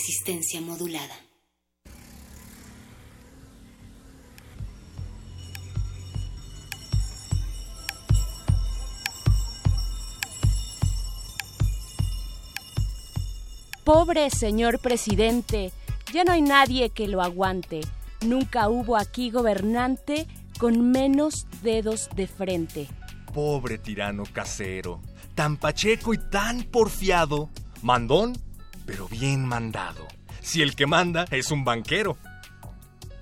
Resistencia modulada. Pobre señor presidente, ya no hay nadie que lo aguante. Nunca hubo aquí gobernante con menos dedos de frente. Pobre tirano casero, tan pacheco y tan porfiado. Mandón, pero bien mandado. Si el que manda es un banquero.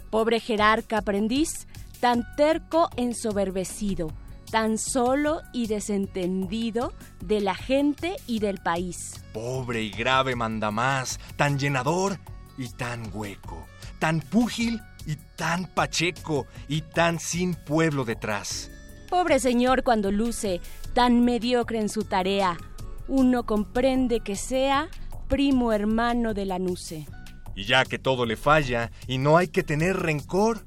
Pobre jerarca aprendiz, tan terco ensoberbecido, tan solo y desentendido de la gente y del país. Pobre y grave mandamás, tan llenador y tan hueco, tan púgil y tan pacheco y tan sin pueblo detrás. Pobre señor cuando luce, tan mediocre en su tarea, uno comprende que sea primo hermano de la nuce. Y ya que todo le falla y no hay que tener rencor,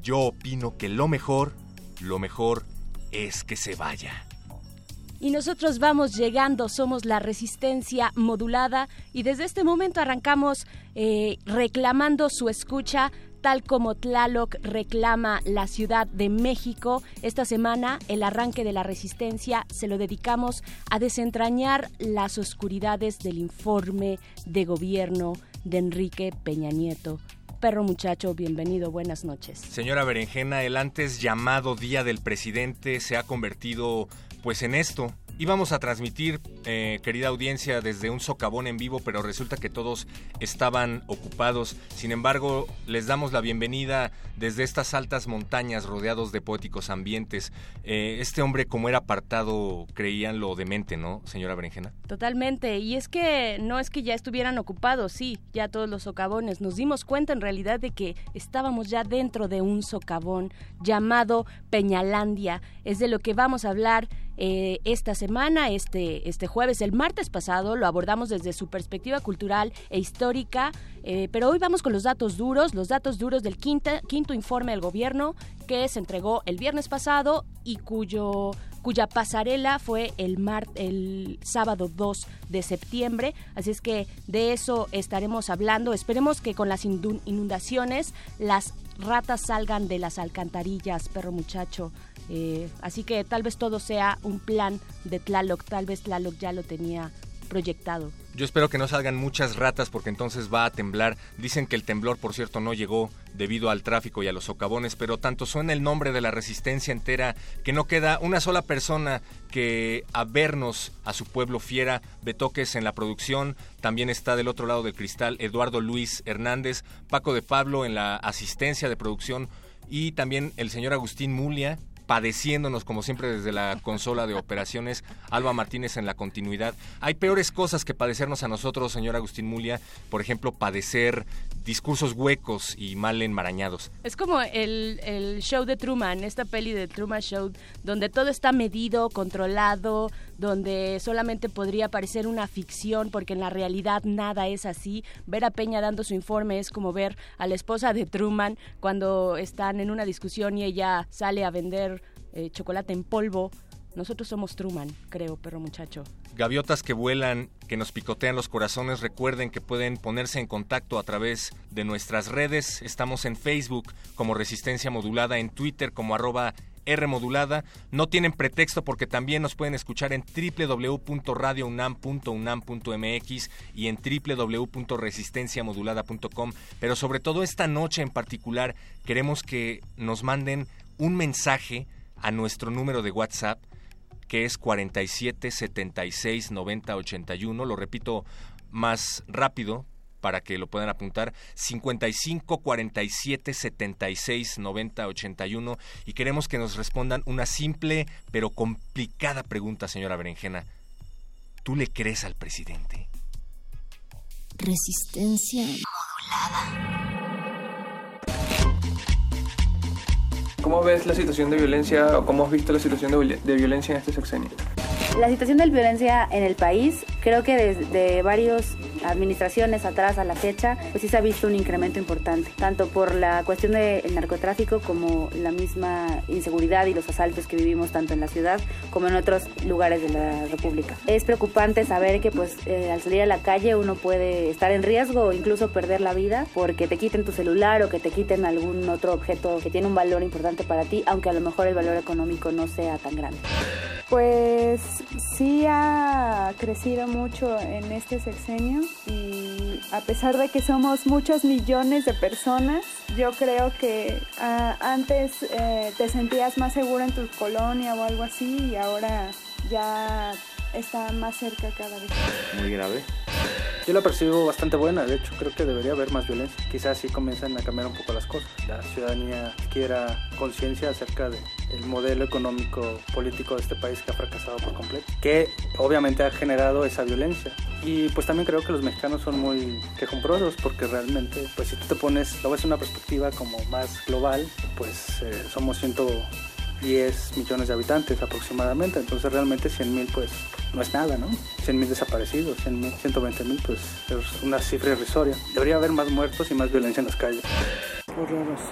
yo opino que lo mejor, lo mejor es que se vaya. Y nosotros vamos llegando, somos la resistencia modulada y desde este momento arrancamos eh, reclamando su escucha tal como Tlaloc reclama la Ciudad de México. Esta semana el arranque de la resistencia se lo dedicamos a desentrañar las oscuridades del informe de gobierno de Enrique Peña Nieto. Perro muchacho, bienvenido, buenas noches. Señora Berenjena, el antes llamado Día del Presidente se ha convertido pues en esto, Íbamos a transmitir, eh, querida audiencia, desde un socavón en vivo, pero resulta que todos estaban ocupados. Sin embargo, les damos la bienvenida desde estas altas montañas rodeados de poéticos ambientes. Eh, este hombre, como era apartado, creían lo demente, ¿no, señora Berenjena? Totalmente. Y es que no es que ya estuvieran ocupados, sí, ya todos los socavones. Nos dimos cuenta en realidad de que estábamos ya dentro de un socavón llamado Peñalandia. Es de lo que vamos a hablar eh, esta semana, este, este jueves, el martes pasado, lo abordamos desde su perspectiva cultural e histórica, eh, pero hoy vamos con los datos duros, los datos duros del quinta, quinto informe del gobierno que se entregó el viernes pasado y cuyo cuya pasarela fue el, mar, el sábado 2 de septiembre. Así es que de eso estaremos hablando. Esperemos que con las inundaciones las ratas salgan de las alcantarillas, perro muchacho. Eh, así que tal vez todo sea un plan de Tlaloc, tal vez Tlaloc ya lo tenía proyectado. Yo espero que no salgan muchas ratas porque entonces va a temblar. Dicen que el temblor, por cierto, no llegó debido al tráfico y a los socavones, pero tanto suena el nombre de la resistencia entera que no queda una sola persona que a vernos a su pueblo fiera. Betoques en la producción, también está del otro lado del cristal Eduardo Luis Hernández, Paco de Pablo en la asistencia de producción y también el señor Agustín Mulia padeciéndonos como siempre desde la consola de operaciones, Alba Martínez en la continuidad. Hay peores cosas que padecernos a nosotros, señor Agustín Mulia, por ejemplo, padecer discursos huecos y mal enmarañados. Es como el, el show de Truman, esta peli de Truman Show, donde todo está medido, controlado, donde solamente podría parecer una ficción porque en la realidad nada es así. Ver a Peña dando su informe es como ver a la esposa de Truman cuando están en una discusión y ella sale a vender eh, chocolate en polvo. Nosotros somos Truman, creo, perro muchacho. Gaviotas que vuelan, que nos picotean los corazones, recuerden que pueden ponerse en contacto a través de nuestras redes. Estamos en Facebook como Resistencia Modulada, en Twitter como arroba R modulada. No tienen pretexto porque también nos pueden escuchar en www.radiounam.unam.mx y en www.resistenciamodulada.com. Pero sobre todo esta noche en particular queremos que nos manden un mensaje a nuestro número de WhatsApp que es 47 76 90 81. Lo repito más rápido para que lo puedan apuntar 55 47 76 90 81 y queremos que nos respondan una simple pero complicada pregunta, señora Berenjena. ¿Tú le crees al presidente? Resistencia modulada. ¿Cómo ves la situación de violencia o cómo has visto la situación de, de violencia en este sexenio? La situación de violencia en el país, creo que desde varias administraciones atrás a la fecha, pues sí se ha visto un incremento importante, tanto por la cuestión del narcotráfico como la misma inseguridad y los asaltos que vivimos tanto en la ciudad como en otros lugares de la República. Es preocupante saber que pues eh, al salir a la calle uno puede estar en riesgo o incluso perder la vida porque te quiten tu celular o que te quiten algún otro objeto que tiene un valor importante para ti, aunque a lo mejor el valor económico no sea tan grande. Pues sí ha crecido mucho en este sexenio y a pesar de que somos muchos millones de personas, yo creo que uh, antes eh, te sentías más seguro en tu colonia o algo así y ahora ya está más cerca cada vez. Muy grave. Yo la percibo bastante buena, de hecho creo que debería haber más violencia. Quizás sí comienzan a cambiar un poco las cosas. La ciudadanía quiera conciencia acerca del modelo económico político de este país que ha fracasado por completo, que obviamente ha generado esa violencia. Y pues también creo que los mexicanos son muy quejumbrosos porque realmente, pues si tú te pones, lo ves en una perspectiva como más global, pues eh, somos 110 millones de habitantes aproximadamente, entonces realmente 100 mil pues no es nada, ¿no? 100 mil desaparecidos, 100 mil, 120 mil pues es una cifra irrisoria. Debería haber más muertos y más violencia en las calles. Horroroso.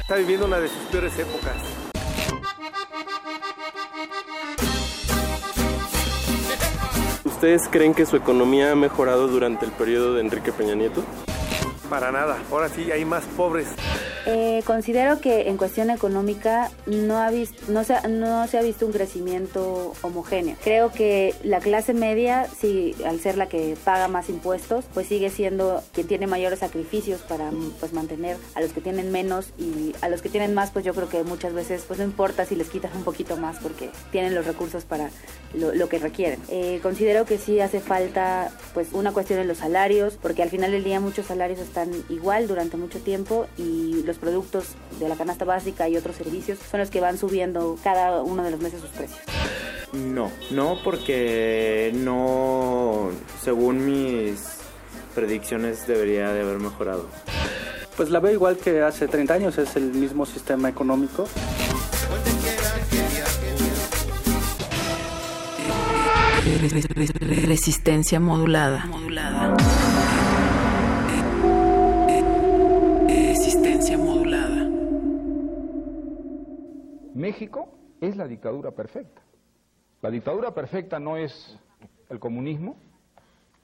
Está viviendo una de sus peores épocas. ¿Ustedes creen que su economía ha mejorado durante el periodo de Enrique Peña Nieto? Para nada, ahora sí hay más pobres. Eh, considero que en cuestión económica no, ha visto, no, se, ha visto un crecimiento homogéneo. Creo que la clase media, sí, al ser la que paga más impuestos, pues sigue siendo quien tiene mayores sacrificios para pues, mantener a los que tienen menos y a los que tienen más, pues yo creo que muchas veces pues no importa si les quitan un poquito más porque tienen los recursos para lo, lo que requieren. Eh, considero que sí hace falta pues una cuestión en los salarios, porque al final del día muchos salarios están igual durante mucho tiempo y los productos de la canasta básica y otros servicios son los que van subiendo cada uno de los meses sus precios. No, no porque no, según mis predicciones debería de haber mejorado. Pues la veo igual que hace 30 años, es el mismo sistema económico. Resistencia modulada. modulada. México es la dictadura perfecta. La dictadura perfecta no es el comunismo,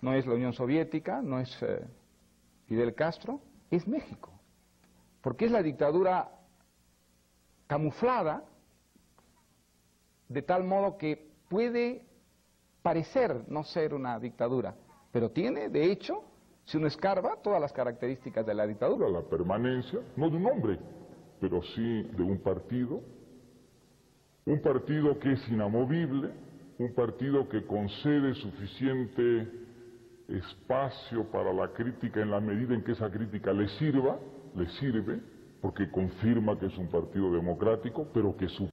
no es la Unión Soviética, no es eh, Fidel Castro, es México. Porque es la dictadura camuflada de tal modo que puede parecer no ser una dictadura, pero tiene, de hecho, si uno escarba, todas las características de la dictadura. La permanencia, no de un hombre, pero sí de un partido, un partido que es inamovible, un partido que concede suficiente espacio para la crítica en la medida en que esa crítica le sirva, le sirve, porque confirma que es un partido democrático, pero que su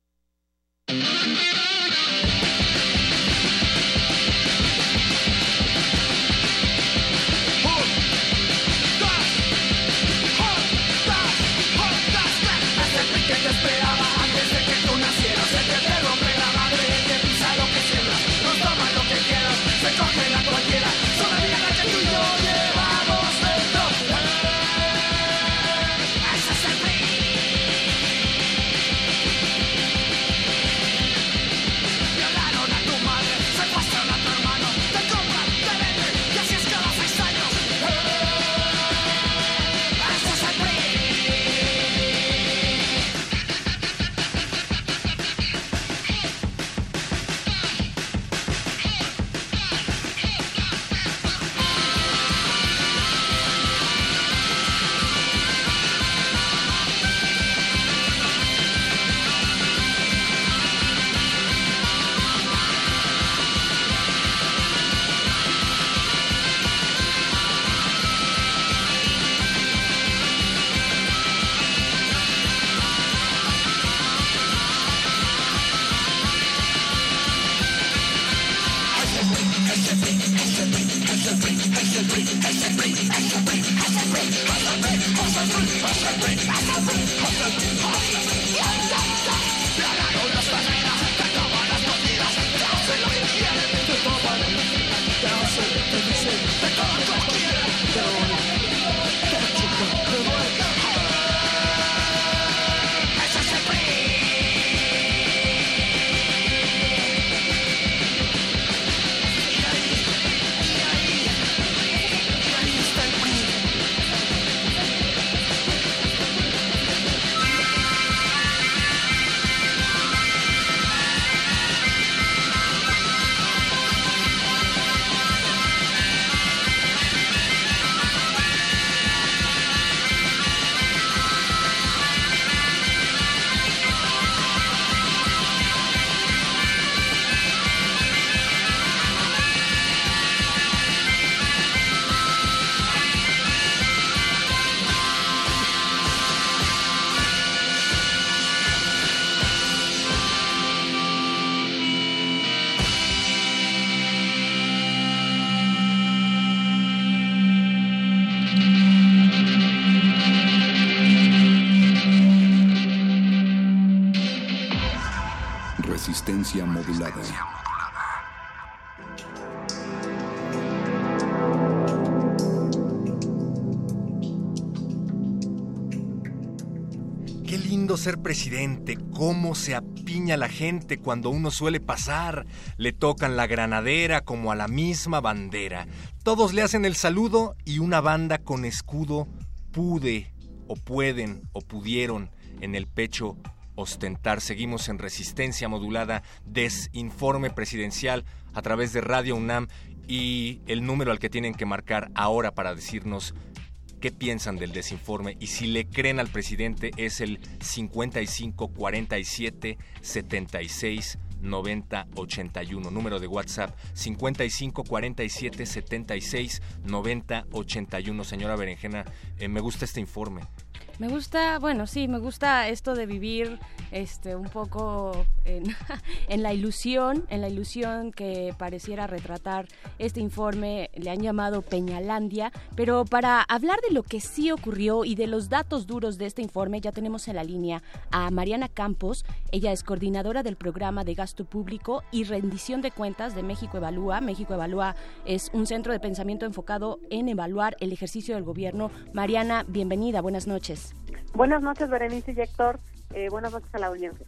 ser presidente, cómo se apiña la gente cuando uno suele pasar. Le tocan la granadera como a la misma bandera. Todos le hacen el saludo y una banda con escudo pude o pueden o pudieron en el pecho ostentar. Seguimos en resistencia modulada, desinforme presidencial a través de Radio UNAM y el número al que tienen que marcar ahora para decirnos qué piensan del desinforme y si le creen al presidente es el 55 47 76 90 81 número de WhatsApp 55 47 76 90 81 señora Berenjena eh, me gusta este informe Me gusta, bueno, sí, me gusta esto de vivir este un poco en, en, la ilusión, en la ilusión que pareciera retratar este informe, le han llamado Peñalandia, pero para hablar de lo que sí ocurrió y de los datos duros de este informe, ya tenemos en la línea a Mariana Campos, ella es coordinadora del programa de gasto público y rendición de cuentas de México Evalúa. México Evalúa es un centro de pensamiento enfocado en evaluar el ejercicio del gobierno. Mariana, bienvenida, buenas noches. Buenas noches, Berenice y Héctor. Eh, buenas noches a la audiencia.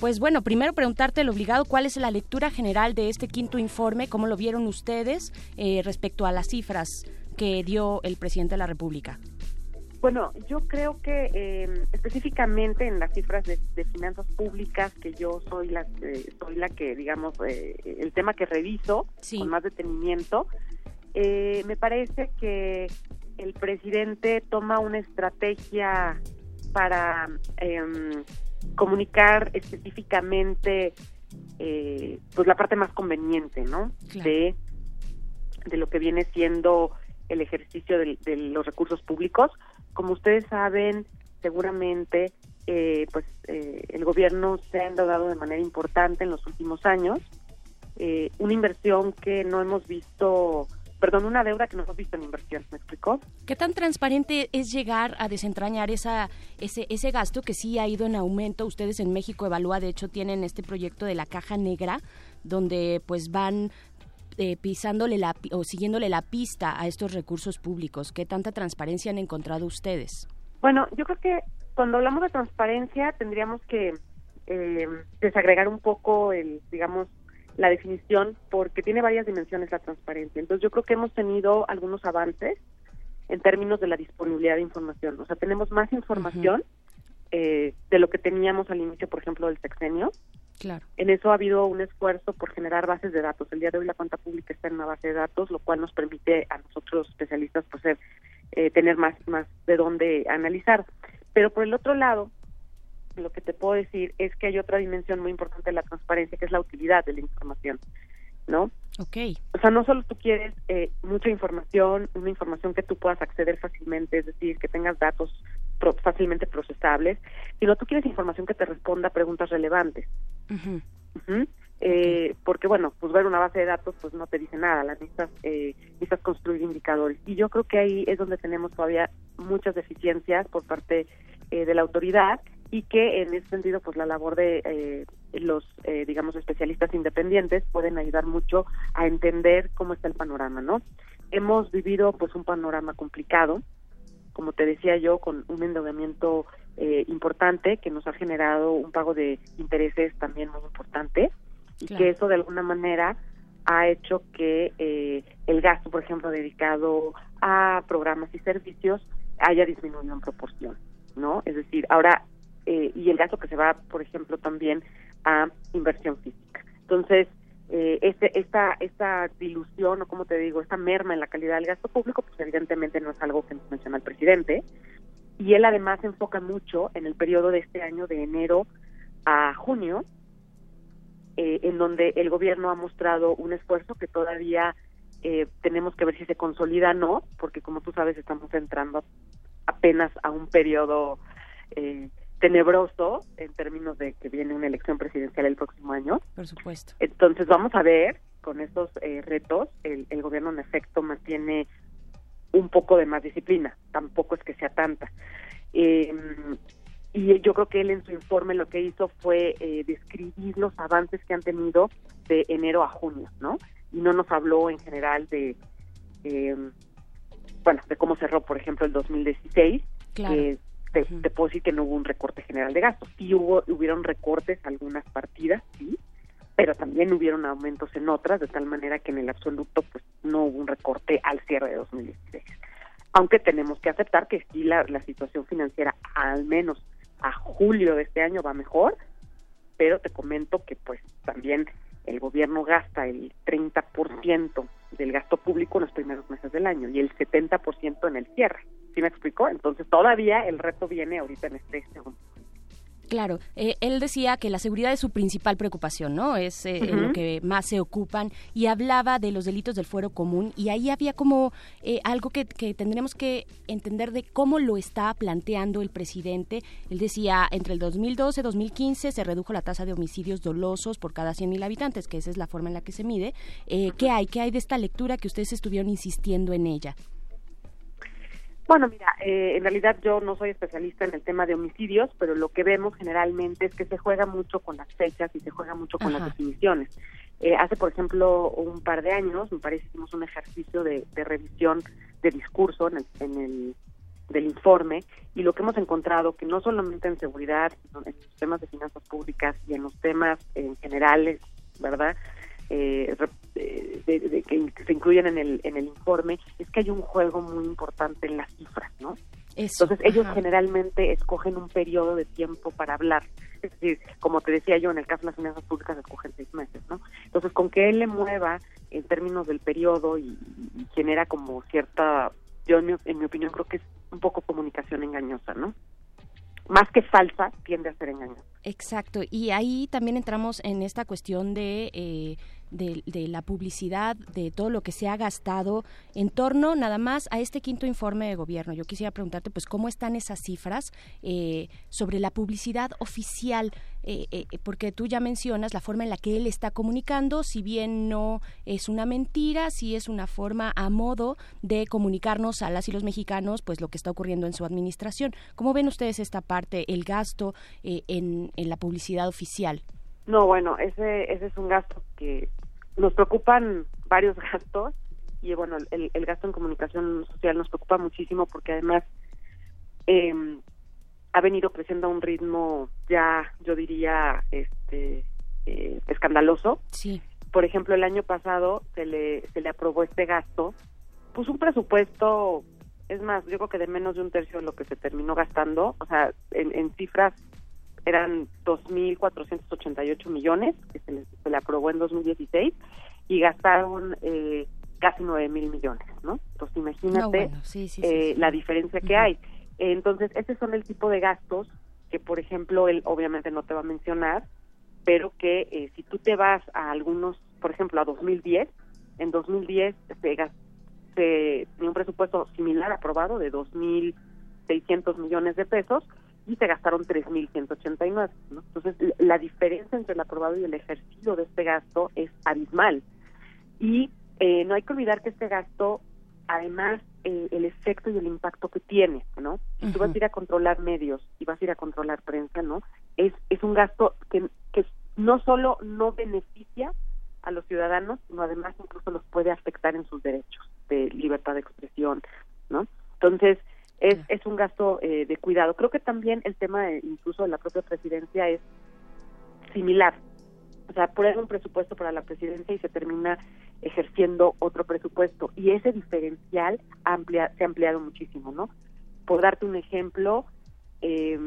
Pues bueno, primero preguntarte el obligado, ¿cuál es la lectura general de este quinto informe? ¿Cómo lo vieron ustedes eh, respecto a las cifras que dio el presidente de la República? Bueno, yo creo que eh, específicamente en las cifras de, de, finanzas públicas, que yo soy la, eh, soy la que, digamos, eh, el tema que reviso sí. con más detenimiento, me parece que el presidente toma una estrategia para em, comunicar específicamente pues la parte más conveniente, ¿no? Claro. De, de lo que viene siendo el ejercicio de, de los recursos públicos como ustedes saben, seguramente, eh, pues eh, el gobierno se ha endeudado de manera importante en los últimos años. Eh, una inversión que no hemos visto, perdón, una deuda que no hemos visto en inversión. ¿Me explicó? ¿Qué tan transparente es llegar a desentrañar esa, ese, ese gasto que sí ha ido en aumento? Ustedes en México Evalúa, de hecho, tienen este proyecto de la caja negra, donde pues van eh, pisándole la, o siguiéndole la pista a estos recursos públicos? ¿Qué tanta transparencia han encontrado ustedes? Bueno, yo creo que cuando hablamos de transparencia tendríamos que eh, desagregar un poco el, digamos, la definición porque tiene varias dimensiones la transparencia. Entonces yo creo que hemos tenido algunos avances en términos de la disponibilidad de información. O sea, tenemos más información uh -huh. eh, de lo que teníamos al inicio, por ejemplo, del sexenio. Claro. En eso ha habido un esfuerzo por generar bases de datos. El día de hoy la cuenta pública está en una base de datos, lo cual nos permite a nosotros especialistas pues, ser, eh, tener más, más de dónde analizar. Pero por el otro lado, lo que te puedo decir es que hay otra dimensión muy importante de la transparencia, que es la utilidad de la información, ¿no? Okay. O sea, no solo tú quieres eh, mucha información, una información que tú puedas acceder fácilmente, es decir, que tengas datos pro fácilmente procesables, sino tú quieres información que te responda a preguntas relevantes. Uh -huh. Uh -huh. eh, porque bueno, pues ver una base de datos pues no te dice nada, la necesitas, eh, necesitas construir indicadores. Y yo creo que ahí es donde tenemos todavía muchas deficiencias por parte eh, de la autoridad y que en ese sentido pues la labor de eh, los eh, digamos especialistas independientes pueden ayudar mucho a entender cómo está el panorama no hemos vivido pues un panorama complicado como te decía yo con un endeudamiento eh, importante que nos ha generado un pago de intereses también muy importante y que eso de alguna manera ha hecho que eh, el gasto por ejemplo dedicado a programas y servicios haya disminuido en proporción no es decir ahora eh, y el gasto que se va, por ejemplo, también a inversión física. Entonces, eh, este, esta, esta dilución, o como te digo, esta merma en la calidad del gasto público, pues evidentemente no es algo que nos menciona el presidente. Y él además se enfoca mucho en el periodo de este año, de enero a junio, eh, en donde el gobierno ha mostrado un esfuerzo que todavía tenemos que ver si se consolida o no, porque como tú sabes estamos entrando apenas a un periodo eh, tenebroso en términos de que viene una elección presidencial el próximo año. Por supuesto. Entonces vamos a ver con estos eh, retos, el, el, gobierno en efecto mantiene un poco de más disciplina, tampoco es que sea tanta. Eh, y yo creo que él en su informe lo que hizo fue eh, describir los avances que han tenido de enero a junio, ¿no? Y no nos habló en general de, eh, bueno, de cómo cerró, por ejemplo, el 2016, claro. Te, puedo decir que no hubo un recorte general de gastos. Sí hubo, hubieron recortes algunas partidas, sí, pero también hubieron aumentos en otras, de tal manera que en el absoluto pues no hubo un recorte al cierre de 2016. Aunque tenemos que aceptar que sí la, la situación financiera, al menos a julio de este año, va mejor, pero te comento que pues también el gobierno gasta el 30% del gasto público en los primeros meses del año y el 70% en el cierre. ¿Sí me explicó? Entonces todavía el reto viene ahorita en este segundo. Claro, eh, él decía que la seguridad es su principal preocupación, ¿no? Es eh, uh -huh. en lo que más se ocupan y hablaba de los delitos del fuero común y ahí había como eh, algo que, que, tendremos que entender de cómo lo está planteando el presidente. Él decía, entre el 2012 y 2015 se redujo la tasa de homicidios dolosos por cada 100.000 habitantes, que esa es la forma en la que se mide. -huh. ¿Qué hay? ¿Qué hay de esta lectura que ustedes estuvieron insistiendo en ella? Bueno, mira, eh, en realidad yo no soy especialista en el tema de homicidios, pero lo que vemos generalmente es que se juega mucho con las fechas y se juega mucho con Ajá. las definiciones. Eh, hace, por ejemplo, un par de años, me parece que hicimos un ejercicio de, de revisión de discurso en el, en el, del informe y lo que hemos encontrado que no solamente en seguridad, sino en los temas de finanzas públicas y en los temas en generales, ¿verdad? Eh, de, de, que se incluyen en el en el informe es que hay un juego muy importante en las cifras, ¿no? Eso, Entonces ellos ajá. generalmente escogen un periodo de tiempo para hablar, es decir, como te decía yo, en el caso de las finanzas públicas escogen seis meses, ¿no? Entonces con que él le mueva en términos del periodo y, y genera como cierta, yo en mi, en mi opinión creo que es un poco comunicación engañosa, ¿no? más que falsa, tiende a ser engañosa. Exacto, y ahí también entramos en esta cuestión de eh, de, de, la publicidad, de todo lo que se ha gastado en torno nada más a este quinto informe de gobierno. Yo quisiera preguntarte, pues, ¿cómo están esas cifras eh, sobre la publicidad oficial? Eh, eh, porque tú ya mencionas la forma en la que él está comunicando, si bien no es una mentira, si es una forma a modo de comunicarnos a las y los mexicanos, pues, lo que está ocurriendo en su administración. ¿Cómo ven ustedes esta parte, el gasto en, en la publicidad oficial? No, bueno, ese, ese es un gasto que nos preocupan varios gastos y bueno, el, el gasto en comunicación social nos preocupa muchísimo porque además eh, ha venido creciendo a un ritmo ya, yo diría, este eh, escandaloso. Sí. Por ejemplo, el año pasado se le, se le aprobó este gasto, pues un presupuesto, es más, yo creo que de menos de un tercio de lo que se terminó gastando, o sea, en, en cifras eran 2.488 millones que se le, se le, aprobó en 2016 y gastaron eh, casi 9.000 millones, ¿no? Entonces imagínate no, bueno, sí, sí, eh, sí, la diferencia que uh -huh. hay. Entonces, ese son el tipo de gastos que, por ejemplo, él obviamente no te va a mencionar, pero que eh, si tú te vas a algunos, por ejemplo, a 2010, en 2010 se, se tenía un presupuesto similar aprobado de 2.600 millones de pesos, y se gastaron 3.189. ¿no? Entonces, la diferencia entre el aprobado y el ejercicio de este gasto es abismal. Y eh, no hay que olvidar que este gasto, además, eh, el efecto y el impacto que tiene, ¿no? Si tú vas a ir a controlar medios y vas a ir a controlar prensa, ¿no? Es, es un gasto que, que no solo no beneficia a los ciudadanos, sino además incluso los puede afectar en sus derechos de libertad de expresión, ¿no? Entonces, es, es un gasto eh, de cuidado. Creo que también el tema incluso de la propia presidencia es similar. O sea, poner un presupuesto para la presidencia y se termina ejerciendo otro presupuesto. Y ese diferencial amplia, se ha ampliado muchísimo, ¿no? Por darte un ejemplo, eh,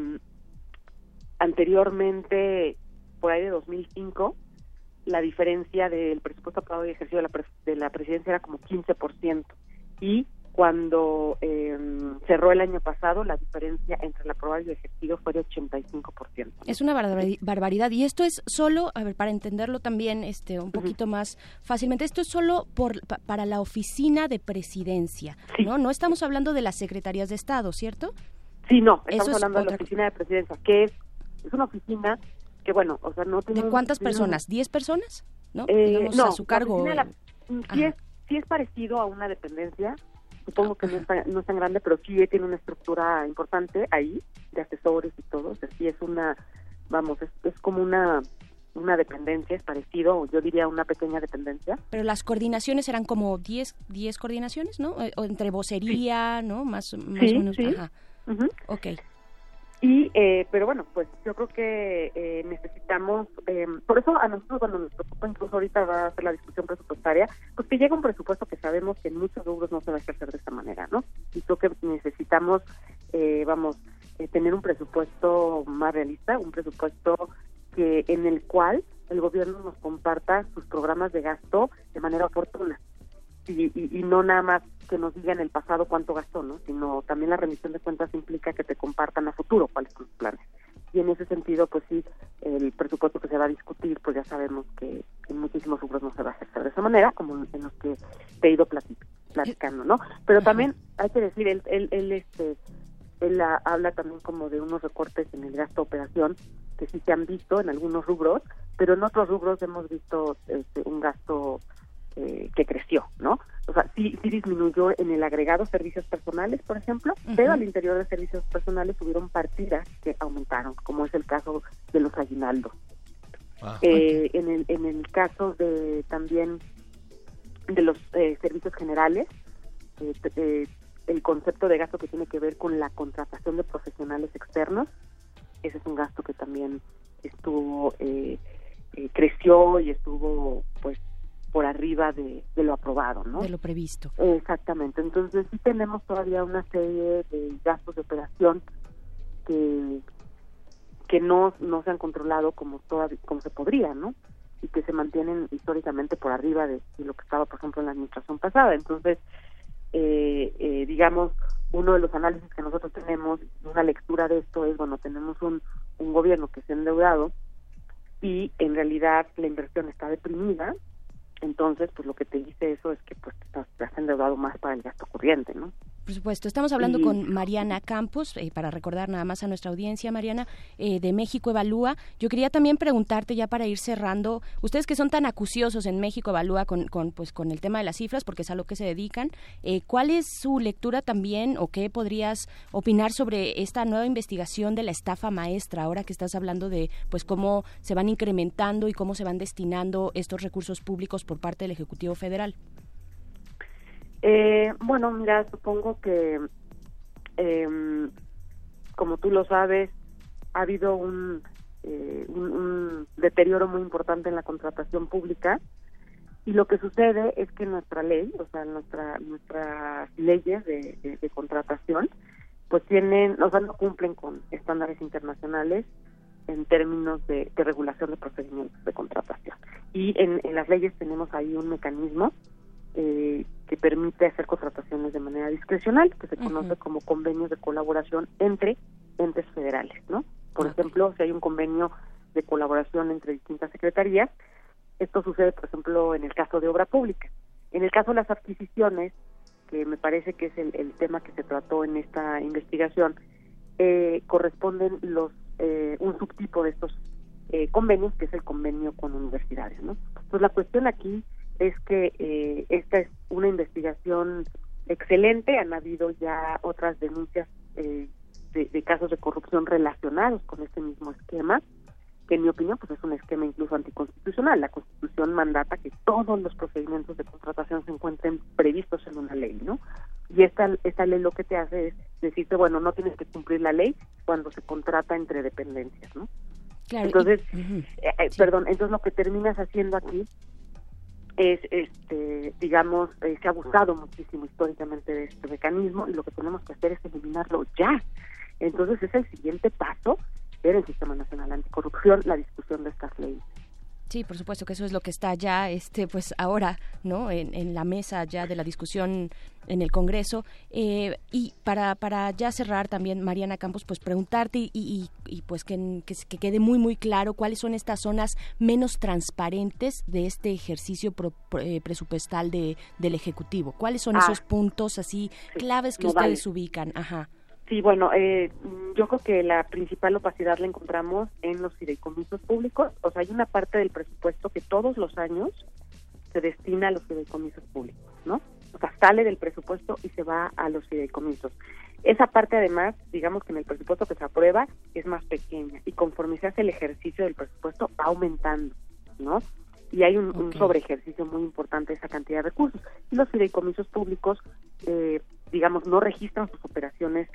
anteriormente, por ahí de 2005, la diferencia del presupuesto aprobado y ejercicio de la, de la presidencia era como 15%. Y cuando eh, cerró el año pasado, la diferencia entre el aprobado y el ejercicio fue de 85%. Es una barbaridad. Y esto es solo, a ver, para entenderlo también este un poquito más fácilmente, esto es solo por, para la oficina de presidencia, ¿no? No estamos hablando de las secretarías de Estado, ¿cierto? Sí, no, estamos hablando de la oficina de presidencia, que es, es una oficina que, bueno, o sea, no tiene... ¿De cuántas personas? ¿Diez personas? ¿No? Eh, no, a su cargo. sí, es, sí es parecido a una dependencia, supongo que no es, no es tan grande, pero sí tiene una estructura importante ahí, de asesores y todo, o sea, sí es una, vamos, es, como una una dependencia, es parecido, yo diría una pequeña dependencia. Pero las coordinaciones eran como 10 diez coordinaciones, ¿no? Eh, o entre vocería, ¿no? Más, más o menos. Sí. Ajá. Ok. Y, eh, pero bueno, pues yo creo que eh, necesitamos, eh, por eso a nosotros cuando nos preocupa, incluso ahorita va a ser la discusión presupuestaria, pues que llega un presupuesto que sabemos que en muchos rubros no se va a ejercer de esta manera, ¿no? Y creo que necesitamos, vamos, tener un presupuesto más realista, un presupuesto que en el cual el gobierno nos comparta sus programas de gasto de manera oportuna y, y, no nada más que nos diga en el pasado cuánto gastó, ¿no? sino también la remisión de cuentas implica que te compartan a futuro cuáles son los planes. Y en ese sentido, pues sí, el presupuesto que se va a discutir, pues ya sabemos que en muchísimos rubros no se va a hacer de esa manera, como en los que te he ido platicando, ¿no? Pero también hay que decir, él, él, él este, él habla también como de unos recortes en el gasto operación que sí se han visto en algunos rubros, pero en otros rubros hemos visto este, un gasto eh, que creció, ¿no? O sea, sí, sí disminuyó en el agregado servicios personales, por ejemplo, pero al interior de servicios personales tuvieron partidas que aumentaron, como es el caso de los aguinaldos. Ah, eh, en, el, en el caso de también de los eh, servicios generales, el concepto de gasto que tiene que ver con la contratación de profesionales externos, ese es un gasto que también estuvo creció y estuvo pues por arriba de, lo aprobado, ¿no? De lo previsto. Exactamente. Entonces sí tenemos todavía una serie de gastos de operación que que no, no se han controlado como todavía, como se podría, ¿no? Y que se mantienen históricamente por arriba de, lo que estaba, por ejemplo, en la administración pasada. Entonces, eh, eh, digamos, uno de los análisis que nosotros tenemos, una lectura de esto es, bueno, tenemos un, un gobierno que se ha endeudado y en realidad la inversión está deprimida, entonces pues lo que te dice eso es que pues te has endeudado más para el gasto corriente, ¿no? Por supuesto, estamos hablando con Mariana Campos, eh, para recordar nada más a nuestra audiencia, Mariana, eh, de México Evalúa. Yo quería también preguntarte ya para ir cerrando, ustedes que son tan acuciosos en México Evalúa con, con, pues, con el tema de las cifras, porque es a lo que se dedican, eh, ¿cuál es su lectura también o qué podrías opinar sobre esta nueva investigación de la estafa maestra, ahora que estás hablando de pues cómo se van incrementando y cómo se van destinando estos recursos públicos por parte del Ejecutivo Federal? Eh, bueno, mira, supongo que, em, como tú lo sabes, ha habido eh, un, un, deterioro muy importante en la contratación pública y lo que sucede es que nuestra ley, o sea, nuestra, nuestras leyes de, de, contratación, pues tienen, o sea, no cumplen con estándares internacionales en términos de, de regulación de procedimientos de contratación. Y en, en las leyes tenemos ahí un mecanismo eh, que permite hacer contrataciones de manera discrecional, que se conoce como convenios de colaboración entre entes federales, ¿no? Por ejemplo, si hay un convenio de colaboración entre distintas secretarías, esto sucede, por ejemplo, en el caso de obra pública. En el caso de las adquisiciones, que me parece que es el, tema que se trató en esta investigación, eh, corresponden los eh, un subtipo de estos eh, convenios, que es el convenio con universidades. ¿no? Pues la cuestión aquí es que esta es una investigación excelente, han habido ya otras denuncias de, de, casos de corrupción relacionados con este mismo esquema, que en mi opinión pues es un esquema incluso anticonstitucional. La Constitución mandata que todos los procedimientos de contratación se encuentren previstos en una ley, ¿no? Y esta, esta ley lo que te hace es decirte, bueno, no tienes que cumplir la ley cuando se contrata entre dependencias, ¿no? entonces, eh, eh, perdón, entonces lo que terminas haciendo aquí es, este, digamos, eh, se ha abusado muchísimo históricamente de este mecanismo y lo que tenemos que hacer es eliminarlo ya. Entonces es el siguiente paso en el Sistema Nacional Anticorrupción la discusión de estas leyes. Sí, por supuesto que eso es lo que está ya, este, pues ahora, ¿no? En, la mesa ya de la discusión en el Congreso. Eh, y para, para ya cerrar también, Mariana Campos, pues preguntarte y, y, pues que, que, quede muy, muy claro cuáles son estas zonas menos transparentes de este ejercicio eh, presupuestal de, del Ejecutivo. ¿Cuáles son ah. esos puntos así claves que ustedes ubican? Ajá. Sí, bueno, eh, yo creo que la principal opacidad la encontramos en los fideicomisos públicos. O sea, hay una parte del presupuesto que todos los años se destina a los fideicomisos públicos, ¿no? O sea, sale del presupuesto y se va a los fideicomisos. Esa parte, además, digamos que en el presupuesto que se aprueba es más pequeña y conforme se hace el ejercicio del presupuesto va aumentando, ¿no? Y hay un, un sobre ejercicio muy importante de esa cantidad de recursos. Y los fideicomisos públicos, eh, digamos, no registran sus operaciones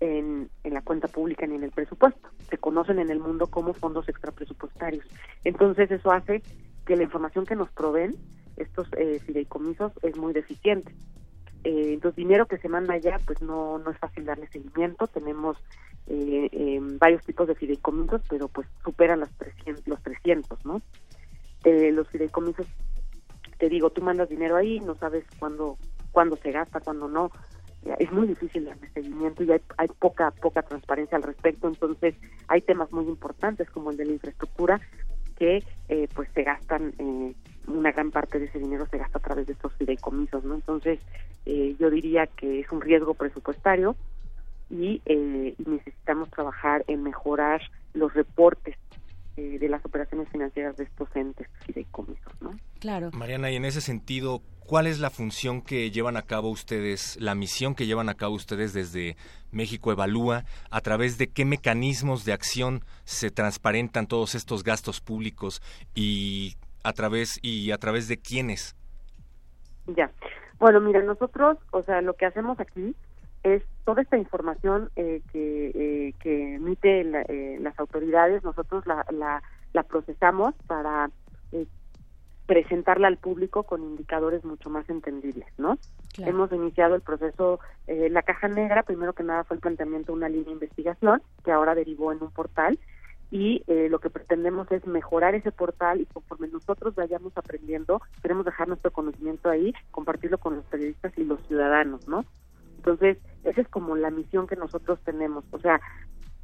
en, la cuenta pública ni en el presupuesto. Se conocen en el mundo como fondos extrapresupuestarios. Entonces eso hace que la información que nos proveen estos eh, fideicomisos es muy deficiente. Eh, entonces dinero que se manda allá pues no, no es fácil darle seguimiento. Tenemos eh, em, varios tipos de fideicomisos, pero pues superan los 300, los 300 ¿no? Los fideicomisos, te digo, tú mandas dinero ahí, no sabes cuándo, cuándo se gasta, cuándo no es muy difícil darle seguimiento y hay, hay poca poca transparencia al respecto. Entonces hay temas muy importantes como el de la infraestructura que eh, pues se gastan eh, una gran parte de ese dinero se gasta a través de estos fideicomisos no entonces eh, yo diría que es un riesgo presupuestario y necesitamos trabajar en mejorar los reportes de las operaciones financieras de estos entes fideicomisos no claro. Mariana y en ese sentido ¿Cuál es la función que llevan a cabo ustedes, la misión que llevan a cabo ustedes desde México Evalúa? ¿A través de qué mecanismos de acción se transparentan todos estos gastos públicos y a través y a través de quiénes? Ya. Bueno, mira, nosotros, o sea, lo que hacemos aquí es toda esta información eh, que, eh, que emite eh, las autoridades, nosotros la, la, la procesamos para presentarla al público con indicadores mucho más entendibles, ¿no? Hemos iniciado el proceso, eh, la caja negra, primero que nada fue el planteamiento de una línea de investigación que ahora derivó en un portal y eh, lo que pretendemos es mejorar ese portal y conforme nosotros vayamos aprendiendo, queremos dejar nuestro conocimiento ahí, compartirlo con los periodistas y los ciudadanos, ¿no? Entonces, esa es como la misión que nosotros tenemos, o sea,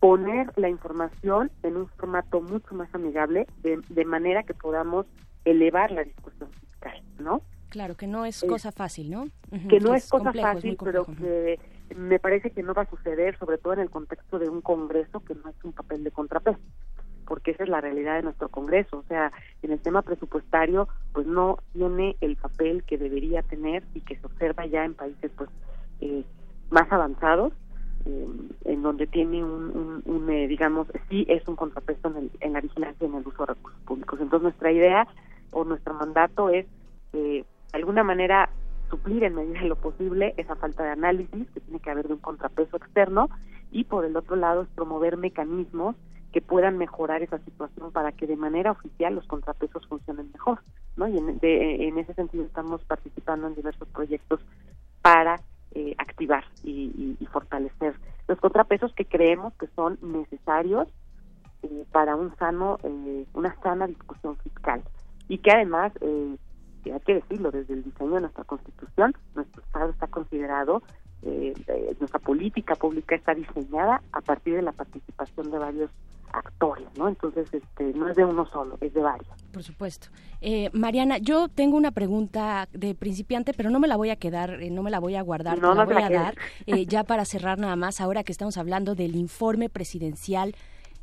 poner la información en un formato mucho más amigable, de, de manera que podamos elevar la discusión fiscal, ¿no? Claro, que no es cosa fácil, ¿no? que no es, cosa fácil, pero que me parece que no va a suceder, sobre todo en el contexto de un Congreso que no es un papel de contrapeso, porque esa es la realidad de nuestro Congreso. O sea, en el tema presupuestario, pues no tiene el papel que debería tener y que se observa ya en países, pues, eh, más avanzados, eh, en donde tiene un, un, eh, digamos, sí es un contrapeso en, en la vigilancia y en el uso de recursos públicos. Entonces, nuestra idea o nuestro mandato es eh, de alguna manera suplir en medida de lo posible esa falta de análisis que tiene que haber de un contrapeso externo y por el otro lado es promover mecanismos que puedan mejorar esa situación para que de manera oficial los contrapesos funcionen mejor, ¿no? Y en, en ese sentido estamos participando en diversos proyectos para eh, activar y, y, fortalecer los contrapesos que creemos que son necesarios eh, para un sano, eh, una sana discusión fiscal y que además, eh, hay que decirlo, desde el diseño de nuestra Constitución, nuestro Estado está considerado, eh, eh, nuestra política pública está diseñada a partir de la participación de varios actores, ¿no? Entonces, este, no es de uno solo, es de varios. Por supuesto. Eh, Mariana, yo tengo una pregunta de principiante, pero no me la voy a quedar, eh, no me la voy a guardar, no, la voy a dar. Eh, ya para cerrar nada más, ahora que estamos hablando del informe presidencial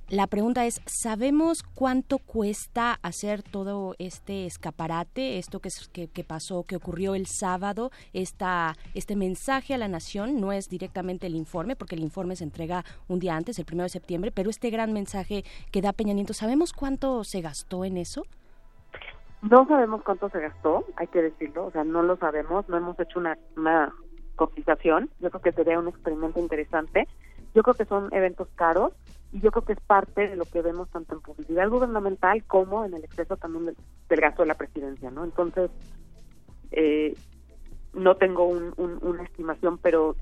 la pregunta es, ¿sabemos cuánto cuesta hacer todo este escaparate, esto que, que, pasó, que ocurrió el sábado, esta, este mensaje a la nación? No es directamente el informe, porque el informe se entrega un día antes, el primero de septiembre, pero este gran mensaje que da Peña Nieto, ¿sabemos cuánto se gastó en eso? No sabemos cuánto se gastó, hay que decirlo, o sea, no lo sabemos, no hemos hecho una, una yo creo que sería un experimento interesante, yo creo que son eventos caros, y yo creo que es parte de lo que vemos tanto en publicidad gubernamental como en el exceso también del, gasto de la presidencia, ¿no? Entonces, eh, no tengo una estimación, pero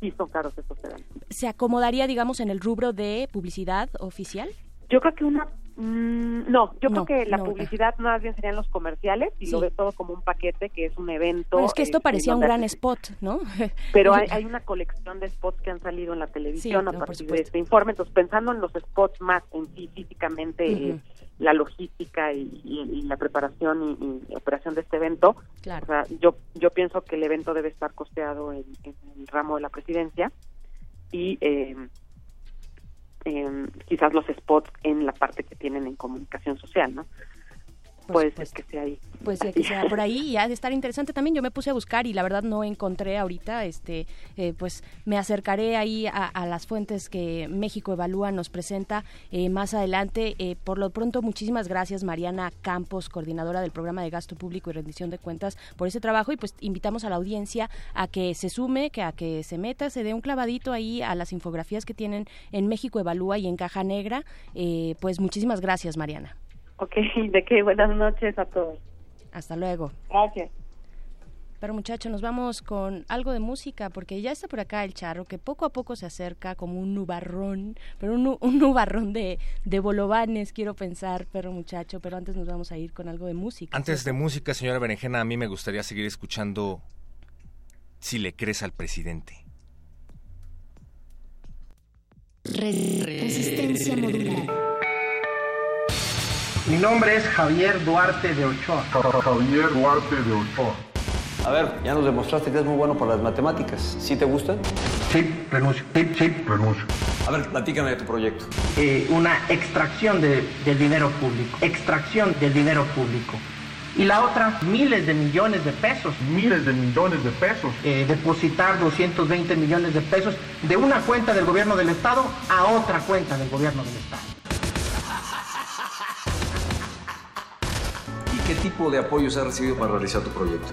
sí son caros estos eventos. ¿Se acomodaría, digamos, en el rubro de publicidad oficial? Yo creo que una Mm, no, yo creo que la publicidad más bien serían los comerciales y lo ve todo como un paquete que es un evento. es que esto parecía un gran spot, ¿no? Pero hay, una colección de spots que han salido en la televisión a partir de este informe. Entonces, pensando en los spots más en sí, físicamente, eh, la logística y, la preparación y, operación de este evento, o sea, yo, yo pienso que el evento debe estar costeado en, en el ramo de la presidencia y. Eh, quizás los spots en la parte que tienen en comunicación social, ¿no? Puede ser que sea ahí. Puede ser que sea por ahí y ha de estar interesante también. Yo me puse a buscar y la verdad no encontré ahorita, este, eh, pues me acercaré ahí a, las fuentes que México Evalúa nos presenta eh, más adelante. Eh, por lo pronto, muchísimas gracias Mariana Campos, coordinadora del programa de gasto público y rendición de cuentas, por ese trabajo y pues invitamos a la audiencia a que se sume, que a que se meta, se dé un clavadito ahí a las infografías que tienen en México Evalúa y en Caja Negra. pues muchísimas gracias Mariana. Ok, de qué buenas noches a todos. Hasta luego. Gracias. Pero muchachos, nos vamos con algo de música, porque ya está por acá el charro, que poco a poco se acerca como un nubarrón, pero un, un nubarrón de, de bolovanes, quiero pensar, pero muchacho, pero antes nos vamos a ir con algo de música. Antes de música, señora Berenjena, a mí me gustaría seguir escuchando Si le crees al presidente. Resistencia modular. Mi nombre es Javier Duarte de Ochoa. Javier Duarte de Ochoa. A ver, ya nos demostraste que es muy bueno para las matemáticas. ¿Sí te gustan? Sí, renuncio. Sí, sí, renuncio. A ver, platícame de tu proyecto. Eh, una extracción del dinero público. Extracción del dinero público. Y la otra, miles de millones de pesos. Miles de millones de pesos. Eh, depositar 220 millones de pesos de una cuenta del gobierno del Estado a otra cuenta del gobierno del Estado. ¿Qué tipo de apoyos has recibido para realizar tu proyecto?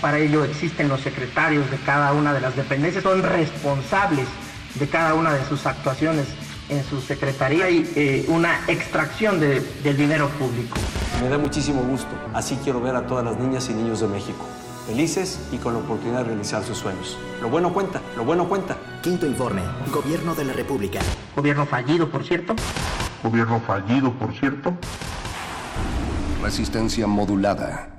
Para ello existen los secretarios de cada una de las dependencias, son responsables de cada una de sus actuaciones en su secretaría y eh, una extracción del dinero público. Me da muchísimo gusto, así quiero ver a todas las niñas y niños de México, felices y con la oportunidad de realizar sus sueños. Lo bueno cuenta, lo bueno cuenta. Quinto informe, Gobierno de la República. Gobierno fallido, por cierto. Gobierno fallido, por cierto. Resistencia modulada.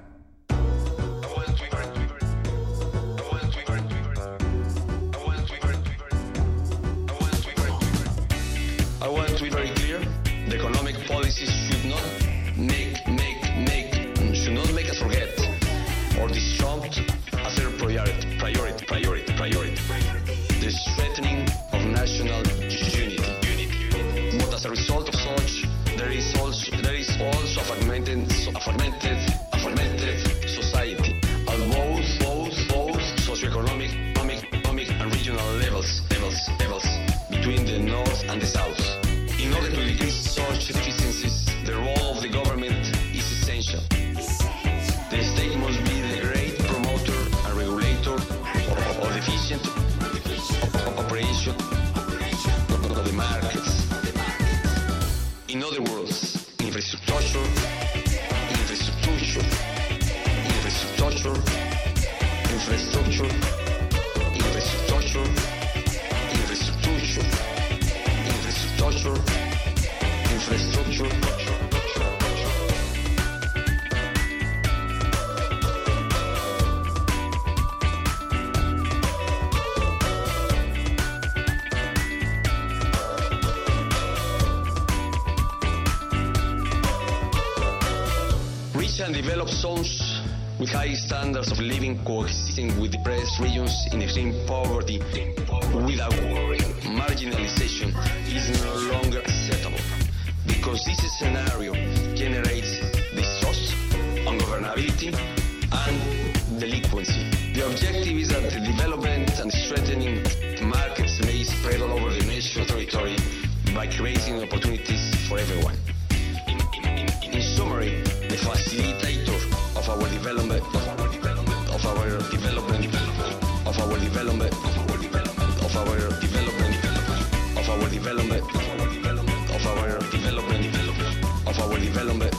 Society at both both both socioeconomic economic, economic and regional levels levels levels between the north and the south. In order to decrease such deficiencies, the role of the government is essential. The state must be the great promoter and regulator of, efficient operation of the markets. In other words, infrastructure, infrastructure, infrastructure, and developed zones with high standards of living coexist coexisting with depressed regions in extreme poverty without worrying marginalization is no longer acceptable because this scenario generates distrust, ungovernability, and delinquency. The objective is that the development and strengthening markets may spread all over the national territory by creating opportunities for everyone. In, in, in, in summary, the facilitator of our development of our development, of our development, of our development, of our development, of our development, of our development, of our development.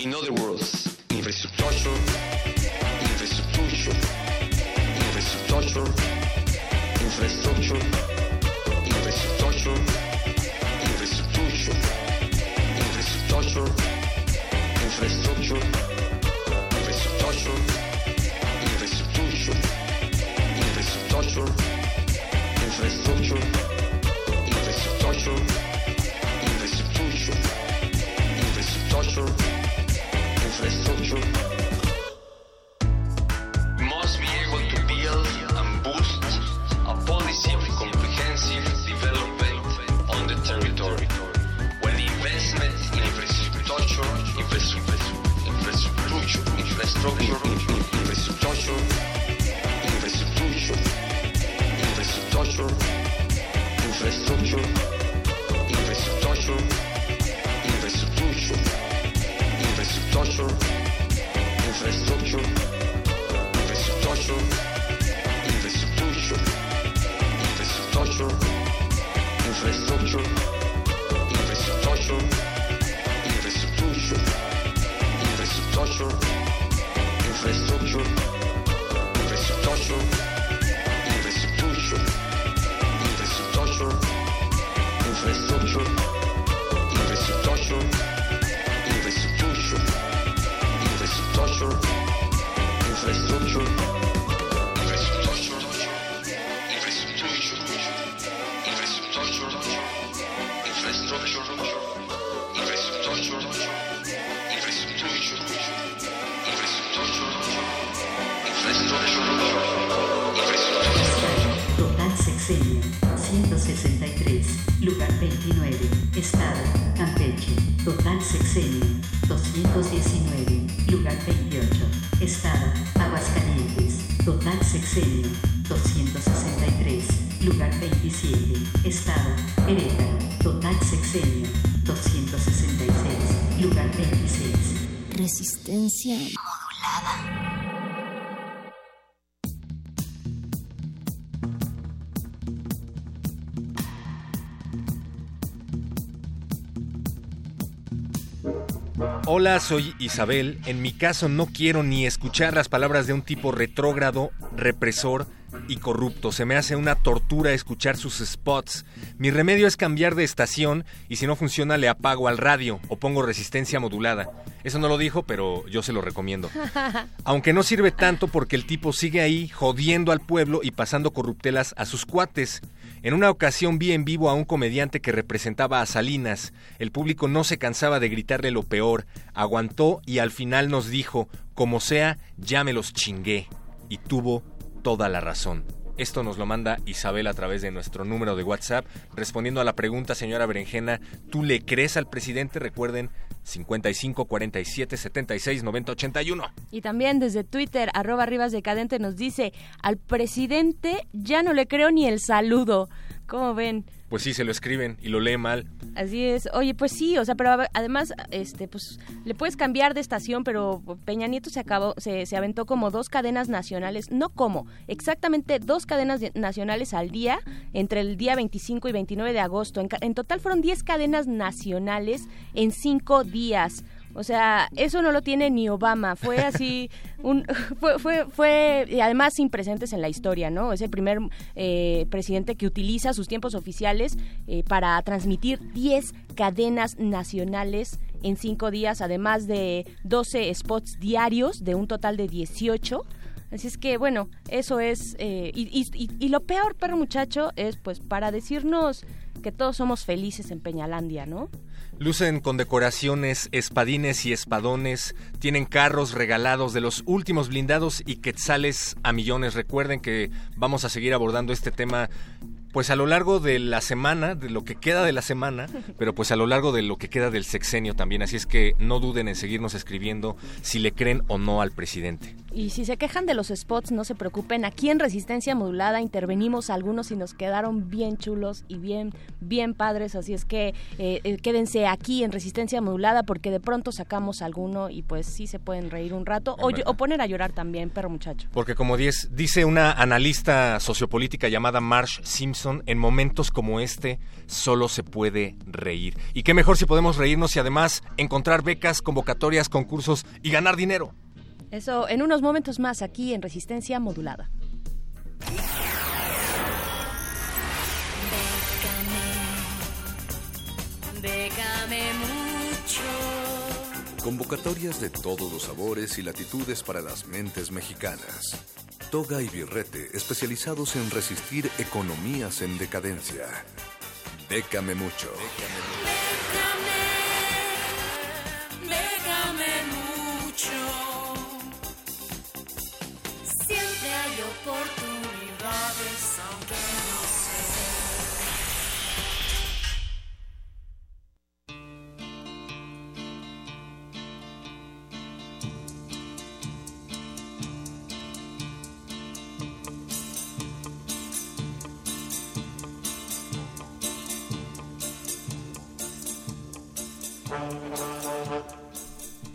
In other words, infrastructure, infrastructure, infrastructure, infrastructure. Modulada. Hola, soy Isabel. En mi caso no quiero ni escuchar las palabras de un tipo retrógrado, represor y corrupto. Se me hace una tortura escuchar sus spots. Mi remedio es cambiar de estación y si no funciona le apago al radio o pongo resistencia modulada. Eso no lo dijo, pero yo se lo recomiendo. Aunque no sirve tanto porque el tipo sigue ahí jodiendo al pueblo y pasando corruptelas a sus cuates. En una ocasión vi en vivo a un comediante que representaba a Salinas. El público no se cansaba de gritarle lo peor, aguantó y al final nos dijo, como sea, ya me los chingué. Y tuvo toda la razón. Esto nos lo manda Isabel a través de nuestro número de WhatsApp. Respondiendo a la pregunta, señora Berenjena, ¿tú le crees al presidente? Recuerden, 55 47 76 90 81. Y también desde Twitter, arroba Rivas Decadente nos dice, al presidente ya no le creo ni el saludo. ¿Cómo ven? Pues sí, se lo escriben y lo lee mal. Así es. Oye, pues sí, o sea, pero además, este, pues le puedes cambiar de estación, pero Peña Nieto se acabó, se, se aventó como dos cadenas nacionales, no como, exactamente dos cadenas nacionales al día entre el día 25 y 29 de agosto. En, en total fueron 10 cadenas nacionales en cinco días. O sea, eso no lo tiene ni Obama. Fue así, un, fue, fue, fue, además sin presentes en la historia, ¿no? Es el primer eh, presidente que utiliza sus tiempos oficiales eh, para transmitir 10 cadenas nacionales en cinco días, además de 12 spots diarios de un total de 18. Así es que, bueno, eso es... Eh, y, y, y, lo peor, perro muchacho, es pues para decirnos que todos somos felices en Peñalandia, ¿no? Lucen con decoraciones, espadines y espadones, tienen carros regalados de los últimos blindados y quetzales a millones. Recuerden que vamos a seguir abordando este tema pues a lo largo de la semana, de lo que queda de la semana, pero pues a lo largo de lo que queda del sexenio también. Así es que no duden en seguirnos escribiendo si le creen o no al presidente. Y si se quejan de los spots, no se preocupen. Aquí en Resistencia Modulada intervenimos algunos y nos quedaron bien chulos y bien, bien padres. Así es que eh, eh, quédense aquí en Resistencia Modulada porque de pronto sacamos alguno y pues sí se pueden reír un rato o, o, poner a llorar también, perro muchacho. Porque como dice una analista sociopolítica llamada Marsh Simpson, en momentos como este solo se puede reír. Y qué mejor si podemos reírnos y además encontrar becas, convocatorias, concursos y ganar dinero. Eso en unos momentos más aquí en Resistencia Modulada. Déjame mucho. Convocatorias de todos los sabores y latitudes para las mentes mexicanas. Toga y Birrete, especializados en resistir economías en decadencia. Décame mucho. Déjame, déjame mucho. Hay oportunidades, aunque no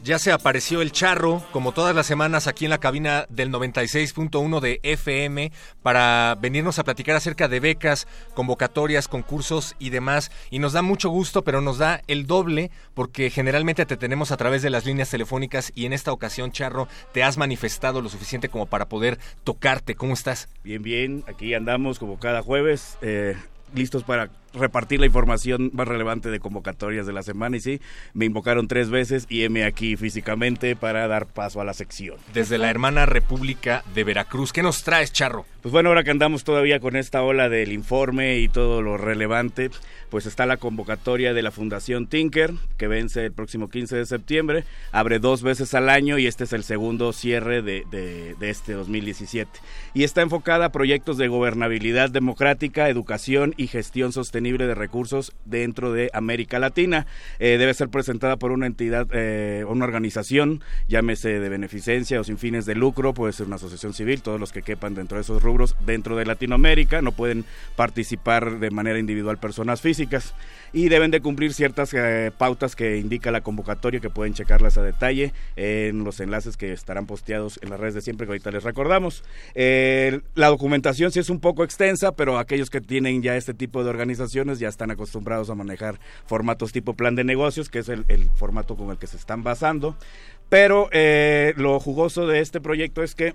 Ya se apareció el charro, como todas las semanas, aquí en la cabina del 96.1 de FM, para venirnos a platicar acerca de becas, convocatorias, concursos y demás. Y nos da mucho gusto, pero nos da el doble, porque generalmente te tenemos a través de las líneas telefónicas y en esta ocasión, charro, te has manifestado lo suficiente como para poder tocarte. ¿Cómo estás? Bien, bien, aquí andamos como cada jueves. Eh, listos para repartir la información más relevante de convocatorias de la semana y sí, me invocaron tres veces y heme aquí físicamente para dar paso a la sección. Desde la hermana República de Veracruz, ¿qué nos traes, Charro? Pues bueno, ahora que andamos todavía con esta ola del informe y todo lo relevante, pues está la convocatoria de la Fundación Tinker, que vence el próximo 15 de septiembre, abre dos veces al año y este es el segundo cierre de, de, de este 2017. Y está enfocada a proyectos de gobernabilidad democrática, educación y gestión sostenible de recursos dentro de América Latina. Eh, debe ser presentada por una entidad, eh, una organización, llámese de beneficencia o sin fines de lucro, puede ser una asociación civil, todos los que quepan dentro de esos rubros dentro de Latinoamérica, no pueden participar de manera individual personas físicas y deben de cumplir ciertas eh, pautas que indica la convocatoria que pueden checarlas a detalle en los enlaces que estarán posteados en las redes de siempre que ahorita les recordamos. Eh, la documentación sí es un poco extensa, pero aquellos que tienen ya este tipo de organizaciones ya están acostumbrados a manejar formatos tipo plan de negocios, que es el, formato con el que se están basando. Pero eh, lo jugoso de este proyecto es que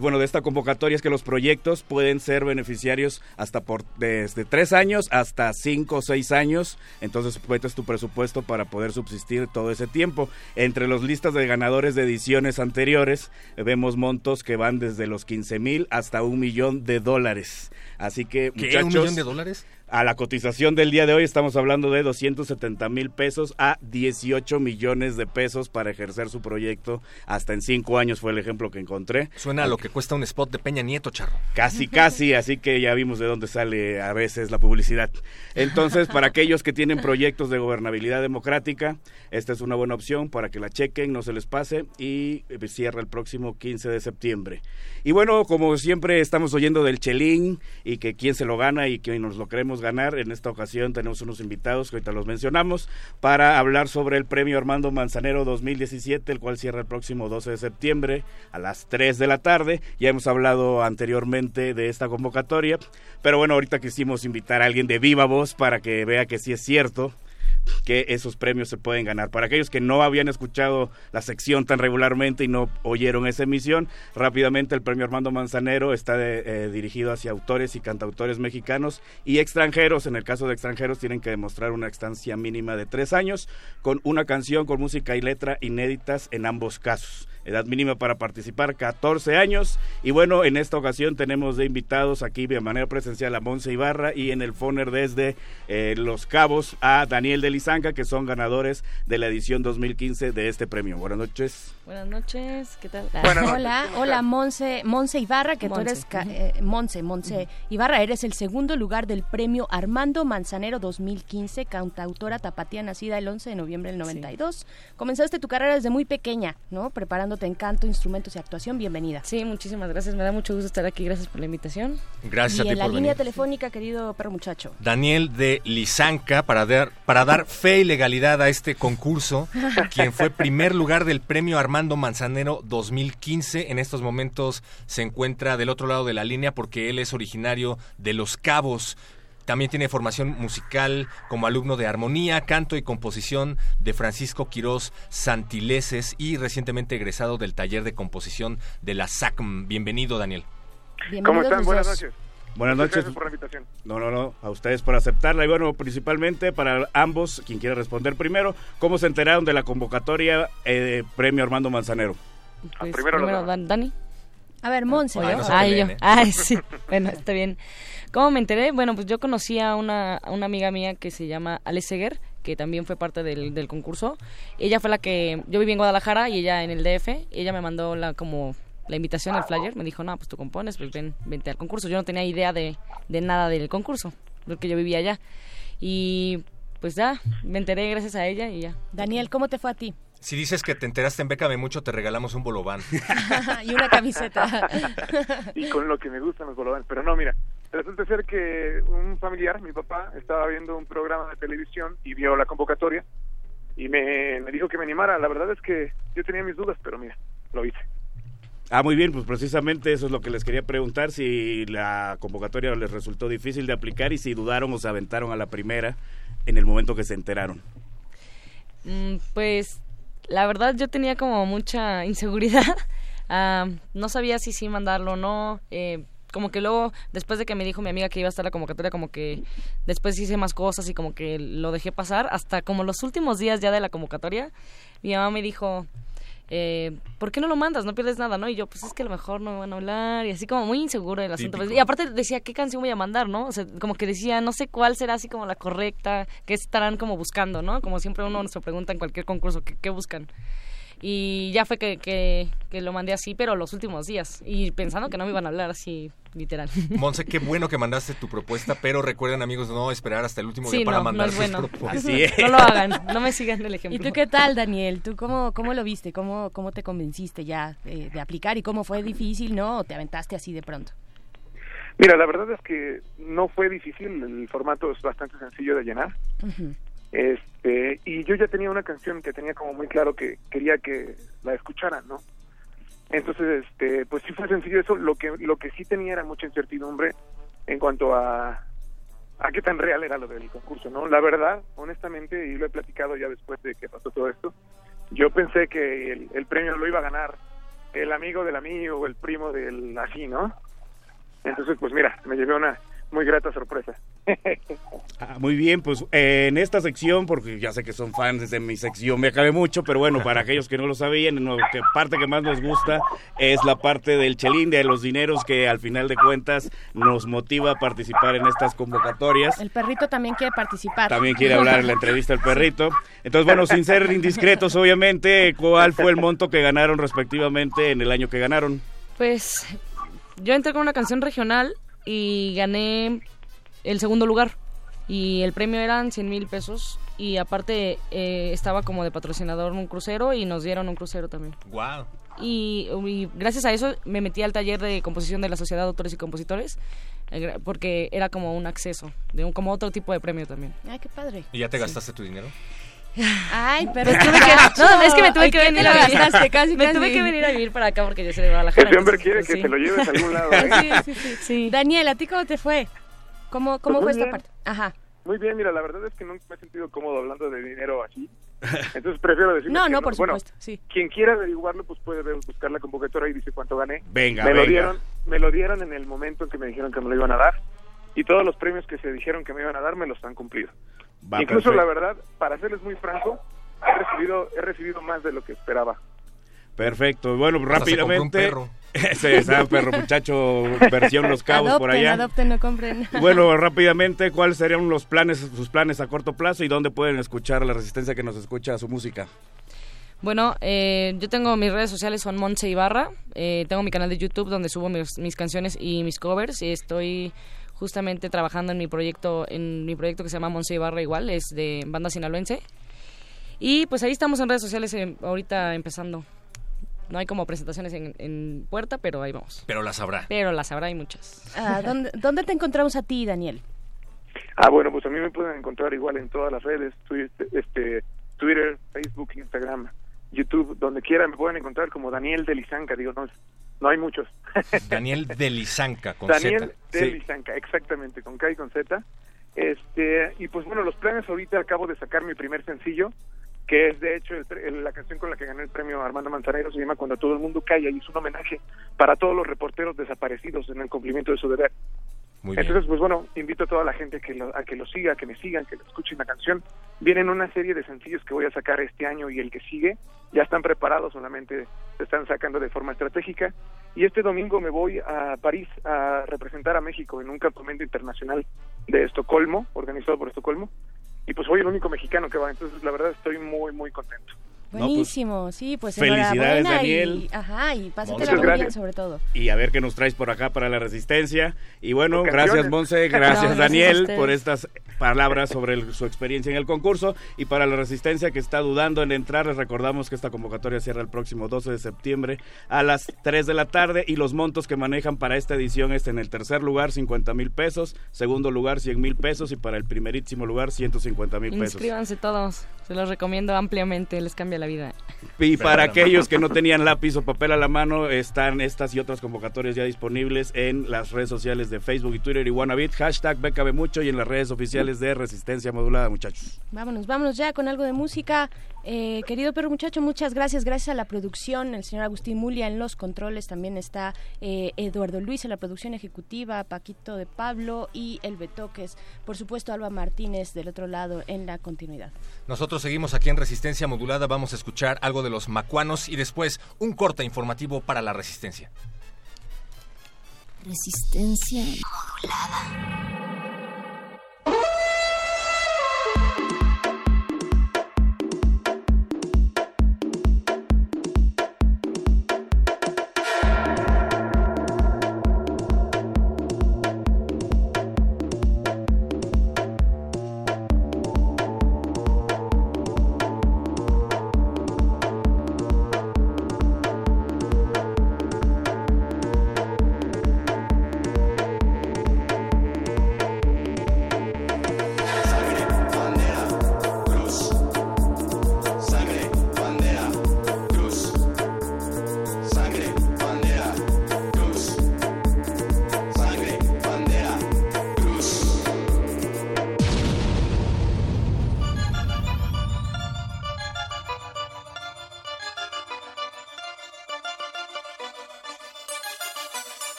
bueno, de esta convocatoria es que los proyectos pueden ser beneficiarios hasta por desde tres años hasta cinco o seis años. Entonces, metes tu presupuesto para poder subsistir todo ese tiempo. Entre los listas de ganadores de ediciones anteriores, vemos montos que van desde los 15 mil hasta un millón de dólares. Así que, ¿Qué? ¿Un millón de dólares? A la cotización del día de hoy estamos hablando de 270 mil pesos a 18 millones de pesos para ejercer su proyecto. Hasta en cinco años fue el ejemplo que encontré. Suena a lo que cuesta un spot de Peña Nieto, Charro. Casi, casi, así que ya vimos de dónde sale a veces la publicidad. Entonces, para aquellos que tienen proyectos de gobernabilidad democrática, esta es una buena opción para que la chequen, no se les pase y cierra el próximo 15 de septiembre. Y bueno, como siempre estamos oyendo del Chelín y que quién se lo gana y quién nos lo queremos ganar. En esta ocasión tenemos unos invitados que ahorita los mencionamos para hablar sobre el premio Armando Manzanero 2017, el cual cierra el próximo 12 de septiembre a las 3 de la tarde. Ya hemos hablado anteriormente de esta convocatoria, pero bueno, ahorita quisimos invitar a alguien de viva voz para que vea que sí es cierto que esos premios se pueden ganar. Para aquellos que no habían escuchado la sección tan regularmente y no oyeron esa emisión, rápidamente el premio Armando Manzanero está eh, dirigido hacia autores y cantautores mexicanos y extranjeros. En el caso de extranjeros tienen que demostrar una estancia mínima de tres años con una canción con música y letra inéditas en ambos casos. Edad mínima para participar 14 años. Y bueno, en esta ocasión tenemos de invitados aquí de manera presencial a Monse Ibarra y en el Foner desde eh, Los Cabos a Daniel de Lizanca, que son ganadores de la edición 2015 de este premio. Buenas noches. Buenas noches, ¿qué tal? hola, hola Monse, Monse Ibarra, que tú eres eh, Monse, Monse Ibarra, eres el segundo lugar del premio Armando Manzanero 2015, cantautora tapatía nacida el 11 de noviembre del 92. Comenzaste tu carrera desde muy pequeña, ¿no? Preparándote en canto, instrumentos y actuación. Bienvenida. Sí, muchísimas gracias. Me da mucho gusto estar aquí. Gracias por la invitación. Gracias y a ti en la por línea venir. telefónica, querido perro muchacho. Daniel de Lizanca para dar, para dar fe y legalidad a este concurso, quien fue primer lugar del premio Armando Manzanero 2015. En estos momentos se encuentra del otro lado de la línea porque él es originario de Los Cabos. También tiene formación musical como alumno de armonía, canto y composición de Francisco Quirós Santileses y recientemente egresado del taller de composición de la SACM. Bienvenido, Daniel. ¿Cómo están? Buenas noches. Buenas Muchas noches. Gracias por la invitación. No, no, no, a ustedes por aceptarla. Y bueno, principalmente para ambos, quien quiera responder primero, ¿cómo se enteraron de la convocatoria eh, de Premio Armando Manzanero? Pues, primero. Dan- Dani. A ver, Monse, se Ay, yo. ¿eh? Ay, sí. Bueno, está bien. ¿Cómo me enteré? Bueno, pues yo conocí a una, a una amiga mía que se llama Ale Seger, que también fue parte del, del concurso. Ella fue la que... Yo viví en Guadalajara y ella en el DF. Ella me mandó la como la invitación al flyer. Me dijo, no, pues tú compones, pues ven, vente al concurso. Yo no tenía idea de, de nada del concurso, porque yo vivía allá. Y pues ya, me enteré gracias a ella y ya. Daniel, ¿cómo te fue a ti? Si dices que te enteraste en Bécame Mucho, te regalamos un bolobán. y una camiseta. y con lo que me gustan los bolovanes. Pero no, mira, resulta ser que un familiar, mi papá, estaba viendo un programa de televisión y vio la convocatoria y me, me dijo que me animara. La verdad es que yo tenía mis dudas, pero mira, lo hice. Ah, muy bien, pues precisamente eso es lo que les quería preguntar, si la convocatoria les resultó difícil de aplicar y si dudaron o se aventaron a la primera en el momento que se enteraron. Mm, pues la verdad yo tenía como mucha inseguridad. Ah, no sabía si sí mandarlo o no. Eh, como que luego, después de que me dijo mi amiga que iba a estar la convocatoria, como que después hice más cosas y como que lo dejé pasar. Hasta como los últimos días ya de la convocatoria, mi mamá me dijo, eh, ¿por qué no lo mandas? No pierdes nada, ¿no? Y yo, pues es que a lo mejor no me van a hablar. Y así como muy inseguro del asunto. Típico. Y aparte decía, ¿qué canción voy a mandar, no? O sea, como que decía, no sé cuál será así como la correcta, qué estarán como buscando, ¿no? Como siempre uno nos pregunta en cualquier concurso, ¿qué, qué buscan? Y ya fue que, que, que lo mandé así, pero los últimos días. Y pensando que no me iban a hablar así, literal. Monse, qué bueno que mandaste tu propuesta, pero recuerden amigos no esperar hasta el último Sí, día para no, no mandar es sus bueno. propuestas. No lo hagan, no me sigan el ¿Y ejemplo. tú qué tal, Daniel? ¿Tú cómo, cómo lo viste? ¿Cómo, cómo te convenciste ya eh, de aplicar? ¿Y cómo fue difícil, no? ¿O te aventaste así de pronto? Mira, la verdad es que no fue difícil, el formato es bastante sencillo de llenar. Ujú. Este, y yo ya tenía una canción que tenía como muy claro que quería que la escucharan, ¿no? Entonces, este, pues sí fue sencillo eso. Lo que lo que sí tenía era mucha incertidumbre en cuanto a a qué tan real era lo del concurso, ¿no? La verdad, honestamente, y lo he platicado ya después de que pasó todo esto, yo pensé que el, el premio lo iba a ganar el amigo del amigo o el primo del así, ¿no? Entonces, pues mira, me llevé una muy grata sorpresa. Ah, muy bien, pues eh, en esta sección, porque ya sé que son fans de mi sección, me acabé mucho, pero bueno, para aquellos que no lo sabían, que parte que más nos gusta es la parte del chelín, de los dineros que al final de cuentas nos motiva a participar en estas convocatorias. El perrito también quiere participar. También quiere hablar en la entrevista el perrito. Entonces, bueno, sin ser indiscretos, obviamente, ¿cuál fue el monto que ganaron respectivamente en el año que ganaron? Pues yo entré con una canción regional y gané el segundo lugar. Y el premio eran 100 mil pesos. Y aparte eh, estaba como de patrocinador un crucero y nos dieron un crucero también. Wow. Y, y gracias a eso me metí al taller de composición de la Sociedad de Autores y Compositores. eh, Porque era como un acceso, de un, como otro tipo de premio también. Ay, qué padre. ¿Y ya te gastaste tu dinero? Ay, pero Me tuve que- no, es que me tuve Ay, que ¿qué venir a lo gastaste? Casi, me casi. tuve que venir a vivir para acá porque yo soy de Guadalajara. Ese hombre quiere pues, que sí. te lo lleves a algún lado. ¿eh? Sí, sí, sí. Daniel, ¿a ti cómo te fue? ¿Cómo, cómo Pues fue muy esta bien. parte? Ajá. Muy bien, mira, la verdad es que nunca me he sentido cómodo hablando de dinero así. Entonces prefiero decir No, no, por supuesto, sí. Quien quiera averiguarlo, pues puede buscar la convocatoria y dice cuánto gané. Venga, me lo venga. dieron, me lo dieron en el momento en que me dijeron que me lo iban a dar y todos los premios que se dijeron que me iban a dar me los han cumplido. Va, Incluso perfecto. la verdad, para serles muy franco, he recibido he recibido más de lo que esperaba. Perfecto. Bueno, Hasta se compró un rápidamente. perro. Ese es ah, perro muchacho versión Los Cabos por allá. adopten, no compren. Bueno, rápidamente, ¿cuáles serían los planes, sus planes a corto plazo y dónde pueden escuchar a la resistencia que nos escucha su música? Bueno, eh, yo tengo mis redes sociales, son Monse Ibarra. Eh, tengo mi canal de YouTube donde subo mis, mis canciones y mis covers. Y estoy justamente trabajando en mi proyecto, en mi proyecto que se llama Monse Ibarra igual, es de banda sinaloense. Y pues ahí estamos en redes sociales eh, ahorita empezando. No hay como presentaciones en, en puerta, pero ahí vamos. Pero las habrá. Pero las habrá y muchas. Ah, ¿dónde, ¿Dónde te encontramos a ti, Daniel? Ah, bueno, pues a mí me pueden encontrar igual en todas las redes, Twi- este, Twitter, Facebook, Instagram, YouTube, donde quiera me pueden encontrar como Daniel de Lizanca, digo, no, no hay muchos. Daniel de Lizanca, con Daniel Z. de Lizanca, exactamente, con K y con Z. Este, y pues bueno, los planes ahorita acabo de sacar mi primer sencillo, que es de hecho el- la canción con la que gané el premio Armando Manzanero, se llama Cuando todo el mundo calla y es un homenaje para todos los reporteros desaparecidos en el cumplimiento de su deber. Entonces, pues bueno, invito a toda la gente que lo, a que lo siga, que me sigan, que escuchen la canción. Vienen una serie de sencillos que voy a sacar este año y el que sigue. Ya están preparados, solamente se están sacando de forma estratégica. Y este domingo me voy a París a representar a México en un campamento internacional de Estocolmo, organizado por Estocolmo. Y pues soy el único mexicano que va, entonces la verdad estoy muy, muy contento. Buenísimo, sí, pues felicidades, Daniel. Y, ajá, y pásatela muy bien sobre todo. Y a ver qué nos traes por acá para la resistencia. Y bueno, gracias. Monse, No, gracias Daniel por estas palabras sobre el- su experiencia en el concurso. Y para la resistencia que está dudando en entrar, les recordamos que esta convocatoria cierra el próximo 12 de septiembre a las 3 de la tarde y los montos que manejan para esta edición es en el tercer lugar 50 mil pesos, segundo lugar 100 mil pesos y para el primerísimo lugar 150 mil pesos. Inscríbanse todos, se los recomiendo ampliamente, les cambia la vida. Y para aquellos que no tenían lápiz o papel a la mano, están estas y otras convocatorias ya disponibles en las redes sociales de Facebook y Twitter y Wannabeat, hashtag BKB Mucho y en las redes oficiales de Resistencia Modulada, muchachos. Vámonos, vámonos ya con algo de música. Eh, querido perro muchacho, muchas gracias. Gracias a la producción, el señor Agustín Mulia en los controles. También está eh, Eduardo Luis en la producción ejecutiva, Paquito de Pablo y el Betoques. Por supuesto, Alba Martínez del otro lado en la continuidad. Nosotros seguimos aquí en Resistencia Modulada, vamos a escuchar algo de los macuanos y después un corte informativo para la Resistencia. Resistencia modulada.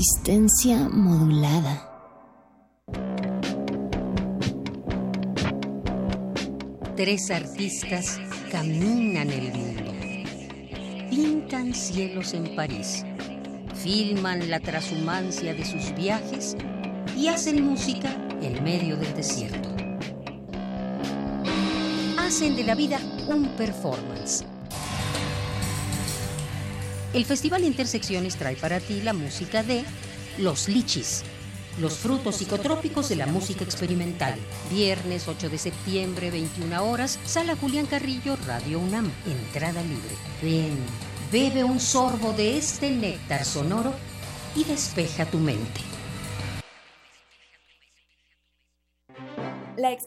Resistencia modulada. Tres artistas caminan el mundo. Pintan cielos en París. Filman la transhumancia de sus viajes y hacen música en medio del desierto. Hacen de la vida un performance. El Festival Intersecciones trae para ti la música de Los Lichis, los frutos psicotrópicos de la música experimental. Viernes 8 de septiembre, 21 horas, Sala Julián Carrillo, Radio UNAM. Entrada libre. Ven, bebe un sorbo de este néctar sonoro y despeja tu mente.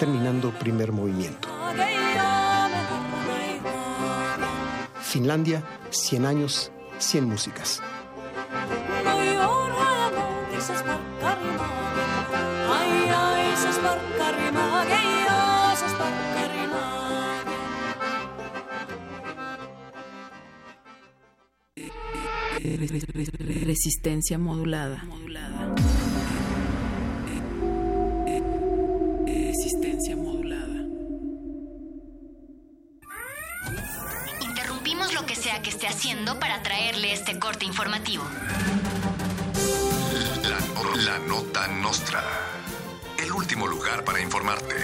terminando primer movimiento. Finlandia, 100 años, 100 músicas. Resistencia modulada. Sea que esté haciendo para traerle este corte informativo. La, la nota nostra. El último lugar para informarte.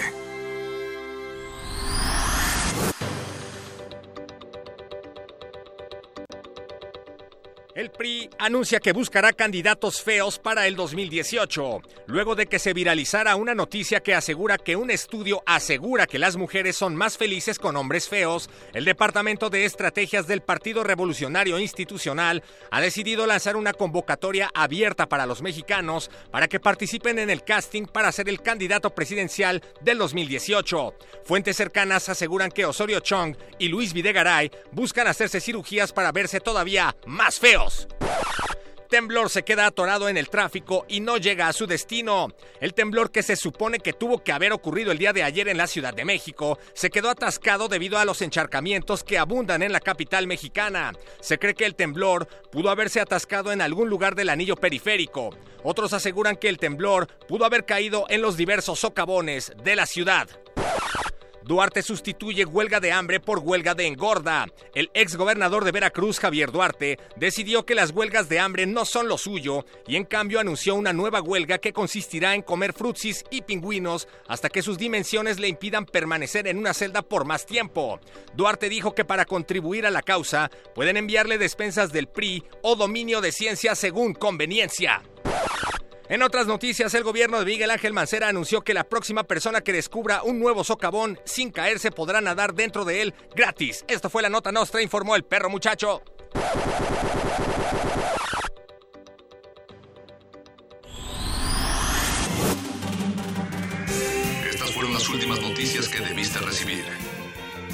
El PRI anuncia que buscará candidatos feos para el 2018, luego de que se viralizara una noticia que asegura que un estudio asegura que las mujeres son más felices con hombres feos. El Departamento de Estrategias del Partido Revolucionario Institucional ha decidido lanzar una convocatoria abierta para los mexicanos para que participen en el casting para ser el candidato presidencial del 2018. Fuentes cercanas aseguran que Osorio Chong y Luis Videgaray buscan hacerse cirugías para verse todavía más feos. Temblor se queda atorado en el tráfico y no llega a su destino. El temblor que se supone que tuvo que haber ocurrido el día de ayer en la Ciudad de México se quedó atascado debido a los encharcamientos que abundan en la capital mexicana. Se cree que el temblor pudo haberse atascado en algún lugar del anillo periférico. Otros aseguran que el temblor pudo haber caído en los diversos socavones de la ciudad. Duarte sustituye huelga de hambre por huelga de engorda. El ex gobernador de Veracruz, Javier Duarte, decidió que las huelgas de hambre no son lo suyo y en cambio anunció una nueva huelga que consistirá en comer frutsis y pingüinos hasta que sus dimensiones le impidan permanecer en una celda por más tiempo. Duarte dijo que para contribuir a la causa pueden enviarle despensas del PRI o dominio de ciencia según conveniencia. En otras noticias, el gobierno de Miguel Ángel Mancera anunció que la próxima persona que descubra un nuevo socavón sin caerse podrá nadar dentro de él gratis. Esto fue la nota nostra, informó el perro muchacho. Estas fueron las últimas noticias que debiste recibir.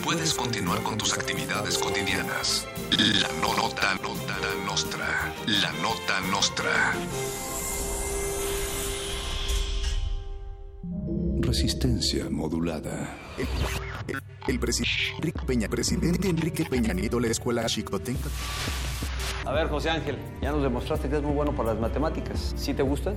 Puedes continuar con tus actividades cotidianas. La no nota, nota nostra. La nota nostra. Resistencia modulada. El, presidente Enrique Peña, presidente Enrique Peña Nieto, la escuela Chicotenca. A ver, José Ángel, ya nos demostraste que es muy bueno para las matemáticas. ¿Sí te gustan?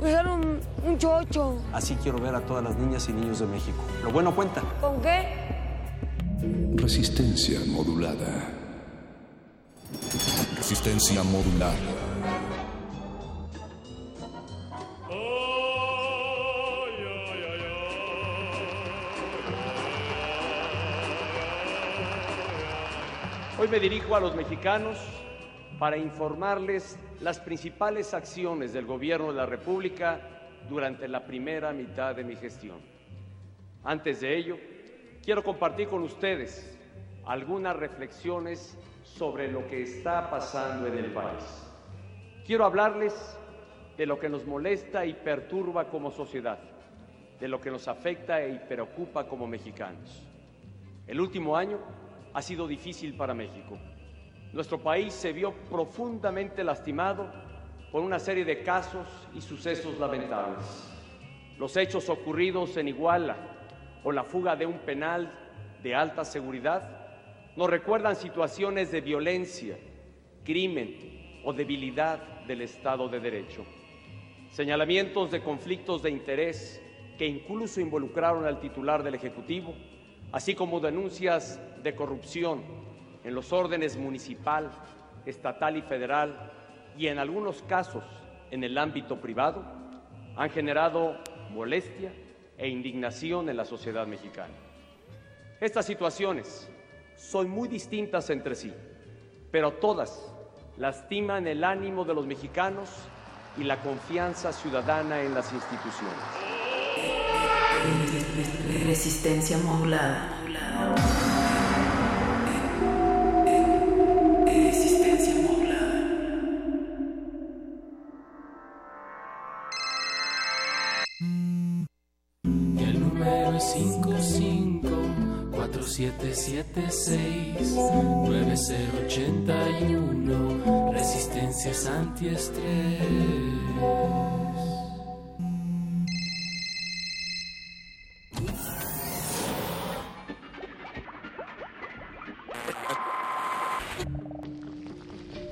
usar un, un chocho. Así quiero ver a todas las niñas y niños de México. Lo bueno cuenta. ¿Con qué? Resistencia modulada. Resistencia modulada. Hoy me dirijo a los mexicanos para informarles las principales acciones del Gobierno de la República durante la primera mitad de mi gestión. Antes de ello, quiero compartir con ustedes algunas reflexiones sobre lo que está pasando en el país. Quiero hablarles de lo que nos molesta y perturba como sociedad, de lo que nos afecta y preocupa como mexicanos. El último año ha sido difícil para México. Nuestro país se vio profundamente lastimado por una serie de casos y sucesos lamentables. Los hechos ocurridos en Iguala o la fuga de un penal de alta seguridad nos recuerdan situaciones de violencia, crimen o debilidad del Estado de Derecho. Señalamientos de conflictos de interés que incluso involucraron al titular del Ejecutivo, así como denuncias de corrupción en los órdenes municipal, estatal y federal, y en algunos casos en el ámbito privado, han generado molestia e indignación en la sociedad mexicana. Estas situaciones son muy distintas entre sí, pero todas lastiman el ánimo de los mexicanos y la confianza ciudadana en las instituciones. Resistencia modulada. 554776-9081. Resistencias antiestrés.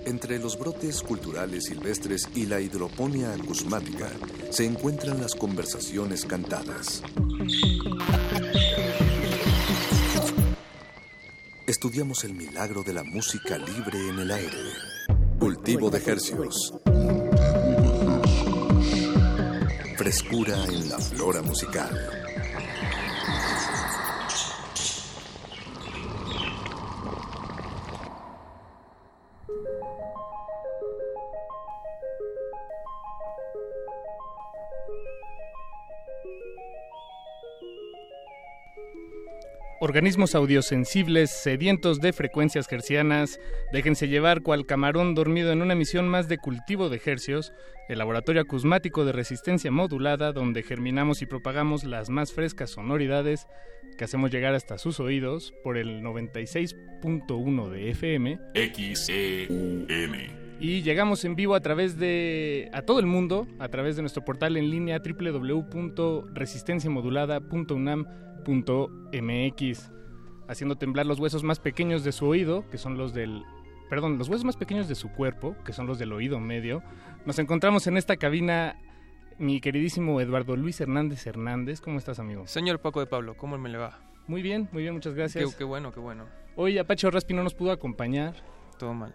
Entre los brotes culturales silvestres y la hidroponía acusmática se encuentran las conversaciones cantadas. Estudiamos el milagro de la música libre en el aire. Cultivo de hercios. Frescura en la flora musical. Organismos audiosensibles, sedientos de frecuencias hercianas, déjense llevar cual camarón dormido en una misión más de cultivo de hercios, el laboratorio acusmático de resistencia modulada donde germinamos y propagamos las más frescas sonoridades que hacemos llegar hasta sus oídos por el 96.1 de FM XEUN. y llegamos en vivo a través de a todo el mundo a través de nuestro portal en línea www.resistenciamodulada.unam.mx haciendo temblar los huesos más pequeños de su oído, que son los del perdón, los huesos más pequeños de su cuerpo, que son los del oído medio. Nos encontramos en esta cabina mi queridísimo Eduardo Luis Hernández Hernández. ¿Cómo estás, amigo? Señor Paco de Pablo, ¿cómo me le va? Muy bien, muy bien, muchas gracias. Qué, qué bueno, qué bueno. Hoy Apache Raspi no nos pudo acompañar. Todo mal.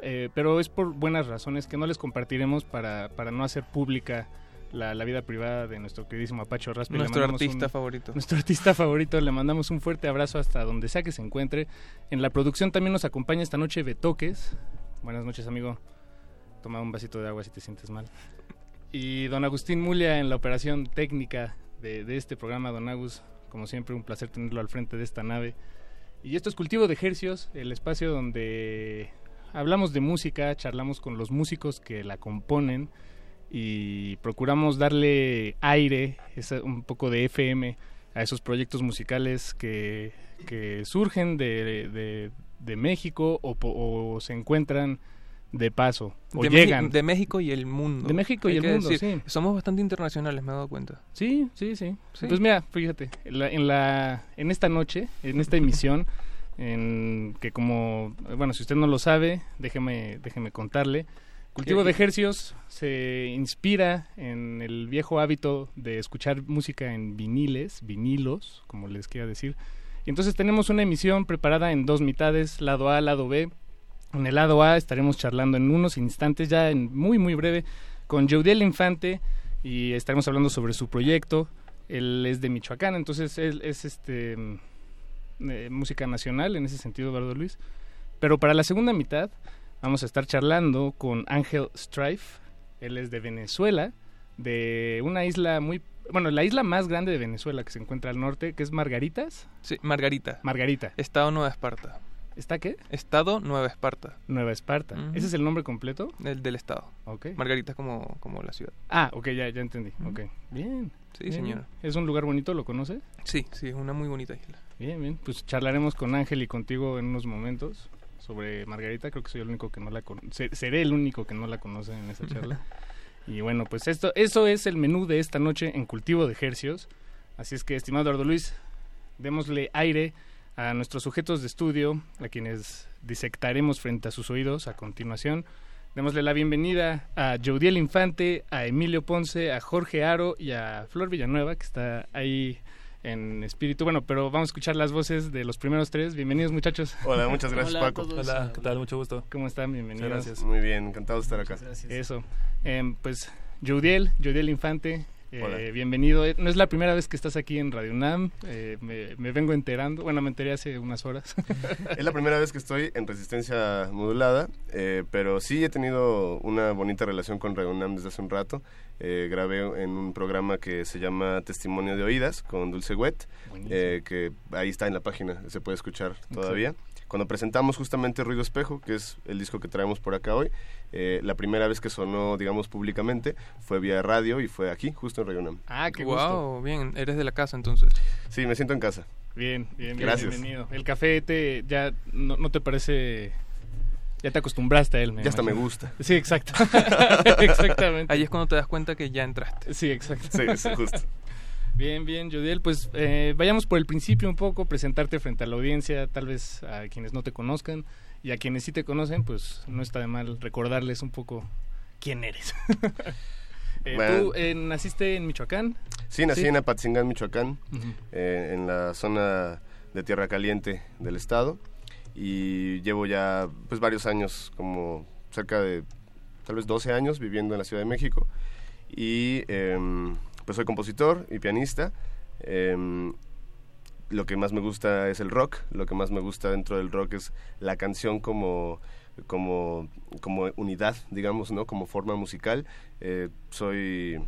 Eh, pero es por buenas razones que no les compartiremos para, para no hacer pública la, la vida privada de nuestro queridísimo Apache Raspi. Le Nuestro artista un- favorito. Nuestro artista favorito, le mandamos un fuerte abrazo hasta donde sea que se encuentre. En la producción también nos acompaña esta noche Betoques. Buenas noches, amigo. Toma un vasito de agua si te sientes mal. Y don Agustín Mulia en la operación técnica de, de este programa, don Agus. Como siempre, un placer tenerlo al frente de esta nave. Y esto es Cultivo de Hercios, el espacio donde hablamos de música, charlamos con los músicos que la componen y procuramos darle aire, esa- un poco de FM a esos proyectos musicales que, que surgen de, de- de México o, o se encuentran de paso o de, llegan. De México y el mundo. De México y el mundo, decir, sí. Somos bastante internacionales, me he dado cuenta. Sí, sí, sí, Sí. Pues mira, fíjate, en, la, en, la- en esta noche, en esta emisión, en que como, bueno, si usted no lo sabe, déjeme, déjeme contarle. Cultivo ¿Qué- de qué? Ejercios se inspira en el viejo hábito de escuchar música en viniles, vinilos, como les quiera decir. Y entonces tenemos una emisión preparada en dos mitades, lado A, lado B. En el lado A estaremos charlando en unos instantes, ya en muy, muy breve, con Jeudiel Infante y estaremos hablando sobre su proyecto. Él es de Michoacán, entonces él es este mm, eh, música nacional en ese sentido, Eduardo Luis. Pero para la segunda mitad vamos a estar charlando con Ángel Strife. Él es de Venezuela, de una isla muy... Bueno, la isla más grande de Venezuela que se encuentra al norte, que es Margaritas. Sí, Margarita. Margarita. Estado Nueva Esparta. ¿Está qué? Estado Nueva Esparta. Nueva Esparta. ¿Ese es el nombre completo? El del estado. Ok. Margarita como, como la ciudad. Ah, ok, ya, ya entendí. Ok. Bien. Sí, bien, señor. bien. ¿Es un lugar bonito? ¿Lo conoce? Sí, sí, es una muy bonita isla. Bien, bien. Pues charlaremos con Ángel y contigo en unos momentos sobre Margarita. Creo que soy el único que no la con- se- seré el único que no la conoce en esta charla. y bueno, pues esto, eso es el menú de esta noche en Cultivo de Ejercios. Así es que, estimado Eduardo Luis, démosle aire a nuestros sujetos de estudio, a quienes disectaremos frente a sus oídos a continuación. Démosle la bienvenida a Jodiel Infante, a Emilio Ponce, a Jorge Aro y a Flor Villanueva, que está ahí en espíritu. Bueno, pero vamos a escuchar las voces de los primeros tres. Bienvenidos, muchachos. Hola, muchas gracias, Hola a Paco. todos. Hola, ¿qué tal? Mucho gusto. ¿Cómo están? Bienvenidos. Muchas gracias. Muy bien, encantado de estar acá. Eso. Em, pues, Jodiel, Jodiel Infante, eh, bienvenido. Eh, No es la primera vez que estás aquí en Radio UNAM. eh, me, me vengo enterando. Bueno, me enteré hace unas horas. Es la primera vez que estoy en resistencia modulada, eh, pero sí he tenido una bonita relación con Radio UNAM desde hace un rato. Eh, grabé en un programa que se llama Testimonio de Oídas con Dulce Wet, eh, que ahí está en la página, se puede escuchar todavía. Cuando presentamos justamente Ruido Espejo, que es el disco que traemos por acá hoy, eh, la primera vez que sonó, digamos, públicamente fue vía radio y fue aquí, justo en Radio UNAM. Ah, qué wow, gusto. bien, eres de la casa entonces. Sí, me siento en casa. Bien, bien, bien, Gracias. bienvenido. El café te, ya no, no te parece... Ya te acostumbraste a él, Ya hasta me gusta. Sí, exacto. Exactamente. Ahí es cuando te das cuenta que ya entraste. Sí, exacto. Sí, sí, justo. Bien, bien, Jodiel. Pues eh, vayamos por el principio un poco, presentarte frente a la audiencia, tal vez a quienes no te conozcan y a quienes sí te conocen, pues no está de mal recordarles un poco quién eres. Eh, Bueno. ¿Tú eh, naciste en Michoacán? Sí, nací en Apatzingán, Michoacán, eh, en la zona de Tierra Caliente del estado y llevo ya pues varios años, como cerca de tal vez 12 años viviendo en la Ciudad de México y em, pues soy compositor y pianista. Em, lo que más me gusta es el rock, lo que más me gusta dentro del rock es la canción como como como unidad, digamos, ¿no? Como forma musical. Eh, soy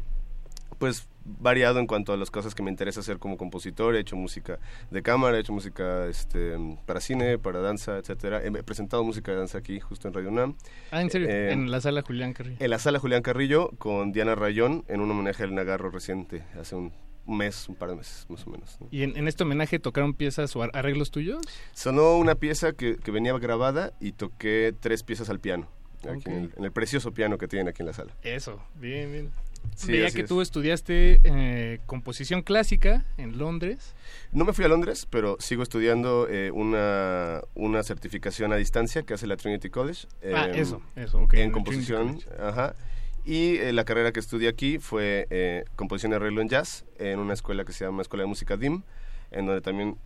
pues variado en cuanto a las cosas que me interesa hacer como compositor. He hecho música de cámara, he hecho música este, para cine, para danza, etcétera. He presentado música de danza aquí, justo en Radio UNAM. Ah, ¿en serio? Eh, en la sala Julián Carrillo. En la sala Julián Carrillo con Diana Rayón en un homenaje al Nagarro reciente, hace un mes, un par de meses más o menos. ¿no? ¿Y en, en este homenaje tocaron piezas o ar- arreglos tuyos? Sonó una pieza que, que venía grabada y toqué tres piezas al piano, aquí en, el, en el precioso piano que tienen aquí en la sala. Eso, bien, bien. Sí, Veía que es. tú estudiaste eh, composición clásica en Londres. No me fui a Londres, pero sigo estudiando eh, una, una certificación a distancia que hace la Trinity College. Ah, eh, eso, eso, ok, en composición, ajá. Y eh, la carrera que estudié aquí fue composición y arreglo en jazz en una escuela que se llama Escuela de Música DIM, en donde también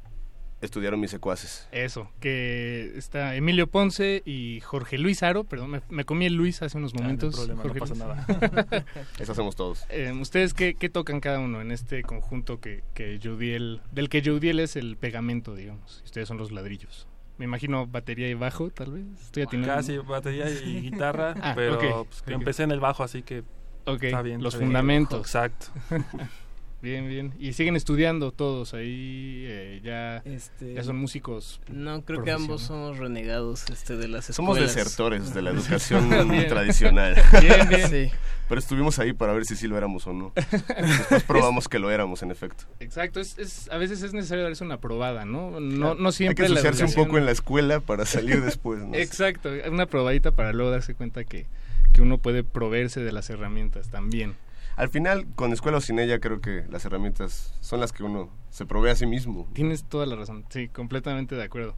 estudiaron mis secuaces. Eso, que está Emilio Ponce y Jorge Luis Aro, perdón, me, me comí el Luis hace unos no hay momentos. problema, no pasa Luis. nada. Eso hacemos todos. Eh, ¿Ustedes qué, qué tocan cada uno en este conjunto que, que Judiel, del que Judiel es el pegamento, digamos? Ustedes son los ladrillos. Me imagino batería y bajo, tal vez. Estoy atinando. Casi batería y guitarra, Ah, pero pues, empecé en el bajo, así que está bien. los está bien. fundamentos. Exacto. Bien, bien. Y siguen estudiando todos ahí, eh, ya, Este, ya son músicos. No, creo que ambos somos renegados este, de las Somos escuelas. desertores de la educación Bien. tradicional. Bien, bien. Sí. Pero estuvimos ahí para ver si sí lo éramos o no. Después probamos que lo éramos, en efecto. Exacto, es, es- a veces es necesario darse una probada, ¿no? No, no Hay siempre que la ensuciarse un poco en la escuela para salir después. ¿no? Exacto, una probadita para luego darse cuenta que, que uno puede proveerse de las herramientas también. Al final, con escuela o sin ella, creo que las herramientas son las que uno se provee a sí mismo. Tienes toda la razón, sí, completamente de acuerdo.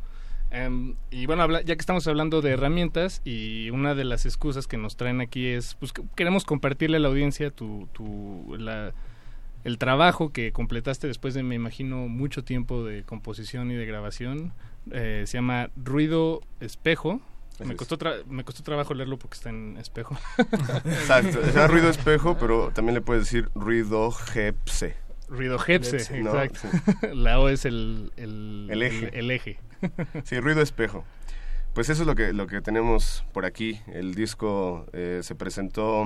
Em, y bueno, ya que estamos hablando de herramientas y una de las excusas que nos traen aquí es, pues que- queremos compartirle a la audiencia tu, tu, la, el trabajo que completaste después de, me imagino, mucho tiempo de composición y de grabación. Eh, se llama Ruido Espejo. Me costó, tra- me costó trabajo leerlo porque está en espejo. Exacto, llama ruido espejo, pero también le puedes decir ruido gepse. Ruido ¿no? exacto. Sí. La O es el, el, El eje. el- el eje. Sí, ruido espejo. Pues eso es lo que, lo que tenemos por aquí. El disco eh, se presentó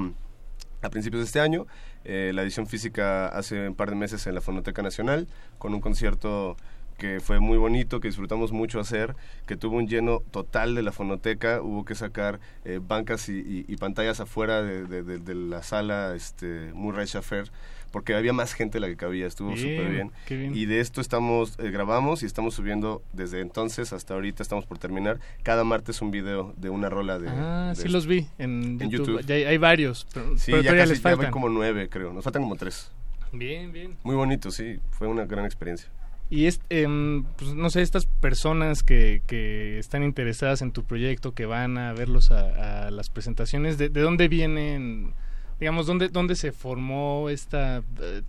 a principios de este año. Eh, la edición física hace un par de meses en la Fonoteca Nacional, con un concierto que fue muy bonito, que disfrutamos mucho hacer, que tuvo un lleno total de la fonoteca, hubo que sacar eh, bancas y, y- y pantallas afuera de, de- de- de la sala este, Murray Schaffer, porque había más gente de la que cabía, estuvo súper bien. Y de esto estamos, eh, grabamos y estamos subiendo desde entonces hasta ahorita, estamos por terminar, cada martes un video de una rola de... Ah, sí los vi en, En YouTube. YouTube. Ya hay, hay varios, pero, Sí, pero ya casi, les ya faltan. como nueve, creo. Nos faltan como tres. Bien, bien. Muy bonito, sí. Fue una gran experiencia. Y es, em, pues, no sé, estas personas que, que están interesadas en tu proyecto, que van a verlos a, a las presentaciones, ¿de, de dónde vienen? Digamos, ¿dónde, dónde se formó esta... eh,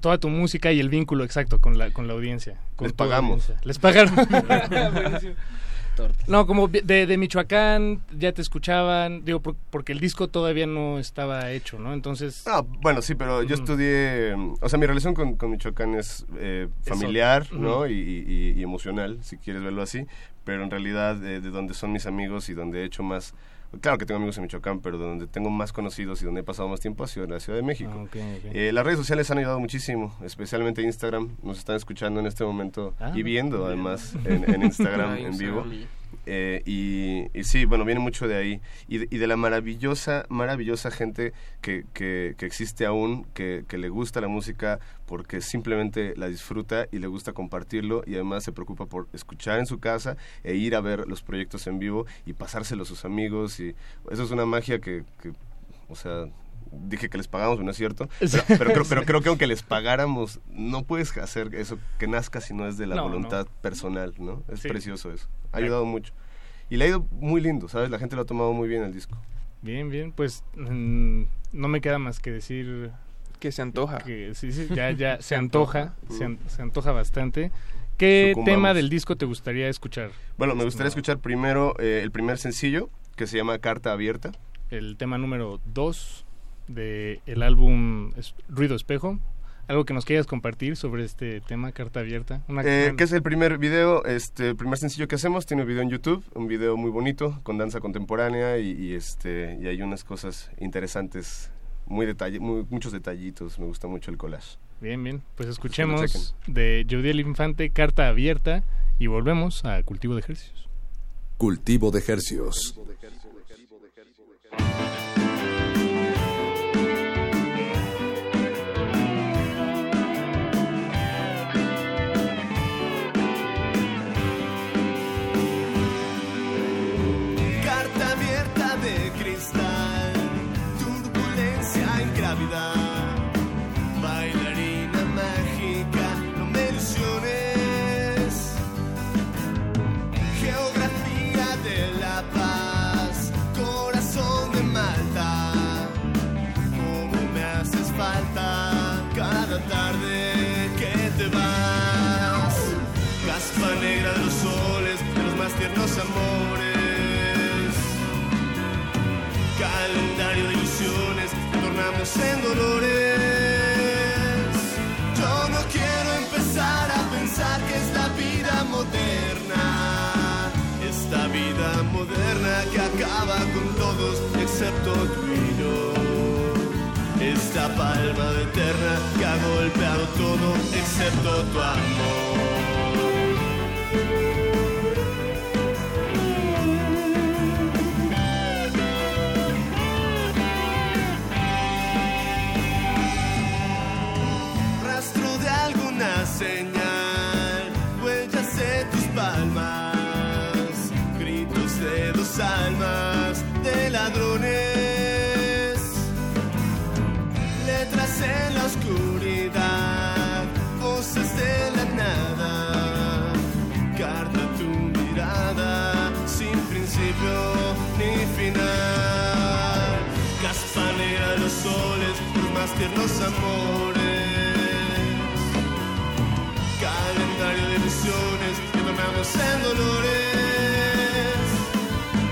toda tu música y el vínculo exacto con la, con la audiencia. con Les pagamos. audiencia. Les pagaron. No, como de, de Michoacán ya te escuchaban, digo, por- porque el disco todavía no estaba hecho, ¿no? Entonces... Ah, bueno, sí, pero yo estudié, o sea, mi relación con, con Michoacán es eh, Eso. familiar. ¿no? Y, y- y emocional, si quieres verlo así, pero en realidad eh, de donde son mis amigos y donde he hecho más, claro que tengo amigos en Michoacán, pero de donde tengo más conocidos y donde he pasado más tiempo ha sido en la Ciudad de México. Ah. Eh, las redes sociales han ayudado muchísimo, especialmente Instagram, nos están escuchando en este momento Ah, y viendo bien. además en, en Instagram en vivo. Eh, y, y sí, bueno, viene mucho de ahí. Y de, y de la maravillosa, maravillosa gente que, que, que existe aún, que, que le gusta la música porque simplemente la disfruta y le gusta compartirlo y además se preocupa por escuchar en su casa e ir a ver los proyectos en vivo y pasárselo a sus amigos. Y eso es una magia que, que o sea, dije que les pagamos, pero no es cierto. Pero, pero creo, pero creo que aunque les pagáramos, no puedes hacer eso que nazca si no es de la No, voluntad personal, ¿no? Es Sí. precioso eso. Ha ayudado mucho. Y le ha ido muy lindo, ¿sabes? La gente lo ha tomado muy bien el disco. Bien, bien, pues mm, no me queda más que decir Que se antoja. que sí, sí, ya, ya se, Se antoja, antoja. se, an- se antoja bastante. ¿Qué Sucumbamos. tema del disco te gustaría escuchar? Bueno, me gustaría Estimado? escuchar primero eh, el primer sencillo, que se llama Carta Abierta. El tema número 2 de el álbum es- Ruido Espejo. Algo que nos quieras compartir sobre este tema, Carta Abierta. Una- Eh, una- que es el primer video, este, el primer sencillo que hacemos, tiene un video en YouTube, un video muy bonito, con danza contemporánea y, y, este, y hay unas cosas interesantes, muy detalle, muy- muchos detallitos, me gusta mucho el collage. Bien, bien. Pues escuchemos de Jodiel Infante, Carta Abierta, y volvemos a Cultivo de Ejercicios. Cultivo de Hercios. Carta tornamos en dolores. Yo no quiero empezar a pensar que es la vida moderna. Esta vida moderna que acaba con todos excepto tú y yo. esta palma de tierra que ha golpeado todo excepto tu amor. Alguna señal, huellas de tus palmas, gritos de dos almas de ladrones, letras en la oscuridad, voces de la nada, carta tu mirada, sin principio ni final, caspanera los soles, tus más tiernos amores dolores.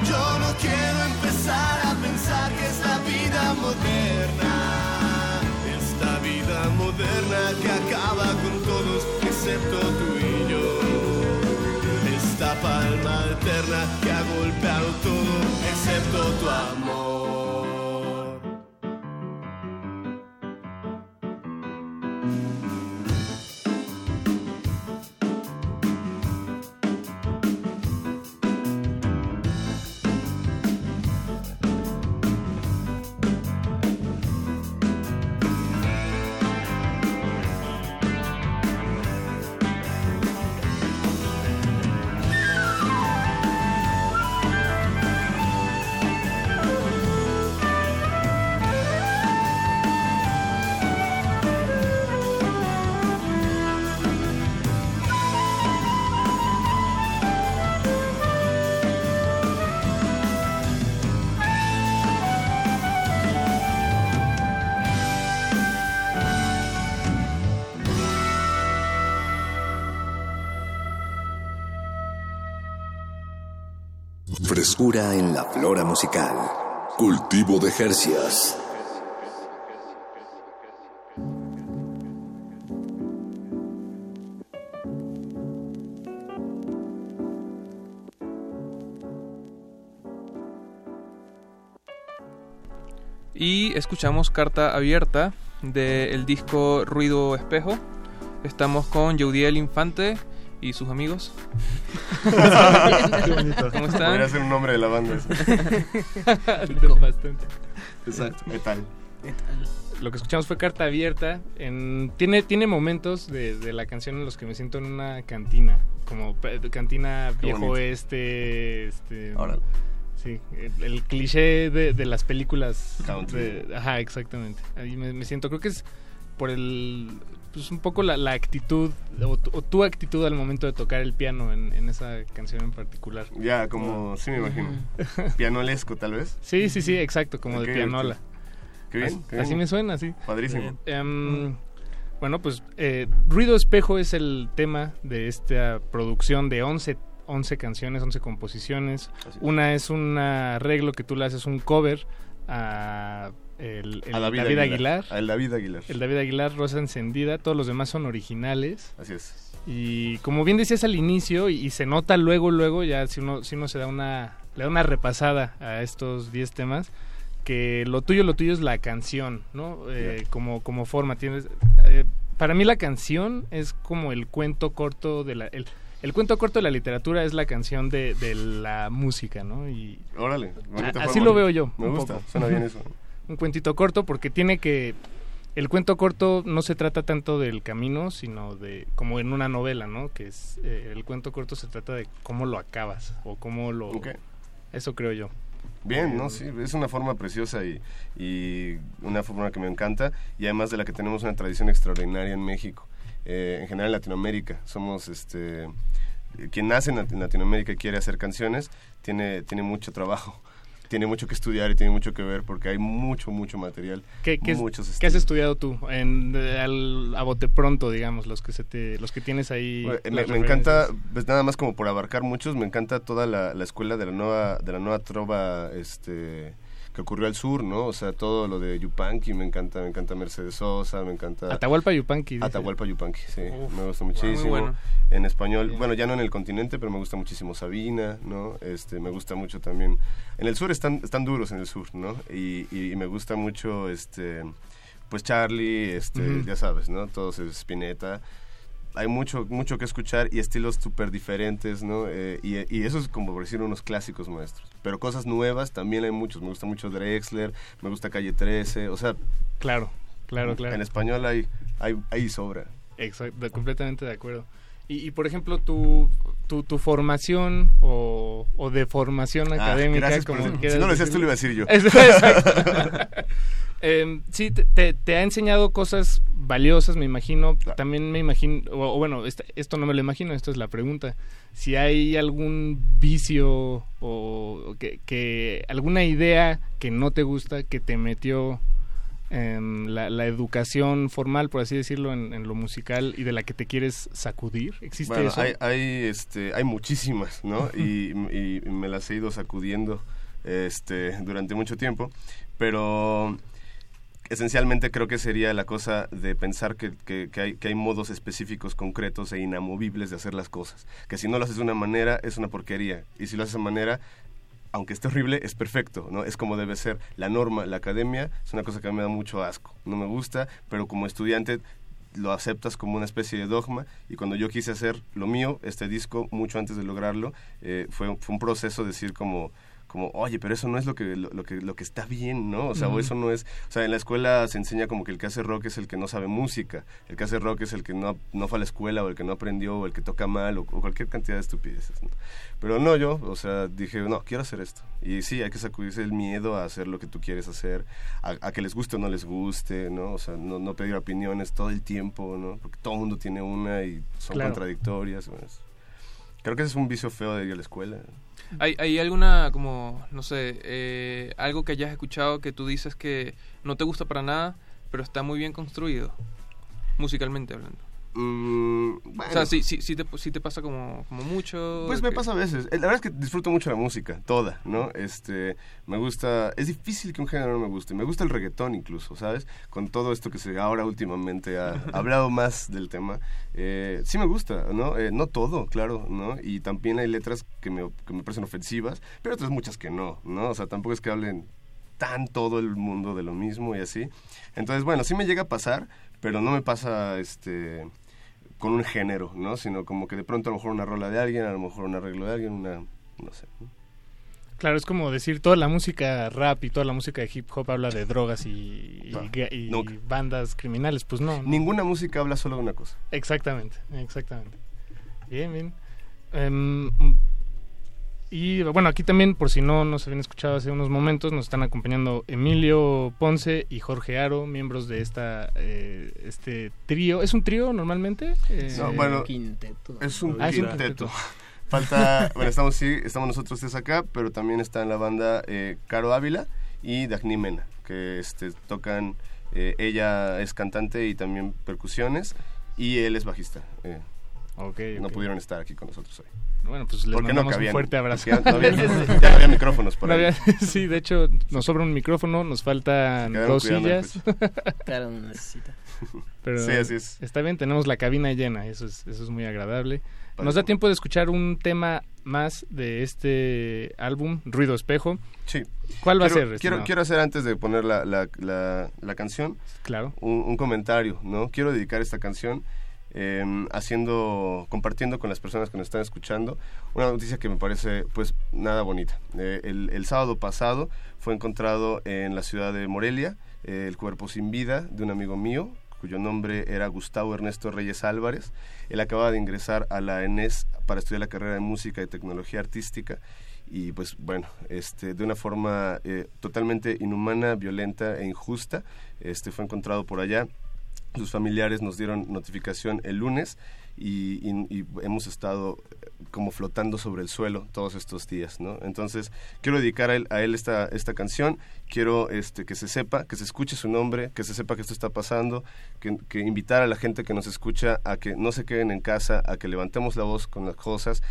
Yo no quiero empezar a pensar que esta vida moderna, esta vida moderna que acaba con todos excepto tú y yo. Esta palma eterna que ha golpeado todo excepto tu amor. Frescura en la flora musical. Cultivo de Jercias. Y escuchamos Carta Abierta del disco Ruido Espejo. Estamos con Yeudiel Infante y sus amigos. Qué bonito. ¿Cómo están? Podría ser un nombre de la banda. eso. Bastante. Exacto, metal. Lo que escuchamos fue Carta Abierta. En, tiene, tiene momentos de, de la canción en los que me siento en una cantina. Como pe- cantina viejo este. este Órale. Sí, el, el cliché de, de las películas. Country. de- ajá, exactamente. Ahí me, me siento. Creo que es por el. Pues un poco la, la actitud o, tu- o tu actitud al momento de tocar el piano en, en esa canción en particular. Ya, como, sí me imagino. Pianolesco, tal vez. Sí, sí, sí, exacto, como Ok, de pianola. Qué bien, Así, qué bien. así me suena, sí. Padrísimo. Em, bueno, pues eh, Ruido Espejo es el tema de esta producción de 11, 11 canciones, 11 composiciones. Una es un arreglo que tú le haces un cover a el, David David, Aguilar. David Aguilar. El David Aguilar, Rosa Encendida. Todos los demás son originales. Así es. Y como bien decías al inicio, y, y se nota luego, luego, ya si uno, si uno se da una, le da una repasada a estos 10 temas, que lo tuyo, lo tuyo es la canción, ¿no? Eh, como, como forma. Tienes, eh, para mí la canción es como el cuento corto de la... El, el cuento corto de la literatura es la canción de, de la música, ¿no? Y Órale. a- así lo veo yo. Me un gusta, poco. suena bien eso. un cuentito corto porque tiene que el cuento corto no se trata tanto del camino sino de como en una novela no que es eh, el cuento corto se trata de cómo lo acabas o cómo lo Ok. eso creo yo Bien, ¿no? Sí, es una forma preciosa y, y una forma que me encanta y además de la que tenemos una tradición extraordinaria en México. Eh, en general en Latinoamérica somos este quien nace en Latinoamérica y quiere hacer canciones tiene tiene mucho trabajo tiene mucho que estudiar y tiene mucho que ver porque hay mucho mucho material ¿Qué, qué, muchos qué has estudiado tú en al- a bote pronto digamos los que se te los que tienes ahí Bueno, me, me encanta, pues nada más como por abarcar muchos, me encanta toda la, la escuela de la nueva, de la nueva trova, este, que ocurrió al sur, ¿no? O sea, todo lo de Yupanqui, me encanta, me encanta Mercedes Sosa, me encanta... Atahualpa Yupanqui. dice. Atahualpa Yupanqui, sí, Uf, me gusta muy muchísimo. bueno. En español, bueno, ya no en el continente, pero me gusta muchísimo Sabina, ¿no? Este, me gusta mucho también... En el sur están, están duros en el sur, ¿no? Y, y, y me gusta mucho, este, pues Charlie, este, ya sabes, ¿no? Todos es Spinetta. Hay mucho, mucho que escuchar y estilos súper diferentes, ¿no? Eh, y, y eso es como por decir unos clásicos maestros. Pero cosas nuevas también hay muchos. Me gusta mucho Drexler, me gusta Calle 13, o sea... Claro, claro, claro. En español hay, hay, hay sobra. Exacto, completamente de acuerdo. Y, y, por ejemplo, tu, tu, tu formación o, o de formación Ah, académica, gracias por como quieras si no lo decías tú, lo iba a decir yo. Exacto. Em, sí, te, te- te ha enseñado cosas valiosas, me imagino. También me imagino, o, o bueno, esta- esto no me lo imagino, esto es la pregunta. Si hay algún vicio o que, que alguna idea que no te gusta, que te metió em, la, la educación formal, por así decirlo, en, en lo musical y de la que te quieres sacudir. ¿Existe Bueno, eso? hay, hay, este, hay muchísimas, ¿no? y, y me las he ido sacudiendo este, durante mucho tiempo, pero esencialmente creo que sería la cosa de pensar que, que- hay, que hay modos específicos, concretos e inamovibles de hacer las cosas. Que si no lo haces de una manera es una porquería, y si lo haces de manera aunque esté horrible, es perfecto, ¿no? Es como debe ser. La norma, la academia, es una cosa que me da mucho asco. No me gusta, pero como estudiante lo aceptas como una especie de dogma y cuando yo quise hacer lo mío, este disco, mucho antes de lograrlo, eh, fue, fue un proceso de decir como como oye pero eso no es lo que lo, lo que lo que está bien no o sea o eso no es o sea en la escuela se enseña como que el que hace rock es el que no sabe música el que hace rock es el que no no fue a la escuela o el que no aprendió o el que toca mal o, o cualquier cantidad de estupideces ¿no? pero no yo o sea dije no quiero hacer esto y sí hay que sacudirse el miedo a hacer lo que tú quieres hacer a, a que les guste o no les guste no o sea no, no pedir opiniones todo el tiempo no porque todo el mundo tiene una y son Claro. contradictorias ¿no? Es- creo que ese es un vicio feo de ir a la escuela ¿Hay, hay alguna, como, no sé, eh, algo que hayas escuchado que tú dices que no te gusta para nada, pero está muy bien construido, musicalmente hablando? Mm, O sea, sí, sí, sí te, sí te pasa como, como mucho. Pues me que- pasa a veces. Eh, La verdad es que disfruto mucho la música, toda, ¿no? Este, me gusta, es difícil que un género no me guste. Me gusta el reggaetón incluso, ¿sabes? Con todo esto que se ahora últimamente ha hablado más del tema. eh, sí me gusta, ¿no? Eh, no todo, claro, ¿no? Y también hay letras que me, que me parecen ofensivas, pero otras muchas que no, ¿no? O sea, tampoco es que hablen tan todo el mundo de lo mismo y así. Entonces, bueno, sí me llega a pasar, pero no me pasa, este con un género, ¿no? Sino como que de pronto a lo mejor una rola de alguien, a lo mejor un arreglo de alguien, una, no sé. ¿no? Claro, es como decir, toda la música rap y toda la música de hip hop habla de drogas y, No, bandas criminales. Pues no. no. Ninguna música habla solo de una cosa. Exactamente, exactamente. Bien, bien. Em, y bueno, aquí también, por si no nos habían escuchado hace unos momentos, nos están acompañando Emilio Ponce y Jorge Aro, miembros de esta eh, este trío. ¿Es un trío normalmente? Eh, No, bueno, quinteto. Es un Ah, es un quinteto. Falta, bueno, estamos sí, estamos nosotros tres acá, pero también está en la banda eh, Caro Ávila y Dagny Mena, que este, tocan, eh, ella es cantante y también percusiones, y él es bajista. eh. No pudieron estar aquí con nosotros hoy. Bueno, pues les Porque no mandamos cabían, un fuerte abrazo. ya no había- ya no había micrófonos por No ahí. había- sí, de hecho, nos sobra un micrófono, nos faltan dos sillas. Claro, no necesita. Pero Sí, así es. Está bien, tenemos la cabina llena, eso es, eso es muy agradable. Padre. Nos da tiempo de escuchar un tema más de este álbum, Ruido Espejo. Sí. ¿Cuál va quiero, a ser? Quiero, quiero hacer antes de poner la, la, la, la canción Claro. un, un comentario, ¿no? Quiero dedicar esta canción eh, haciendo, compartiendo con las personas que nos están escuchando una noticia que me parece pues nada bonita. Eh, el, sábado pasado fue encontrado en la ciudad de Morelia eh, el cuerpo sin vida de un amigo mío cuyo nombre era Gustavo Ernesto Reyes Álvarez. Él acaba de ingresar a la ENES para estudiar la carrera de música y tecnología artística y pues bueno, este, de una forma eh, totalmente inhumana, violenta e injusta, este, fue encontrado por allá. Sus familiares nos dieron notificación el lunes y, hemos estado eh, como flotando sobre el suelo todos estos días, ¿no? Entonces, quiero dedicar a él, a él esta, esta canción, quiero este, que se sepa, que se escuche su nombre, que se sepa que esto está pasando, que, que invitar a la gente que nos escucha a que no se queden en casa, a que levantemos la voz con las cosas,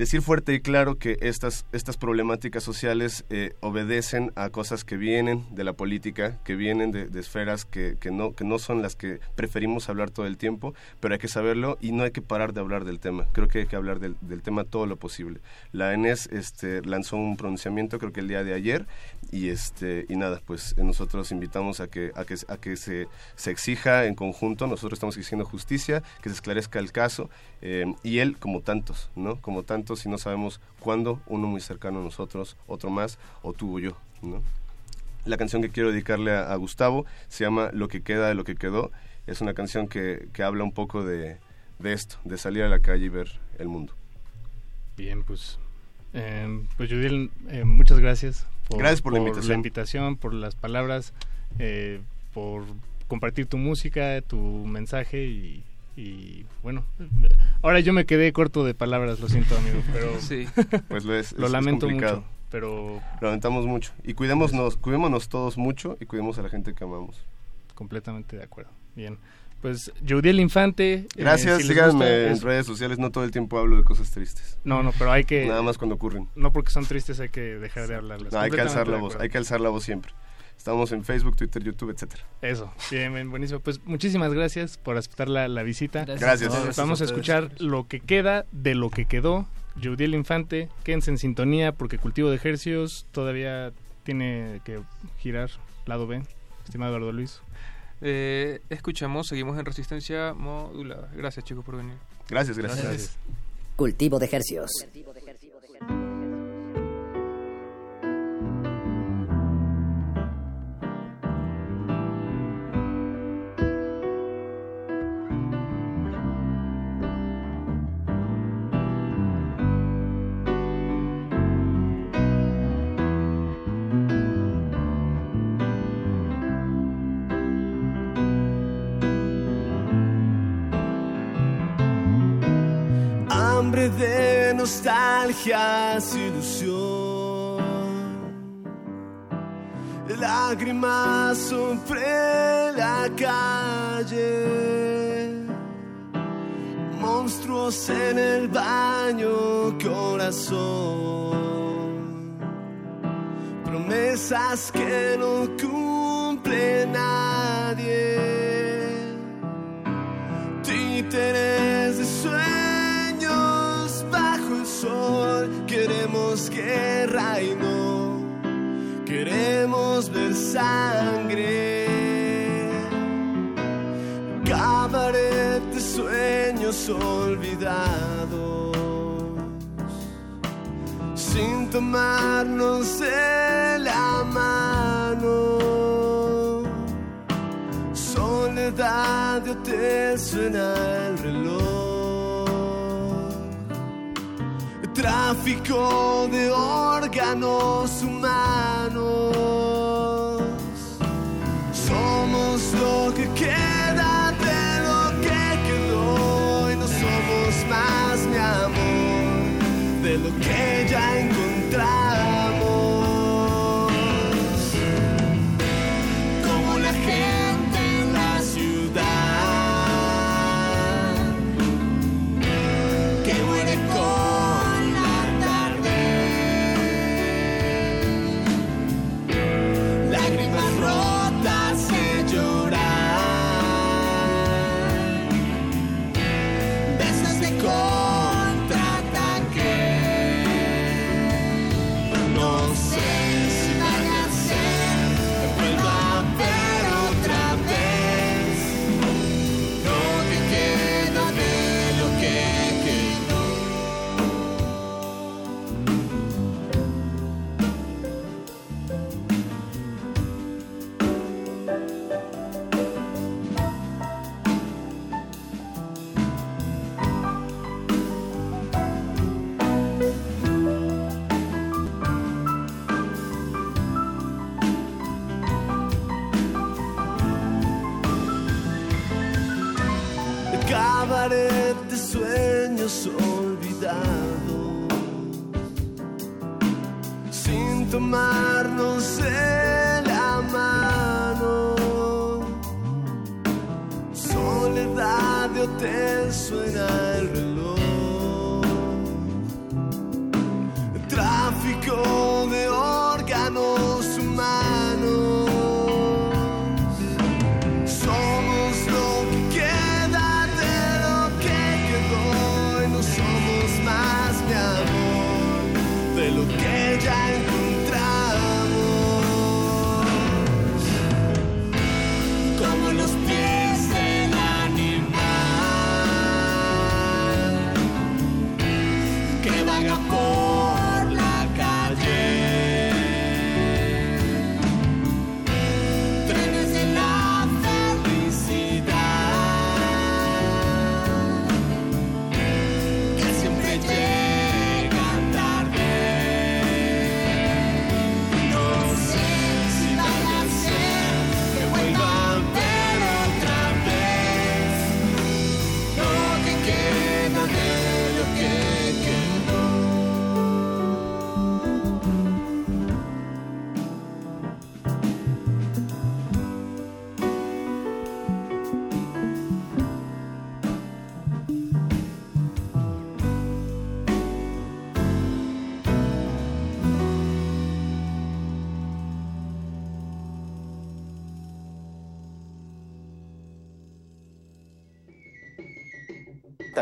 decir fuerte y claro que estas, estas problemáticas sociales eh, obedecen a cosas que vienen de la política, que vienen de, esferas que, que, no, que no son las que preferimos hablar todo el tiempo, pero hay que saberlo y no hay que parar de hablar del tema. Creo que hay que hablar del, del tema todo lo posible. La ENES este, lanzó un pronunciamiento creo que el día de ayer y, este, y nada, pues eh, nosotros invitamos a que, a que, a que se, se exija en conjunto, nosotros estamos exigiendo justicia, que se esclarezca el caso eh, y él como tantos, ¿no? Como tantos y no sabemos cuándo, uno muy cercano a nosotros, otro más, o tú o yo, ¿no? La canción que quiero dedicarle a, a Gustavo se llama Lo que queda de lo que quedó. Es una canción que, que habla un poco de, de esto, de salir a la calle y ver el mundo. Bien, pues, eh, pues Judiel, eh, muchas gracias. Gracias por la invitación. invitación, por las palabras, eh, por compartir tu música, tu mensaje y, y, bueno, ahora yo me quedé corto de palabras, lo siento amigo, pero Sí. Pues lo es. lo es- lamento complicado. mucho, pero Lo lamentamos mucho. Y cuidémonos, cuidémonos todos mucho y cuidemos a la gente que amamos. completamente de acuerdo. Bien, pues Judiel Infante. eh, Gracias, si les síganme gusta, en es- redes sociales, no todo el tiempo hablo de cosas tristes. No, no, pero hay que... Nada más cuando ocurren. No porque son tristes hay que dejar de hablarles. No, hay que alzar la voz, hay que alzar la voz siempre. Estamos en Facebook, Twitter, YouTube, etcétera. Eso, bien, bien, buenísimo. Pues muchísimas gracias por aceptar la, la visita. Gracias. Gracias. Gracias Vamos a escuchar lo que queda de lo que quedó. Judiel Infante, quédense en sintonía porque Cultivo de Ejercios todavía tiene que girar lado B, estimado Eduardo Luis. Eh, escuchamos, seguimos en resistencia modulada. Gracias chicos por venir. Gracias, gracias. Cultivo de Hercios. hambre de nostalgia, ilusión, lágrimas sobre la calle, monstruos en el baño, corazón, promesas que no cumple nadie sangre. Cabaret de sueños olvidados, sin tomarnos de la mano soledad de hotel suena el reloj. Tráfico de órganos humanos.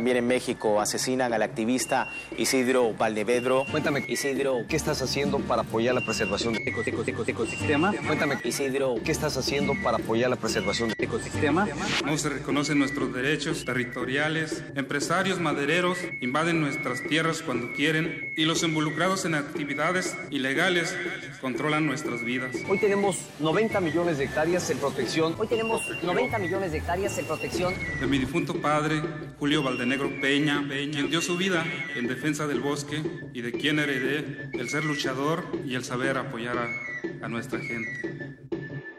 También en México asesinan al activista Isidro Valdevedro. Cuéntame, Isidro, ¿qué estás haciendo para apoyar la preservación del ecosistema? Cuéntame, Isidro, ¿qué estás haciendo para apoyar la preservación del ecosistema? No se reconocen nuestros derechos territoriales, empresarios madereros invaden nuestras tierras cuando quieren y los involucrados en actividades ilegales controlan nuestras vidas. Hoy tenemos 90 millones de hectáreas en protección. Hoy tenemos 90 millones de hectáreas en protección. De mi difunto padre, Julio Valdenegro Peña, quien dio su vida en defensa del bosque y de quien heredé el ser luchador y el saber apoyar a, a nuestra gente.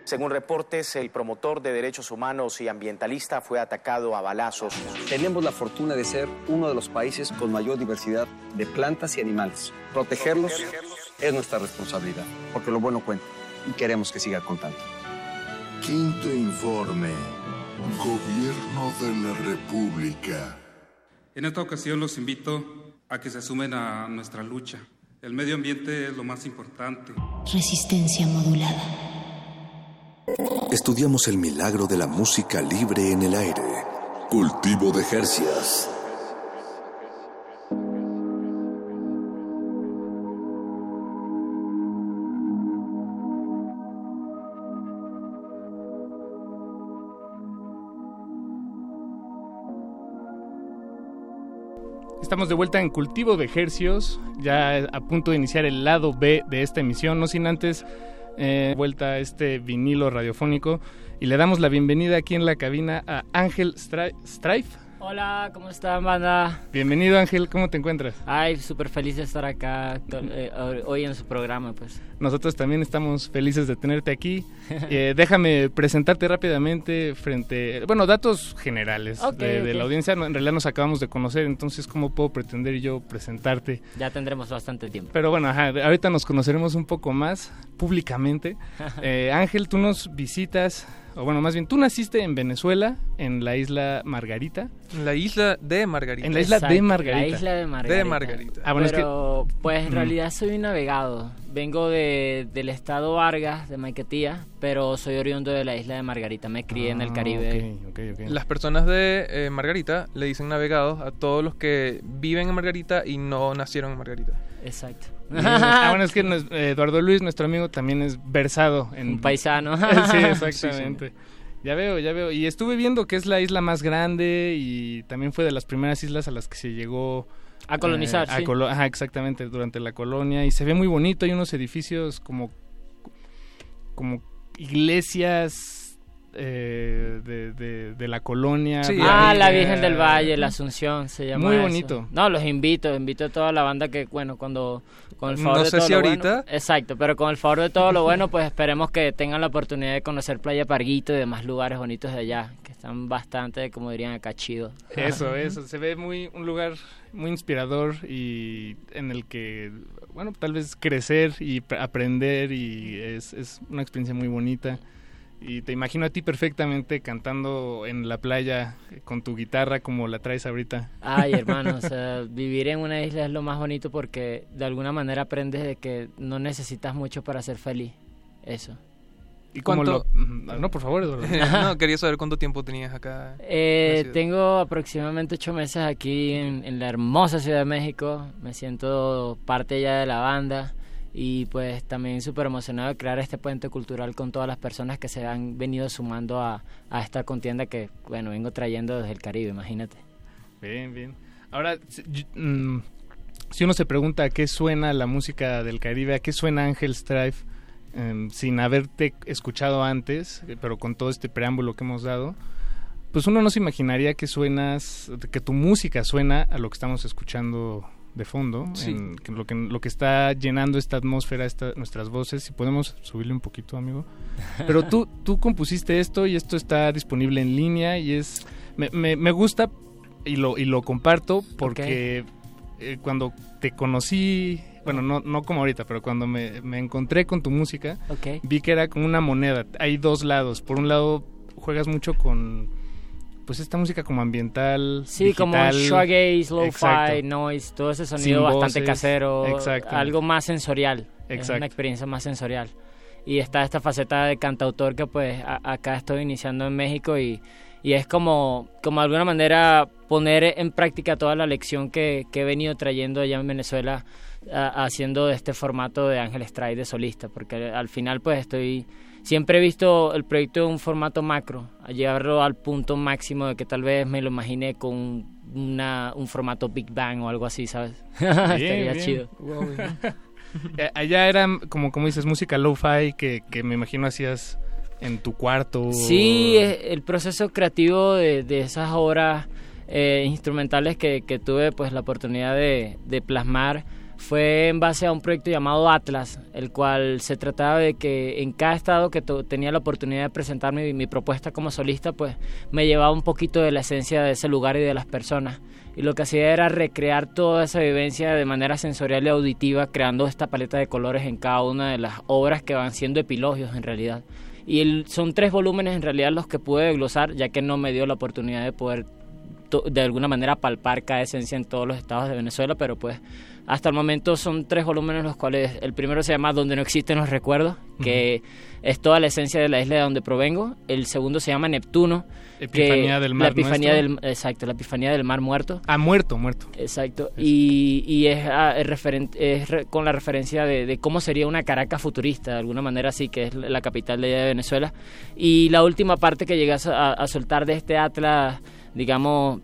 Según reportes, el promotor de derechos humanos y ambientalista fue atacado a balazos. Tenemos la fortuna de ser uno de los países con mayor diversidad de plantas y animales. Protegerlos es nuestra responsabilidad, porque lo bueno cuenta y queremos que siga contando. Quinto informe. Gobierno de la República. En esta ocasión los invito a que se sumen a nuestra lucha. El medio ambiente es lo más importante. Resistencia modulada. Estudiamos el milagro de la música libre en el aire. Cultivo de Jercias. Estamos de vuelta en Cultivo de Hercios, ya a punto de iniciar el lado B de esta emisión, no sin antes eh, vuelta a este vinilo radiofónico y le damos la bienvenida aquí en la cabina a Ángel Stri- Strife. Hola, ¿cómo están, banda? Bienvenido Ángel, ¿cómo te encuentras? Ay, súper feliz de estar acá eh, hoy en su programa, pues. Nosotros también estamos felices de tenerte aquí. Eh, déjame presentarte rápidamente frente, bueno, datos generales de, la audiencia. En realidad nos acabamos de conocer, entonces ¿cómo puedo pretender yo presentarte? Ya tendremos bastante tiempo. Pero bueno, ajá, ahorita nos conoceremos un poco más públicamente. Eh, Ángel, tú nos visitas, o bueno, más bien, tú naciste en Venezuela, en la isla Margarita. En la isla de Margarita. En la isla de Margarita. La isla de Margarita. De Margarita. Ah, bueno, es que- Pero, pues en Mm. realidad soy un navegado. Vengo de, del estado Vargas, de Maiquetía, pero soy oriundo de la isla de Margarita. Me crié en el Ah, Caribe. Las personas de eh, Margarita le dicen navegados a todos los que viven en Margarita y no nacieron en Margarita. Exacto. Ah, bueno, es que nos- Eduardo Luis, nuestro amigo, también es versado en... Un paisano. sí, exactamente. Ya veo, ya veo. Y estuve viendo que es la isla más grande y también fue de las primeras islas a las que se llegó... A colonizar, eh, a sí. colo- Ajá, exactamente, durante la colonia. Y se ve muy bonito, hay unos edificios como... como iglesias eh, de, de- de la colonia. ah, la. Virgen del Valle, la Asunción, se llama Muy eso. bonito. No, los invito, invito a toda la banda que, bueno, cuando con el favor No de sé todo si lo ahorita. bueno- exacto, pero con el favor de todo lo bueno, pues esperemos que tengan la oportunidad de conocer Playa Parguito y demás lugares bonitos de allá, que están bastante, como dirían acá, chidos. Eso, eso. Se ve muy un lugar muy inspirador y en el que, bueno, tal vez crecer y aprender y es, es una experiencia muy bonita. Y te imagino a ti perfectamente cantando en la playa con tu guitarra como la traes ahorita. Ay, hermano, o sea, vivir en una isla es lo más bonito porque de alguna manera aprendes de que no necesitas mucho para ser feliz. Eso. ¿Y cómo ¿Cuánto- lo- No, por favor, Eduardo. no, quería saber cuánto tiempo tenías acá. Eh, tengo aproximadamente ocho meses aquí en, en la hermosa Ciudad de México. Me siento parte ya de la banda. Y pues también súper emocionado de crear este puente cultural con todas las personas que se han venido sumando a, esta contienda que, bueno, vengo trayendo desde el Caribe, imagínate. Bien, bien. Ahora, si, mm, uno se pregunta a qué suena la música del Caribe, a qué suena Ángel Strife, em, sin haberte escuchado antes, eh, pero con todo este preámbulo que hemos dado, pues uno no se imaginaría que suenas, que tu música suena a lo que estamos escuchando de fondo, Sí. en- que lo que lo que está llenando esta atmósfera, esta, nuestras voces. Si podemos subirle un poquito, amigo. Pero tú tú compusiste esto y esto está disponible en línea y es me, me, me gusta y lo y lo comparto porque eh, cuando te conocí bueno no no como ahorita pero cuando me, me encontré con tu música Ok. vi que era como una moneda hay dos lados por un lado juegas mucho con pues esta música como ambiental Sí, como digital. shoegaze, lo-fi, noise, todo ese sonido bastante voces. casero, Exacto. algo más sensorial, es Exacto. una experiencia más sensorial. Y está esta faceta de cantautor que pues a- acá estoy iniciando en México y, y es como, como de alguna manera poner en práctica toda la lección que, que he venido trayendo allá en Venezuela a- haciendo este formato de Ángel Strike de solista, porque al final pues estoy siempre he visto el proyecto de un formato macro, a llevarlo al punto máximo de que tal vez me lo imaginé con una, un formato Big Bang o algo así, ¿sabes? Estaría bien. chido. Eh, allá era como como dices música lo-fi que, que me imagino hacías en tu cuarto Sí, eh, el proceso creativo de, de esas obras eh, instrumentales que, que tuve pues la oportunidad de, de plasmar fue en base a un proyecto llamado Atlas, el cual se trataba de que en cada estado que tenía la oportunidad de presentar mi, mi propuesta como solista, pues me llevaba un poquito de la esencia de ese lugar y de las personas. Y lo que hacía era recrear toda esa vivencia de manera sensorial y auditiva, creando esta paleta de colores en cada una de las obras que van siendo epilogios en realidad. Y son tres volúmenes en realidad los que pude glosar, ya que no me dio la oportunidad de poder de alguna manera palpar cada esencia en todos los estados de Venezuela, pero pues hasta el momento son tres volúmenes los cuales el primero se llama Donde no existen los recuerdos, que es toda la esencia de la isla de donde provengo, el segundo se llama Neptuno, Epifanía que- del mar la epifanía nuestro. del exacto, la epifanía del mar muerto. ah muerto muerto Exacto, y, y es, ah, es, es re- con la referencia de, de cómo sería una Caracas futurista, de alguna manera así, que es la capital de, Venezuela. Y la última parte que llegas a, a soltar de este Atlas, digamos,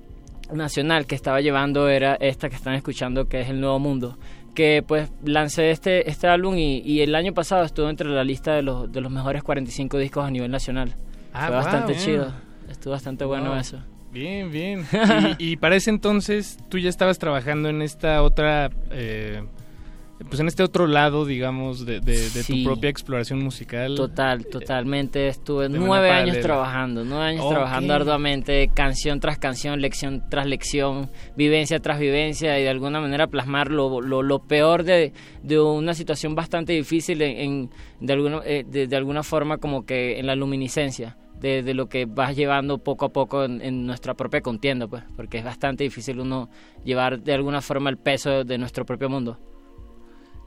nacional que estaba llevando era esta que están escuchando, que es El Nuevo Mundo. Que pues lancé este, este álbum y, y el año pasado estuvo entre la lista de los, de los mejores 45 discos a nivel nacional. Ah, Fue wow. bastante Bien. chido, estuvo bastante bueno Wow. eso. Bien, bien. Y, y para ese entonces tú ya estabas trabajando en esta otra, eh, pues en este otro lado, digamos, de, de- de Sí. tu propia exploración musical. Total, totalmente. Estuve nueve años trabajando, nueve años trabajando arduamente, canción tras canción, lección tras lección, vivencia tras vivencia y de alguna manera plasmar lo, lo, lo peor de, de una situación bastante difícil en, en- de, alguna, eh, de, de alguna forma como que en la luminiscencia. De, de lo que vas llevando poco a poco en, en nuestra propia contienda, pues, porque es bastante difícil uno llevar de alguna forma el peso de nuestro propio mundo.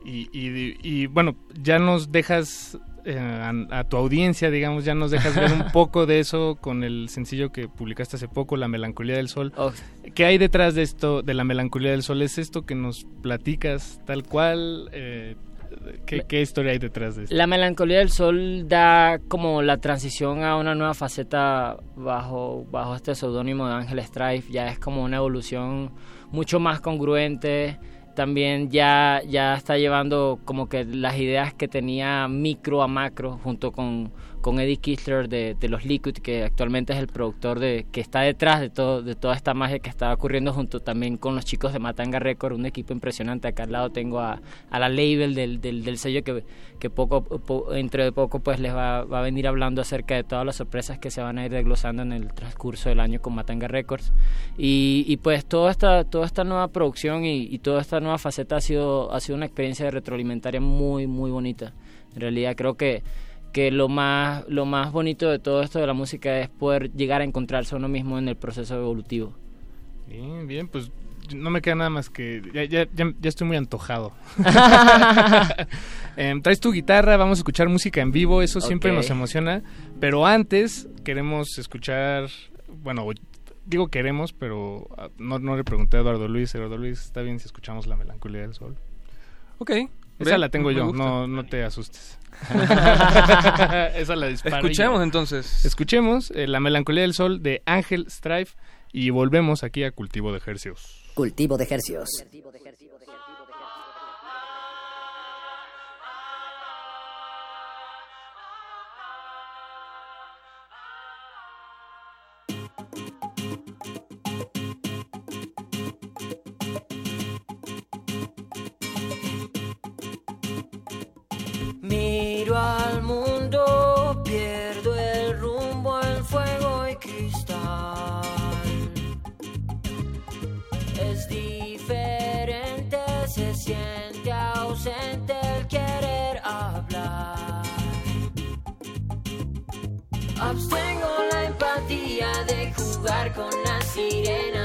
Y, y- y, bueno, ya nos dejas eh, a, a tu audiencia, digamos, ya nos dejas ver un poco de eso con el sencillo que publicaste hace poco, La Melancolía del Sol. Oh. ¿Qué hay detrás de esto, de La Melancolía del Sol? ¿Es esto que nos platicas tal cual? Eh, ¿qué, qué historia hay detrás de esto? La melancolía del sol da como la transición a una nueva faceta bajo, bajo este seudónimo de Ángel Strife. Ya es como una evolución mucho más congruente. También ya, ya está llevando como que las ideas que tenía micro a macro junto con, con Eddie Kisler de, de los Liquid, que actualmente es el productor de que está detrás de todo de toda esta magia que está ocurriendo junto también con los chicos de Matanga Record, un equipo impresionante. Acá al lado tengo a, a la label del, del, del sello que, que poco po- entre poco pues les va, va a venir hablando acerca de todas las sorpresas que se van a ir desglosando en el transcurso del año con Matanga Records. Y, y pues toda esta, toda esta nueva producción y, y toda esta nueva faceta ha sido, ha sido una experiencia de retroalimentaria muy, muy bonita. En realidad creo que que lo más lo más bonito de todo esto de la música es poder llegar a encontrarse a uno mismo en el proceso evolutivo. Bien, bien, pues no me queda nada más que... Ya, ya, ya, ya estoy muy antojado. Em, traes tu guitarra, vamos a escuchar música en vivo, eso siempre nos emociona. Pero antes queremos escuchar... Bueno, digo queremos, pero ah, no, no le pregunté a Eduardo Luis. Eduardo Luis, ¿está bien si escuchamos La Melancolía del Sol? Ok, Esa Ve, la tengo me yo, no, no te asustes. Esa la disparo Escuchemos yo. entonces. Escuchemos eh, La melancolía del sol de Ángel Strife y volvemos aquí a Cultivo de Hercios. Cultivo de Hercios. Miro 你。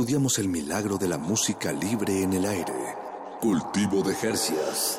Estudiamos el milagro de la música libre en el aire. Cultivo de Jercias.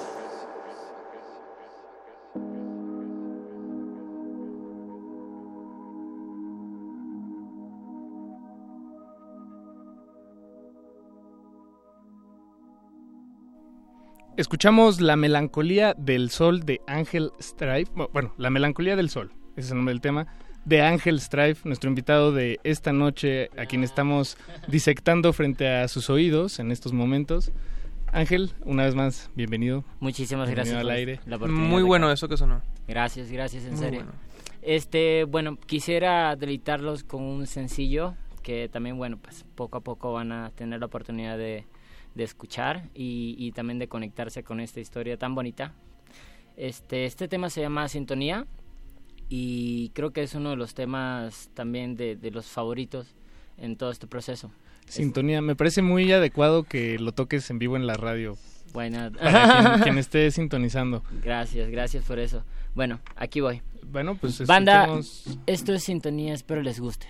Escuchamos La melancolía del sol de Ángel Strife. Bu- Bueno, La melancolía del sol, ese es el nombre del tema. De Ángel Strife, nuestro invitado de esta noche, a quien estamos disectando frente a sus oídos en estos momentos. Ángel, una vez más, bienvenido. Muchísimas Bienvenido gracias al aire. la Muy bueno eso que sonó. Gracias, gracias, en Muy serio. bueno. Este, bueno, quisiera deleitarlos con un sencillo que también, bueno, pues poco a poco van a tener la oportunidad de, de escuchar y, y también de conectarse con esta historia tan bonita. Este, este tema se llama Sintonía y creo que es uno de los temas también de, de los favoritos en todo este proceso. Sintonía, me parece muy adecuado que lo toques en vivo en la radio. Para quien, quien esté sintonizando. Gracias, gracias por eso. Bueno, aquí voy. Bueno, pues Banda, escuchemos- esto es Sintonía, espero les guste.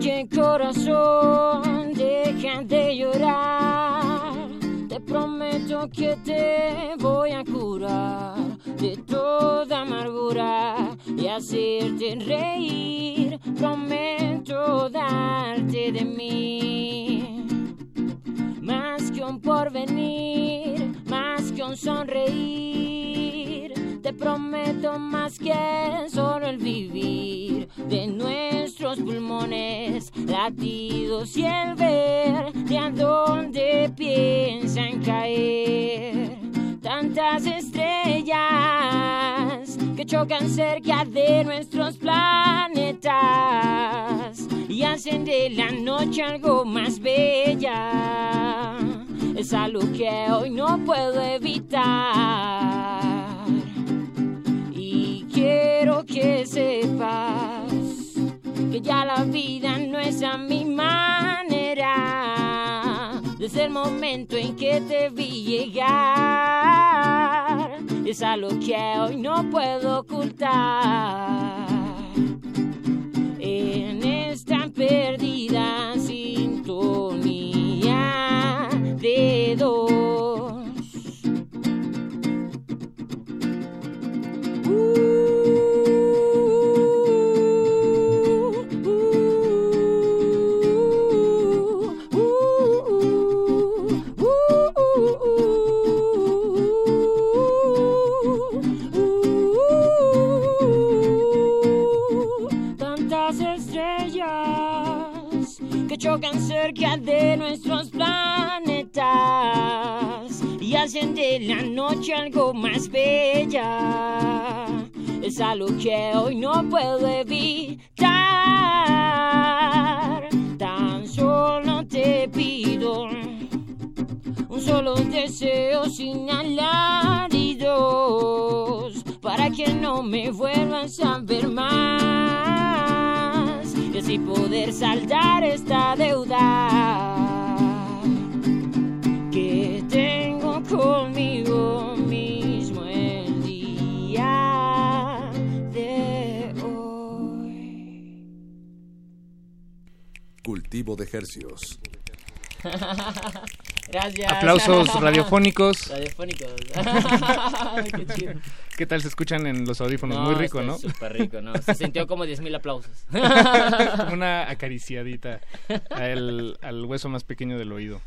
Oye corazón, deja de llorar. Te prometo que te voy a curar de toda amargura y hacerte reír. Prometo darte de mí. Más que un porvenir, más que un sonreír. Prometo más que solo el vivir de nuestros pulmones, latidos y el ver de a dónde piensan caer tantas estrellas que chocan cerca de nuestros planetas y hacen de la noche algo más bella. Es algo que hoy no puedo evitar. Quiero que sepas que ya la vida no es a mi manera. Desde el momento en que te vi llegar, es algo que hoy no puedo ocultar. En esta perdida sintonía de dos. Cerca de nuestros planetas y hacen de la noche algo más bella. Es algo que hoy no puedo evitar. Tan solo te pido un solo deseo sin alaridos para que no me vuelvas a ver más y así poder saldar esta deuda que tengo conmigo mismo el día de hoy. Cultivo de hercios. Gracias. Aplausos radiofónicos. Radiofónicos. Qué chido. ¿Qué tal se escuchan en los audífonos? No, Muy rico, ¿no? Súper rico, ¿no? Se sintió como 10.000 aplausos. Una acariciadita al, al hueso más pequeño del oído.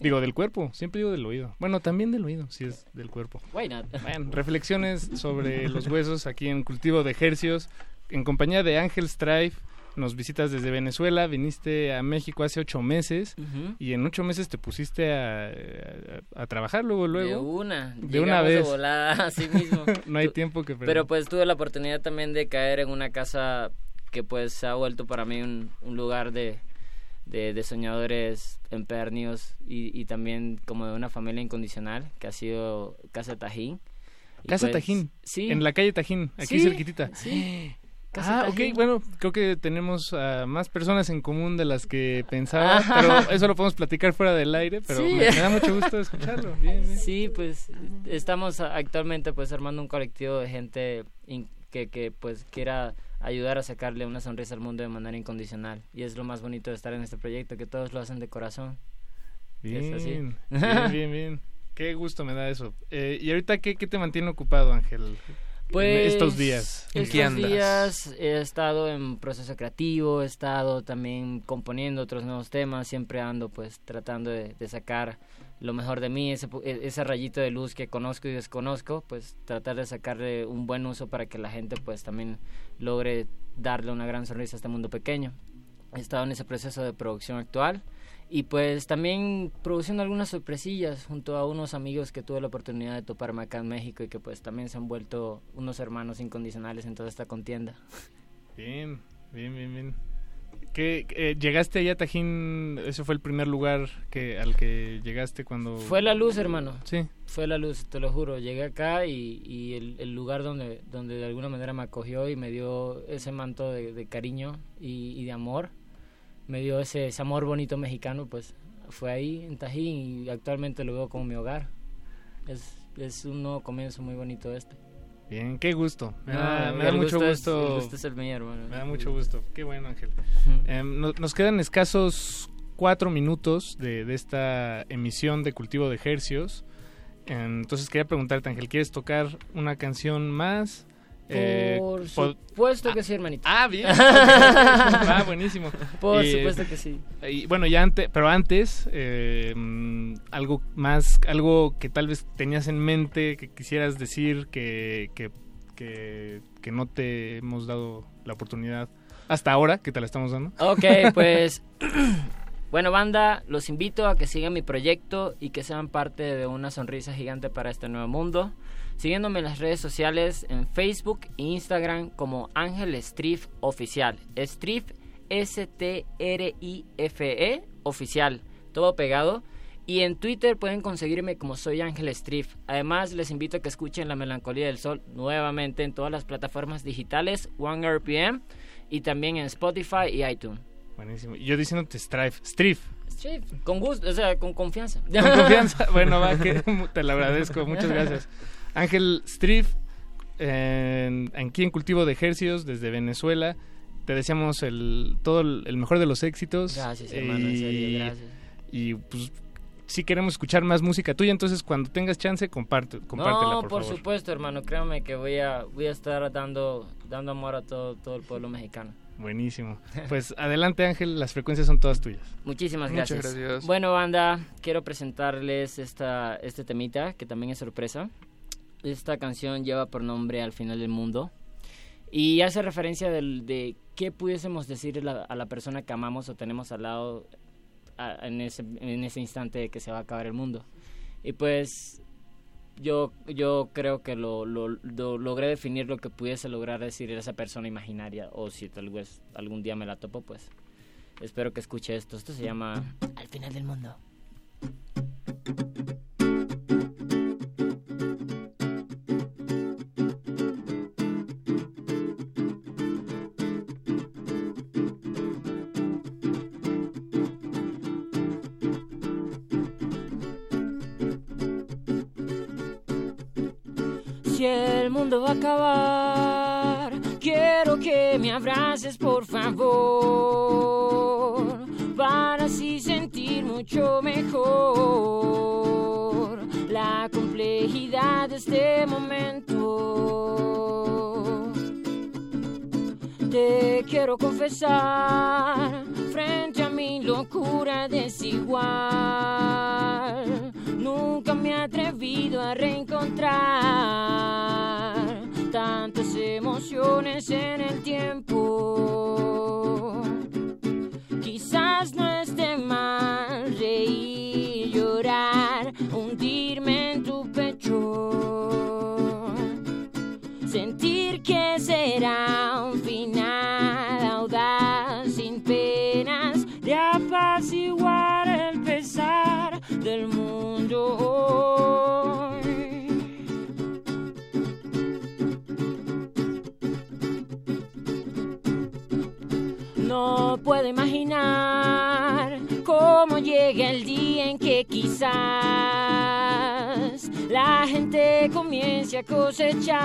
Digo, del cuerpo, siempre digo del oído. Bueno, también del oído, si es del cuerpo. Why not? Bueno, reflexiones sobre los huesos aquí en Cultivo de Hercios, en compañía de Ángel Strife. Nos visitas desde Venezuela, viniste a México hace ocho meses y en ocho meses te pusiste a, a- a trabajar luego, luego. De una. De una vez. De volada, así mismo. no hay tiempo que perder. Pero pues tuve la oportunidad también de caer en una casa que pues se ha vuelto para mí un, un lugar de, de, de soñadores empernios y, y también como de una familia incondicional que ha sido Casa Tajín. Casa pues, Tajín. Sí. En la calle Tajín, aquí Sí, cerquitita. sí. Ah, ok, bueno, creo que tenemos a más personas en común de las que pensaba, Ajá. pero eso lo podemos platicar fuera del aire, pero Sí. me, me da mucho gusto escucharlo. Bien, bien. Sí, pues estamos actualmente pues armando un colectivo de gente que, que pues quiera ayudar a sacarle una sonrisa al mundo de manera incondicional y es lo más bonito de estar en este proyecto que todos lo hacen de corazón. Así. Bien, bien, bien, bien. Qué gusto me da eso. Eh, ¿Y ahorita qué, qué te mantiene ocupado, Ángel? En Pues estos días. Estos días he estado en proceso creativo, he estado también componiendo otros nuevos temas, siempre ando pues tratando de, de sacar lo mejor de mí, ese, e- ese rayito de luz que conozco y desconozco, pues tratar de sacarle un buen uso para que la gente pues también logre darle una gran sonrisa a este mundo pequeño. He estado en ese proceso de producción actual y pues también produciendo algunas sorpresillas junto a unos amigos que tuve la oportunidad de toparme acá en México y que pues también se han vuelto unos hermanos incondicionales en toda esta contienda. Bien, bien, bien, bien. ¿Qué, eh, ¿Llegaste allá a Tajín? ¿Ese fue el primer lugar que al que llegaste cuando...? Fue la luz, hermano. Sí. Fue la luz, te lo juro. Llegué acá y, y el, el lugar donde, donde de alguna manera me acogió y me dio ese manto de, de cariño y, y de amor, me dio ese, ese amor bonito mexicano, pues fue ahí en Tajín y actualmente lo veo como mi hogar. Es, es un nuevo comienzo muy bonito este. Bien, qué gusto. Me da, me da mucho gusto es- gusto. el gusto es el mío. Me da mucho gusto. Qué bueno, Ángel. Em, no- nos quedan escasos cuatro minutos de, de esta emisión de Cultivo de Hercios. Em, Entonces quería preguntarte, Ángel, ¿quieres tocar una canción más? Eh, Por supuesto que sí, hermanito. Ah, bien. ah, buenísimo. Por supuesto que sí. Y bueno, ya antes, pero antes, eh, mm, algo más, algo que tal vez tenías en mente, que quisieras decir, que, que, que, que no te hemos dado la oportunidad hasta ahora, que te la estamos dando. Ok, pues bueno, banda, los invito a que sigan mi proyecto y que sean parte de una sonrisa gigante para este nuevo mundo. Siguiéndome en las redes sociales en Facebook e Instagram como Ángel Strif Oficial. Strif S-T-R-I-F-E Oficial. Todo pegado. Y en Twitter pueden conseguirme como soy Ángel Strif. Además, les invito a que escuchen La Melancolía del Sol nuevamente en todas las plataformas digitales, One RPM y también en Spotify y iTunes. Buenísimo. Yo diciéndote Strife, Strif. Sí, con gusto, o sea, con confianza. Con confianza. Bueno, va, que te lo agradezco. Muchas gracias. Ángel Strif, en- aquí en Cultivo de Ejercios, desde Venezuela. Te deseamos el, todo el, el mejor de los éxitos. Gracias, hermano, en serio, gracias. Y pues sí queremos escuchar más música tuya, entonces cuando tengas chance, comparte, compártela, no, por, por, favor. supuesto, hermano, créame que voy a, voy a estar dando, dando amor a todo, todo el pueblo mexicano. Buenísimo. Pues adelante, Ángel, las frecuencias son todas tuyas. Muchísimas Muchas gracias. gracias. Bueno, banda, quiero presentarles esta, este temita, que también es sorpresa. Esta canción lleva por nombre Al final del mundo. Y hace referencia del- de qué pudiésemos decir a la, a persona que amamos o tenemos al lado a- en, ese, en ese instante de que se va a acabar el mundo. Y pues yo, yo creo que lo, lo- lo- logré definir lo que pudiese lograr decir esa persona imaginaria. O si tal vez algún día me la topo, pues espero que escuche esto. Esto se llama Al final del mundo. A acabar, quiero que me abraces por favor, para así sentir mucho mejor la complejidad de este momento. Te quiero confesar frente a mi locura desigual. Nunca me he atrevido a reencontrar tantas emociones en el tiempo. Quizás no esté mal reír, llorar, hundirme en tu pecho. Sentir que será un imaginar cómo llega el día en que quizás la gente comience a cosechar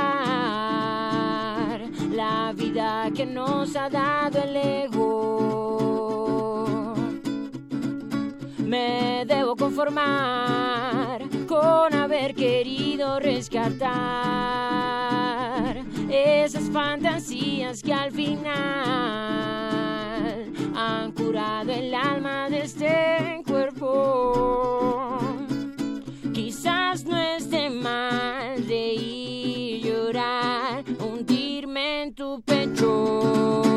la vida que nos ha dado el ego. Me debo conformar con haber querido rescatar esas fantasías que al final han curado el alma de este cuerpo. Quizás no esté mal de ir llorar, hundirme en tu pecho.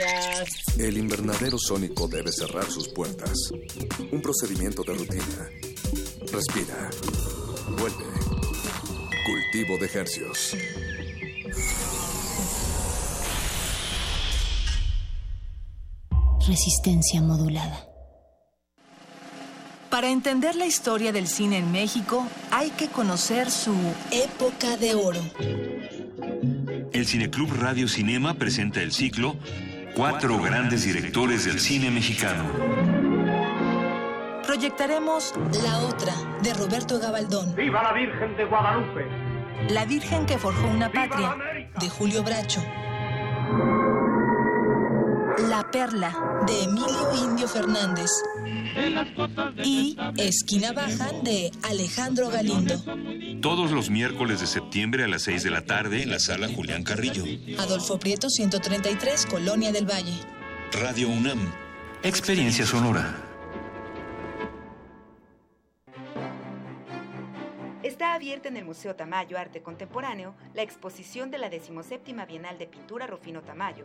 Gracias. El invernadero sónico debe cerrar sus puertas. Un procedimiento de rutina. Respira. Vuelve. Cultivo de hercios. Resistencia modulada. Para entender la historia del cine en México, hay que conocer su época de oro. El Cineclub Radio Cinema presenta el ciclo Cuatro grandes directores del cine mexicano. Proyectaremos La Otra, de Roberto Gabaldón. ¡Viva la Virgen de Guadalupe! La Virgen que forjó una patria, de Julio Bracho. La Perla, de Emilio Indio Fernández. Y Esquina Baja, de Alejandro Galindo. Todos los miércoles de septiembre a las 6 de la tarde en la sala Julián Carrillo. Adolfo Prieto, 133, Colonia del Valle. Radio UNAM. Experiencia sonora. Está abierta en el Museo Tamayo Arte Contemporáneo la exposición de la 17 Bienal de Pintura Rufino Tamayo,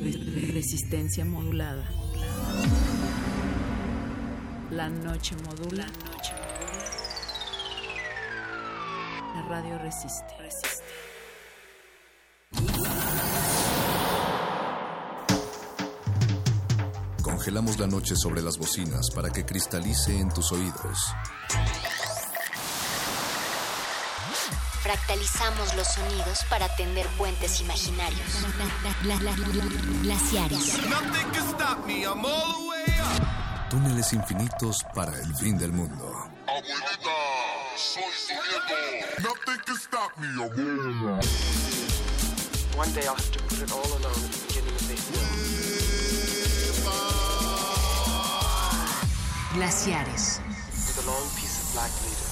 Resistencia modulada. La noche modula. La radio resiste. Congelamos la noche sobre las bocinas para que cristalice en tus oídos. Fractalizamos los sonidos para tender puentes imaginarios. Glaciares. Túneles infinitos para el fin del mundo. Abuelita, soy su nieto. Nothing can stop me, abuela. One day I'll have to put it all alone at the beginning of this film. Glaciares. With a long piece of black leader.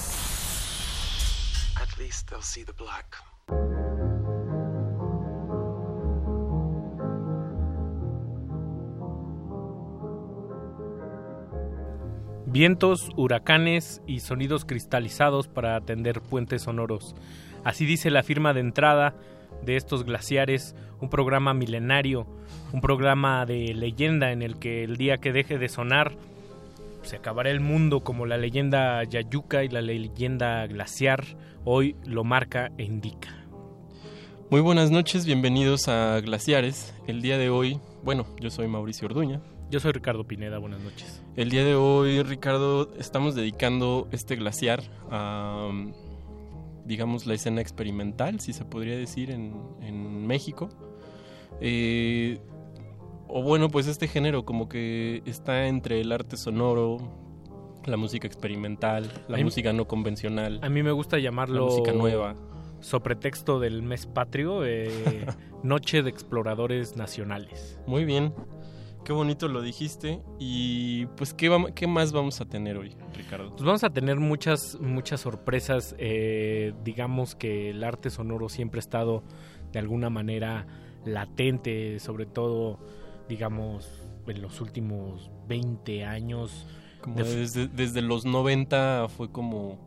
Vientos, huracanes y sonidos cristalizados para atender puentes sonoros. Así dice la firma de entrada de estos glaciares, un programa milenario, un programa de leyenda en el que el día que deje de sonar se acabará el mundo como la leyenda Yayuca y la leyenda glaciar hoy lo marca e indica. Muy buenas noches, bienvenidos a Glaciares. El día de hoy, bueno, yo soy Mauricio Orduña. Yo soy Ricardo Pineda, buenas noches. El día de hoy, Ricardo, estamos dedicando este glaciar a, digamos, la escena experimental, si se podría decir, en, en México. Eh, o bueno, pues este género como que está entre el arte sonoro, la música experimental, la mí- música no convencional. A mí me gusta llamarlo La música nueva. Sobre pretexto del mes patrio, eh, Noche de Exploradores Nacionales. Muy bien. Qué bonito lo dijiste. Y pues, ¿qué, qué más vamos a tener hoy, Ricardo? Pues vamos a tener muchas, muchas sorpresas. eh, digamos que el arte sonoro siempre ha estado de alguna manera latente, sobre todo, digamos, en los últimos 20 años. Como De- desde, desde los 90 fue como,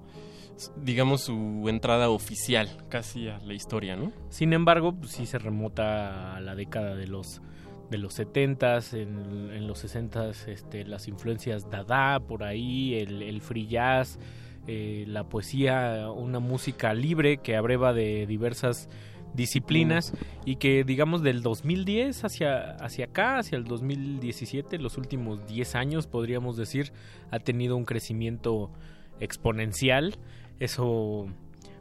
digamos, su entrada oficial casi a la historia, ¿no? Sin embargo, pues, sí se remota a la década de los de los 70s, en, en los 60s este, las influencias dada por ahí, el, el free jazz, eh, la poesía, una música libre que abreva de diversas disciplinas y que digamos del 2010 hacia, hacia acá, hacia el 2017, los últimos 10 años podríamos decir, ha tenido un crecimiento exponencial. eso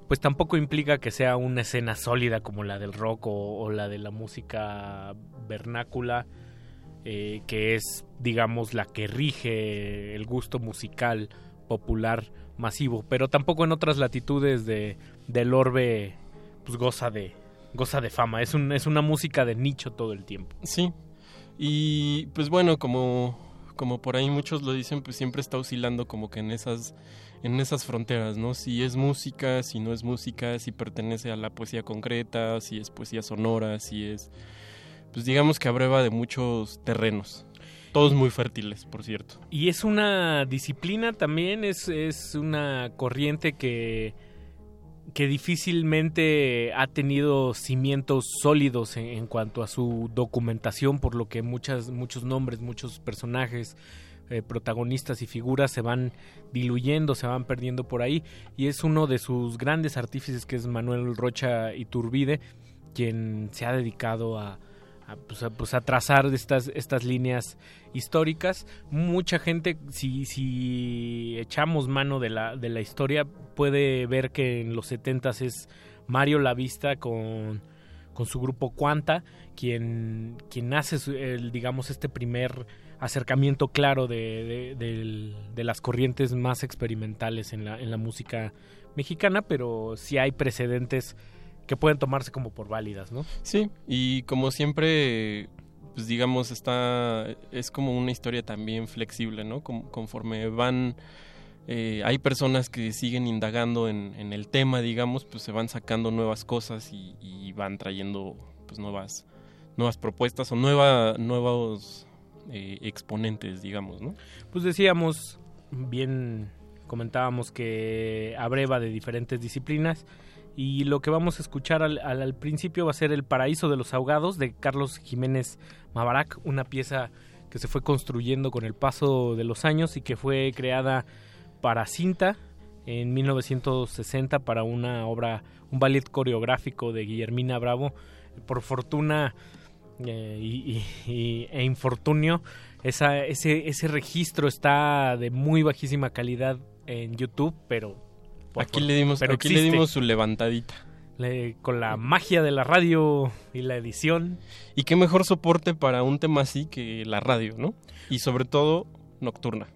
pues tampoco implica que sea una escena sólida como la del rock o, o la de la música vernácula, eh, que es, digamos, la que rige el gusto musical popular masivo, pero tampoco en otras latitudes de, del orbe pues goza de goza de fama, es, un, es una música de nicho todo el tiempo. Sí, y pues bueno, como, como por ahí muchos lo dicen, pues siempre está oscilando como que en esas en esas fronteras, ¿no? Si es música, si no es música, si pertenece a la poesía concreta, si es poesía sonora, si es... Pues digamos que abreva de muchos terrenos. Todos muy fértiles, por cierto. Y es una disciplina también, es, es una corriente que, que difícilmente ha tenido cimientos sólidos en, cuanto a su documentación, por lo que muchos nombres, muchos personajes, eh, protagonistas y figuras se van diluyendo, se van perdiendo por ahí. Y es uno de sus grandes artífices que es Manuel Rocha Iturbide quien se ha dedicado a, a, pues, a, pues, trazar estas, estas líneas históricas. Mucha gente, si, si echamos mano de la, de la historia, puede ver que en los 70 es Mario Lavista con, con su grupo Cuanta, quien, quien hace, el, digamos, este primer acercamiento claro de, de, de, de, las corrientes más experimentales en la, en la música mexicana, pero sí hay precedentes que pueden tomarse como por válidas, ¿no? Sí, y como siempre, pues digamos, está, es como una historia también flexible, ¿no? Con, conforme van, eh, hay personas que siguen indagando en, en, el tema, digamos, pues se van sacando nuevas cosas y, y van trayendo pues nuevas, nuevas propuestas o nueva, nuevos eh, exponentes, digamos, ¿no? Pues decíamos, bien comentábamos que abreva de diferentes disciplinas y lo que vamos a escuchar al, principio va a ser El Paraíso de los Ahogados de Carlos Jiménez Mabarak, una pieza que se fue construyendo con el paso de los años y que fue creada para cinta en 1960 para una obra, un ballet coreográfico de Guillermina Bravo. Por fortuna eh, y, e infortunio, ese registro está de muy bajísima calidad en YouTube, pero aquí le dimos, pero aquí le dimos su levantadita. Le, con la magia de la radio y la edición. Y qué mejor soporte para un tema así que la radio, ¿no? Y sobre todo nocturna.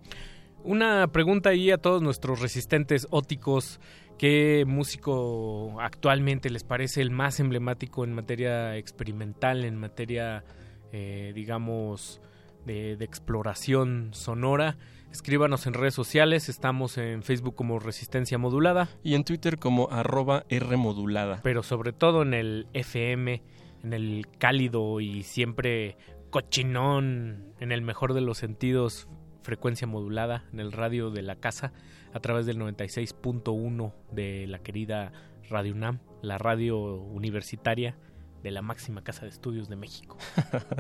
Una pregunta ahí a todos nuestros resistentes óticos. ¿Qué músico actualmente les parece el más emblemático en materia experimental, en materia, eh, digamos, de, de, exploración sonora? Escríbanos en redes sociales, estamos en Facebook como Resistencia Modulada. Y en Twitter como arroba Rmodulada. Pero sobre todo en el FM, en el cálido y siempre cochinón, en el mejor de los sentidos, frecuencia modulada, en el radio de la casa, a través del 96.1 de la querida Radio UNAM, la radio universitaria de la máxima casa de estudios de México.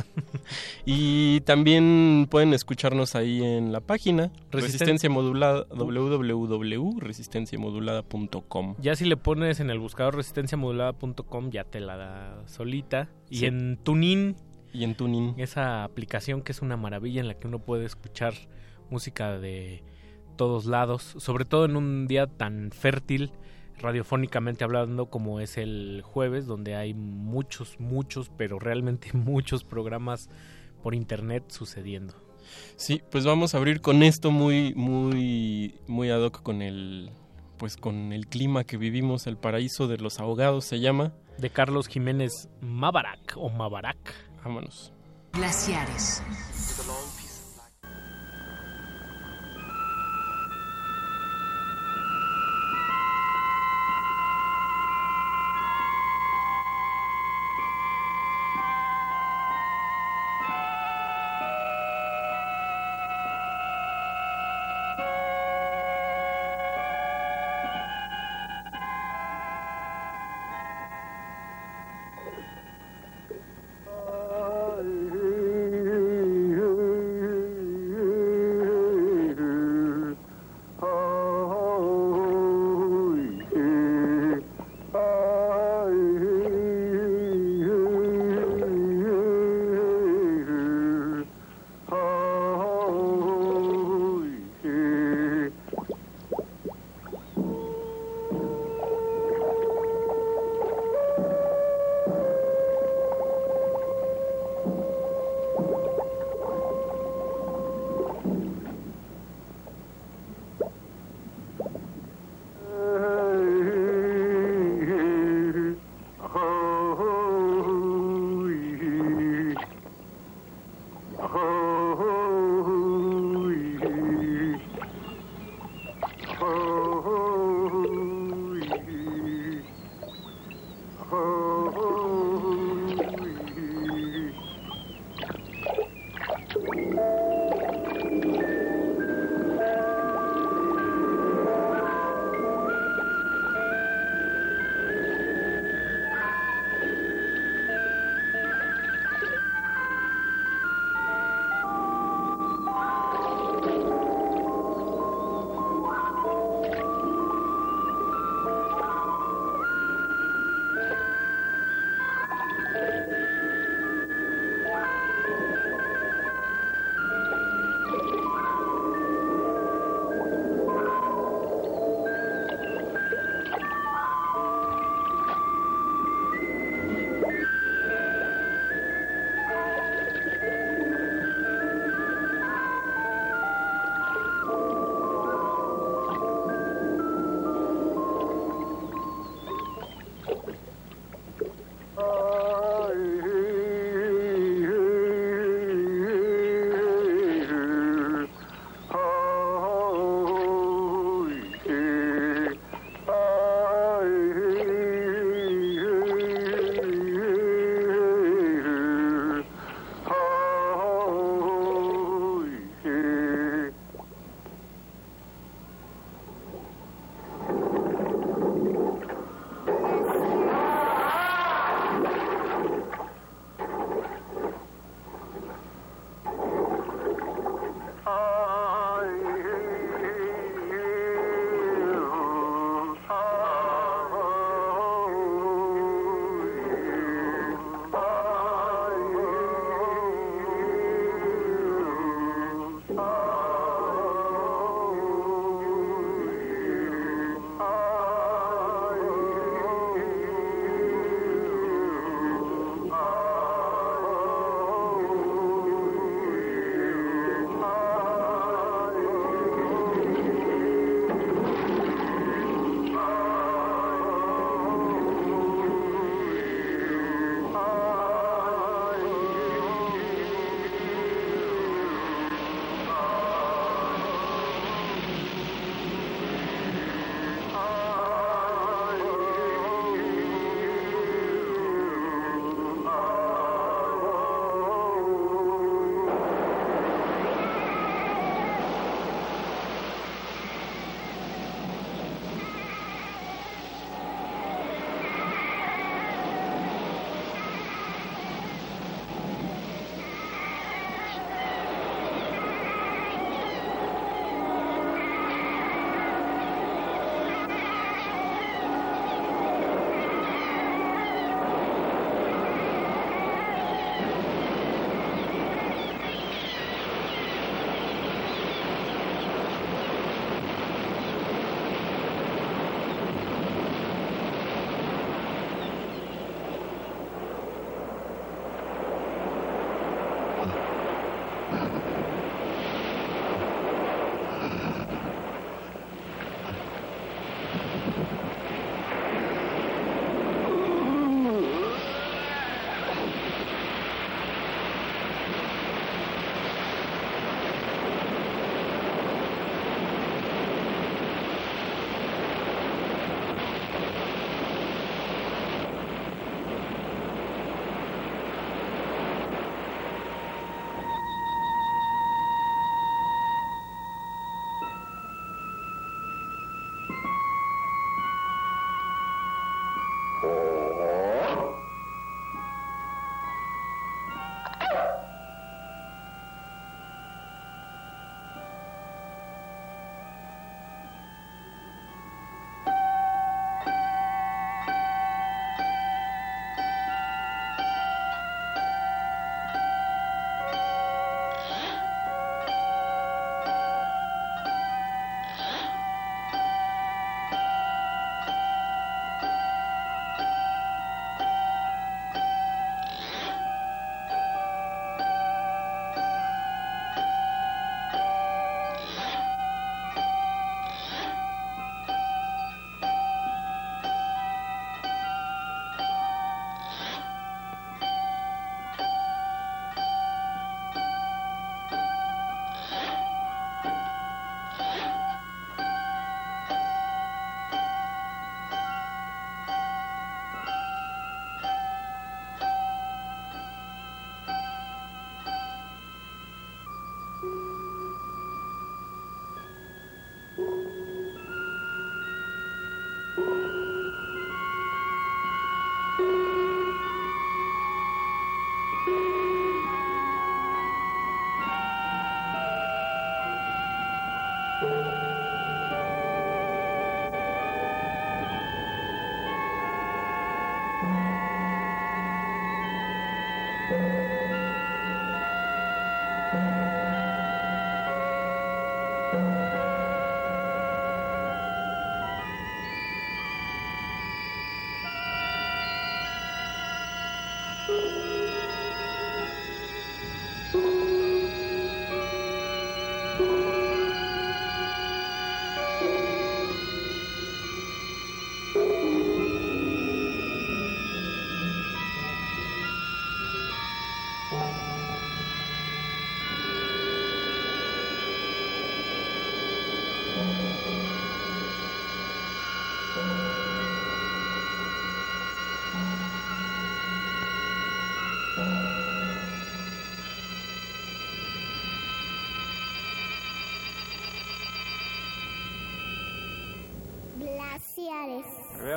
y también pueden escucharnos ahí en la página Resistencia Modulada www.resistenciamodulada.com. Ya si le pones en el buscador resistenciamodulada.com ya te la da solita. Y en Tunin. Y en Tunin. Esa aplicación que es una maravilla en la que uno puede escuchar música de todos lados, sobre todo en un día tan fértil radiofónicamente hablando como es el jueves donde hay muchos muchos pero realmente muchos programas por internet sucediendo. Sí pues vamos a abrir con esto muy muy muy ad hoc con el pues con el clima que vivimos el paraíso de los ahogados se llama. De Carlos Jiménez Mabarak o Mabarak vámonos. Glaciares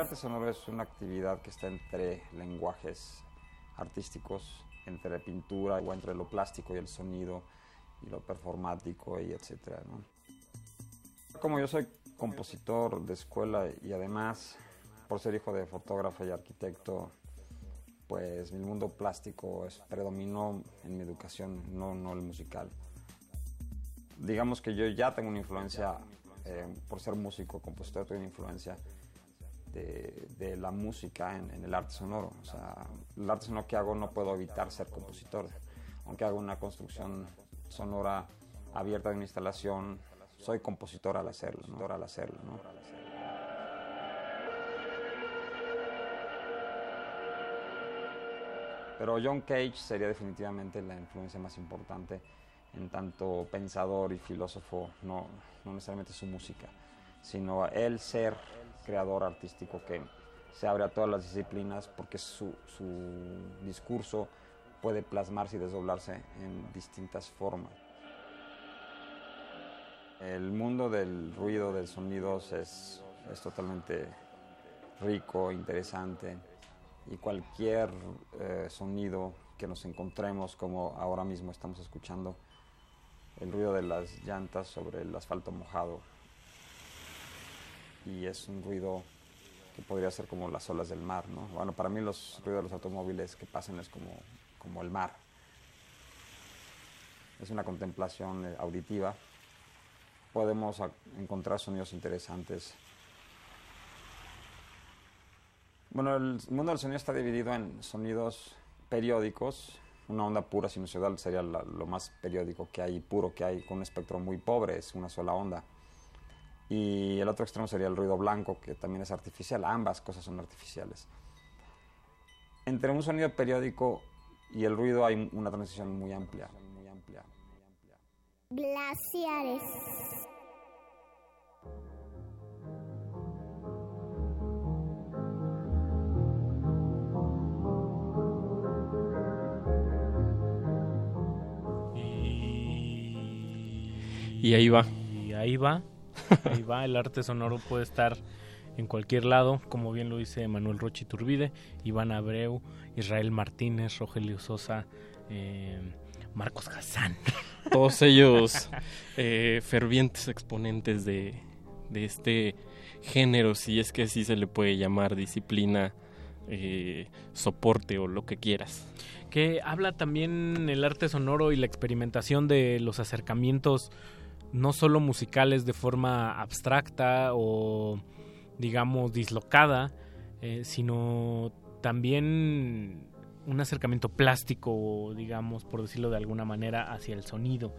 Glaciares. El arte sonoro es una actividad que está entre lenguajes artísticos, entre pintura o entre lo plástico y el sonido y lo performático y etcétera. ¿no? Como yo soy compositor de escuela y además por ser hijo de fotógrafo y arquitecto, pues mi mundo plástico es, predominó en mi educación, no, no el musical. Digamos que yo ya tengo una influencia, eh, por ser músico, compositor, tengo una influencia de, de la música en, en, el arte sonoro. O sea, el arte sonoro que hago no puedo evitar ser compositor. Aunque hago una construcción sonora abierta de una instalación, soy compositor al hacerlo, ¿no? al hacerlo, ¿no? Pero John Cage sería definitivamente la influencia más importante en tanto pensador y filósofo, no, no necesariamente su música, sino el ser creador artístico que se abre a todas las disciplinas porque su, su discurso puede plasmarse y desdoblarse en distintas formas. El mundo del ruido, del sonidos es, es totalmente rico, interesante y cualquier eh, sonido que nos encontremos como ahora mismo estamos escuchando, el ruido de las llantas sobre el asfalto mojado y es un ruido que podría ser como las olas del mar, ¿no? Bueno, para mí los ruidos de los automóviles que pasan es como, como el mar. Es una contemplación eh, auditiva. Podemos encontrar sonidos interesantes. Bueno, el mundo del sonido está dividido en sonidos periódicos. Una onda pura sinusoidal sería la, lo más periódico que hay, puro que hay, con un espectro muy pobre, es una sola onda. Y el otro extremo sería el ruido blanco, que también es artificial. Ambas cosas son artificiales. Entre un sonido periódico y el ruido hay una transición muy amplia. Muy amplia, muy amplia. Glaciares. Y ahí va. Y ahí va. Ahí va. El arte sonoro puede estar en cualquier lado, como bien lo dice Manuel Rochi Turbide, Iván Abreu, Israel Martínez, Rogelio Sosa, eh, Marcos Hassan. Todos ellos eh, fervientes exponentes de, de, este género, si es que así se le puede llamar, disciplina, eh, soporte o lo que quieras. Que habla también el arte sonoro y la experimentación de los acercamientos no solo musicales de forma abstracta o digamos dislocada, eh, sino también un acercamiento plástico, digamos, por decirlo de alguna manera, hacia el sonido.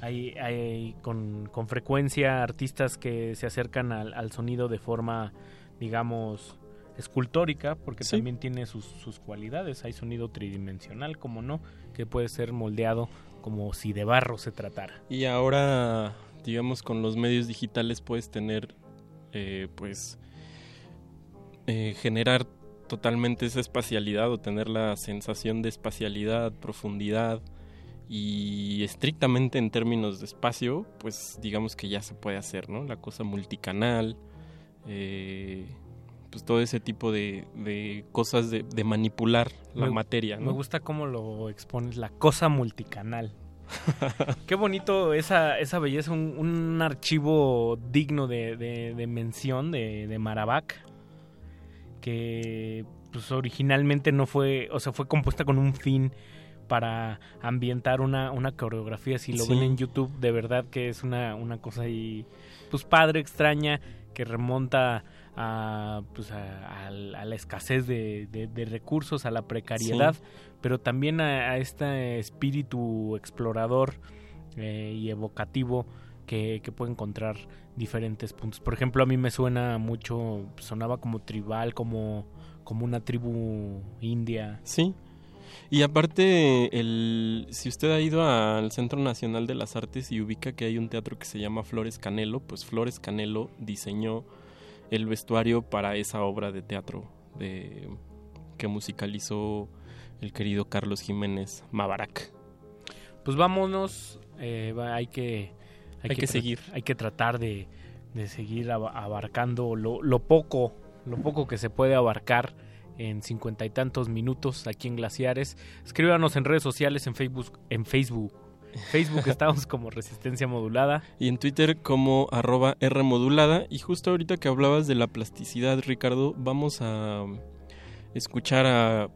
Hay, hay con, con, frecuencia artistas que se acercan al, al sonido de forma, digamos, escultórica, porque sí. también tiene sus, sus cualidades. Hay sonido tridimensional, como no, que puede ser moldeado como si de barro se tratara. Y ahora, digamos, con los medios digitales puedes tener, eh, pues, eh, generar totalmente esa espacialidad o tener la sensación de espacialidad, profundidad y estrictamente en términos de espacio, pues digamos que ya se puede hacer, ¿no? La cosa multicanal, eh, pues todo ese tipo de, de cosas de, de, manipular la me, materia. ¿no? Me gusta cómo lo expones, la cosa multicanal. Qué bonito esa, esa belleza, un, un archivo digno de, de, mención de, de Maravac, que pues originalmente no fue, o sea, fue compuesta con un fin para ambientar una, una coreografía. Si lo sí. ven en YouTube, de verdad que es una, una cosa ahí, pues padre, extraña, que remonta a, pues a, a la escasez de, de- de recursos, a la precariedad, Sí. pero también a, a este espíritu explorador eh, y evocativo que, que puede encontrar diferentes puntos. Por ejemplo, a mí me suena mucho, sonaba como tribal, como, como una tribu india. Sí. Y aparte, el, si usted ha ido al Centro Nacional de las Artes y ubica que hay un teatro que se llama Flores Canelo, pues Flores Canelo diseñó el vestuario para esa obra de teatro de, que musicalizó el querido Carlos Jiménez Mabarak. Pues vámonos, eh, hay que... Hay que seguir. Hay que tratar de, de seguir aba- abarcando lo, lo poco, lo poco que se puede abarcar en cincuenta y tantos minutos aquí en Glaciares. Escríbanos en redes sociales, en Facebook, en Facebook. Facebook estamos como Resistencia Modulada. Y en Twitter como arroba Rmodulada. Y justo ahorita que hablabas de la plasticidad, Ricardo, vamos a escuchar a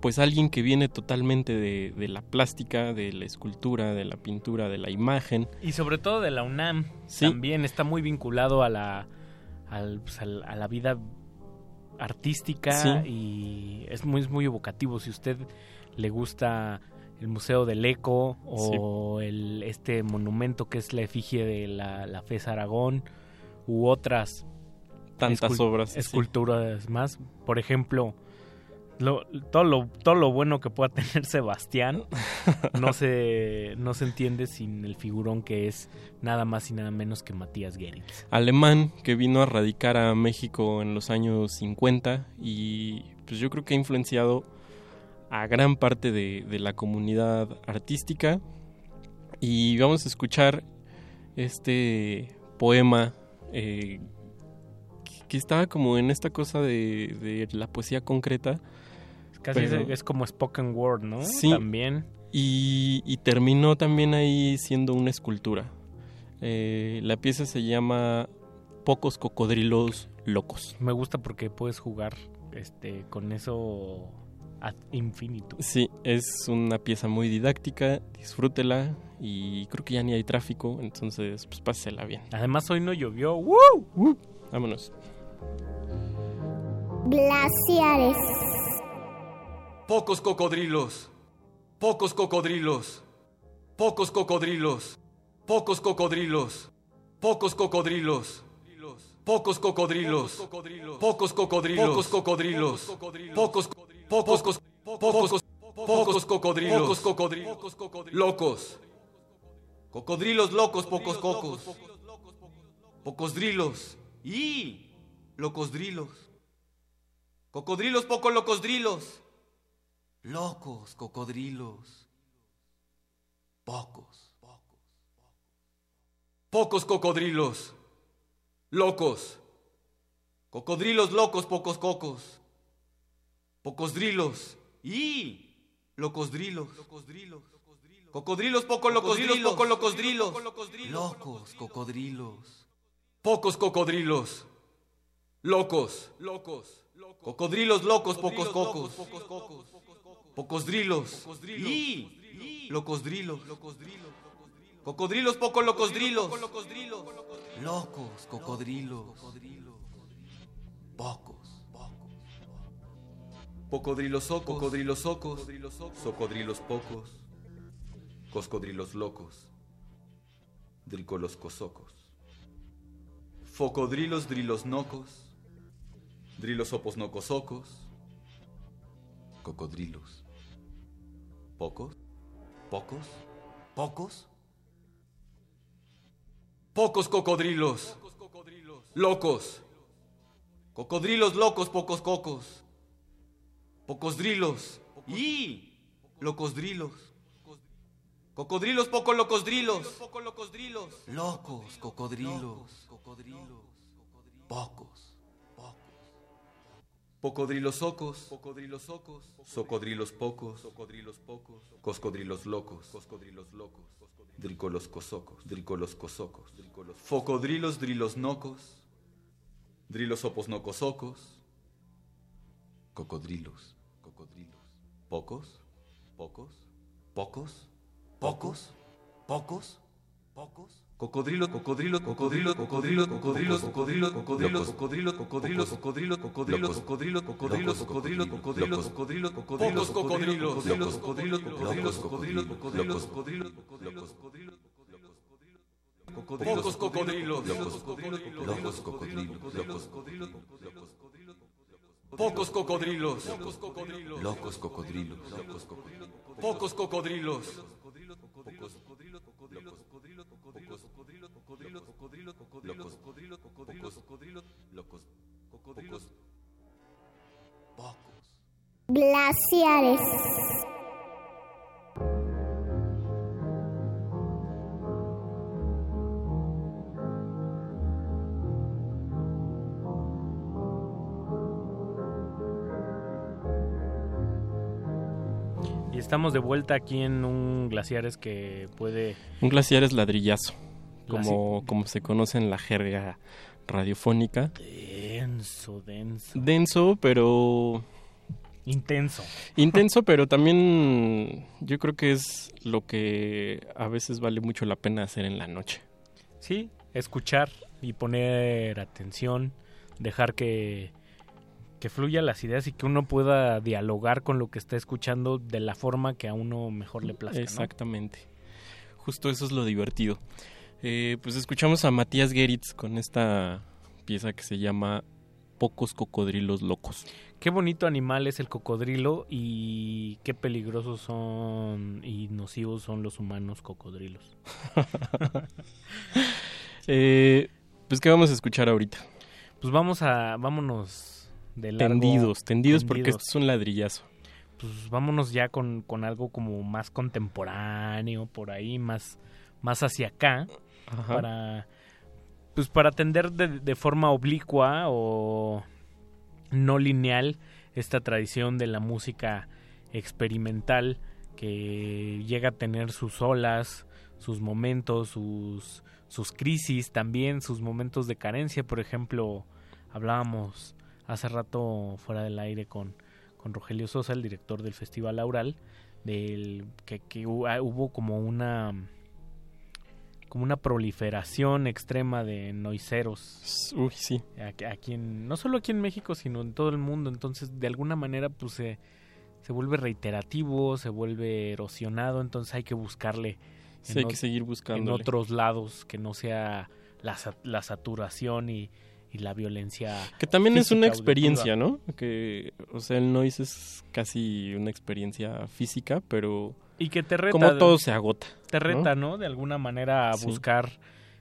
pues alguien que viene totalmente de, de la plástica, de la escultura, de la pintura, de la imagen. Y sobre todo de la UNAM, Sí. también está muy vinculado a la, al- pues, a la vida artística Sí. y es muy, es muy evocativo. Si usted le gusta el Museo del Eco o el, este monumento que es la efigie de la, la FES Aragón u otras Tantas escul- obras, sí. esculturas más. Por ejemplo, lo- todo, lo, todo lo bueno que pueda tener Sebastián no se, no se entiende sin el figurón que es nada más y nada menos que Matías Geritz. alemán que vino a radicar a México en los años 50 y pues yo creo que ha influenciado a gran parte de, de la comunidad artística y vamos a escuchar este poema eh, que- estaba como en esta cosa de, de la poesía concreta Casi pero- es, es como spoken word, ¿no? Sí. También. Y, y terminó también ahí siendo una escultura. Eh, la pieza se llama Pocos cocodrilos locos. Me gusta porque puedes jugar este con eso ad infinitum. Sí, es una pieza muy didáctica, disfrútela y creo que ya ni hay tráfico, entonces pues pásela bien. Además hoy no llovió. ¡Woo! Vámonos. Glaciares. Pocos cocodrilos. Pocos cocodrilos. Pocos cocodrilos. Pocos cocodrilos. Pocos cocodrilos. Pocos cocodrilos. Pocos cocodrilos. Pocos cocodrilos. Pocos pocos pocos pocos pocos cocodrilos. Pocos cocodrilos. Locos. Cocodrilos locos, pocos cocos. Pocos drilos. Y locos drilos. Cocodrilos, pocos locos drilos. Locos, cocodrilos. Pocos. Pocos cocodrilos. Locos. Cocodrilos locos, pocos cocos. Pocosdrilos. Y locosdrilos. Locosdrilos. Cocodrilos, pocos locosdrilos, pocos locosdrilos. Locos, cocodrilos. Pocos cocodrilos. Locos, locos. Cocodrilos locos, pocos cocos. Pocosdrilos. Y locosdrilos. Cocodrilos, pocos locosdrilos. Locos, cocodrilos. Pocos. Pocodrilos socos, cocodrilos socos, socodrilos pocos, coscodrilos locos, dricolos cosocos, focodrilos drilos nocos, drilos opos nocosocos, cocodrilos. ¿Pocos? ¿Pocos? ¿Pocos? Pocos cocodrilos. Locos. Cocodrilos locos, pocos cocos. Pocos drilos. Y locos drilos. Cocodrilos, pocos locos drilos. Locos, cocodrilos. Pocos. Pocodrilos socos, cocodrilos socos, socodrilos pocos, socodrilos pocos, coscodrilos locos, coscodrilos locos, dricolos cosocos, dricolos cosocos, dricolos, focodrilos drilos nocos, drilos opos nocosocos, cocodrilos, pocos, pocos, pocos, pocos, pocos, pocos, Cocodrilo, cocodrilo, cocodrilo, cocodrilo, cocodrilo, cocodrilo, cocodrilo, cocodrilo, cocodrilo, cocodrilo, cocodrilo, cocodrilo, cocodrilo, cocodrilo, cocodrilo, cocodrilo, cocodrilo, pocos cocodrilos, cocodrilo, cocodrilo, cocodrilo, cocodrilo, cocodrilo, cocodrilo, cocodrilo, Pocos cocodrilos, locos cocodrilos, locos cocodrilos, locos cocodrilos, pocos cocodrilos, locos cocodrilos, locos cocodrilos, locos cocodrilos, pocos cocodrilos, Glaciares. Estamos de vuelta aquí en un glaciares que puede... Un glaciar es ladrillazo, como, como se conoce en la jerga radiofónica. Denso, denso. Denso, pero... Intenso. Intenso, pero también yo creo que es lo que a veces vale mucho la pena hacer en la noche. Sí, escuchar y poner atención, dejar que, que fluya las ideas y que uno pueda dialogar con lo que está escuchando de la forma que a uno mejor le plazca. ¿no? Exactamente. Justo eso es lo divertido. Eh, pues escuchamos a Matías Geritz con esta pieza que se llama Pocos cocodrilos locos. Qué bonito animal es el cocodrilo y qué peligrosos son y nocivos son los humanos cocodrilos. Eh, pues qué vamos a escuchar ahorita. Pues vamos a, vámonos de largo. Tendidos, tendidos, porque esto es un ladrillazo. Pues vámonos ya con, con algo como más contemporáneo, por ahí, más, más hacia acá, Ajá. para pues para atender de, de forma oblicua o no lineal esta tradición de la música experimental que llega a tener sus olas, sus momentos, sus, sus crisis también, sus momentos de carencia. Por ejemplo, hablábamos hace rato fuera del aire con, con Rogelio Sosa, el director del Festival Aural, del que, que ah, hubo como una como una proliferación extrema de noiseros. Uy, sí. Aquí, aquí en, no solo aquí en México, sino en todo el mundo. Entonces, de alguna manera, pues se, se vuelve reiterativo, se vuelve erosionado. Entonces hay que buscarle Sí, hay ot- que seguir en buscándole. otros lados que no sea la, la saturación y, y la violencia. Que también es una experiencia, auditiva. ¿no? Que, o sea, el noise es casi una experiencia física, pero Y que te reta. como todo se agota. Te ¿no? reta, ¿no? De alguna manera a Sí. buscar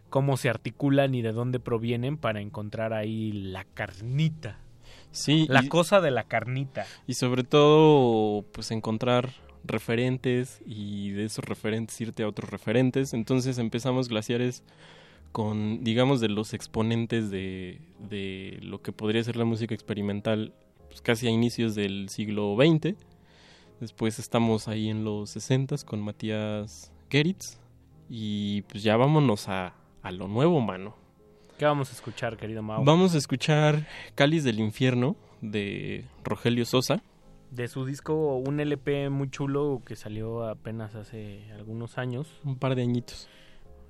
cómo se articulan y de dónde provienen para encontrar ahí la carnita. Sí, La y- cosa de la carnita. Y sobre todo, pues encontrar referentes y de esos referentes irte a otros referentes. Entonces empezamos Glaciares con, digamos, de los exponentes de, de lo que podría ser la música experimental, pues casi a inicios del siglo XX. Después estamos ahí en los 60 con Matías Geritz. Y pues ya vámonos a, a lo nuevo, mano. ¿Qué vamos a escuchar, querido Mau? Vamos a escuchar Cáliz del Infierno de Rogelio Sosa. De su disco, un LP muy chulo que salió apenas hace algunos años. Un par de añitos.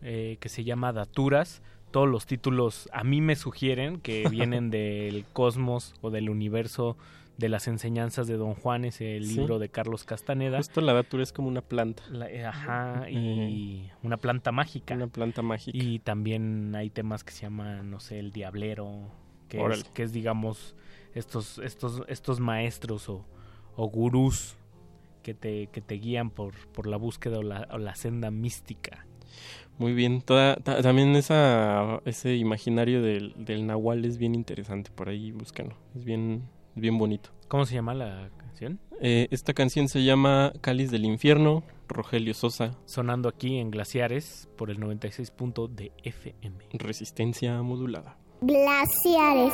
Eh, que se llama Daturas. Todos los títulos a mí me sugieren que vienen del cosmos o del universo de las enseñanzas de Don Juan, ese Sí. libro de Carlos Castaneda. Justo la datura es como una planta. La- eh, ajá, y una planta mágica. Una planta mágica. Y también hay temas que se llaman, no sé, el diablero, que, es, que es, digamos, estos, estos, estos maestros o, o gurús que te, que te guían por, por la búsqueda o la, o la senda mística. Muy bien. Toda- ta- también esa, ese imaginario del, del nahual es bien interesante. Por ahí búscalo. Es bien, bien bonito. ¿Cómo se llama la canción? Eh, esta canción se llama Cáliz del Infierno, Rogelio Sosa. Sonando aquí en Glaciares por el 96 punto de FM. Resistencia modulada. Glaciares.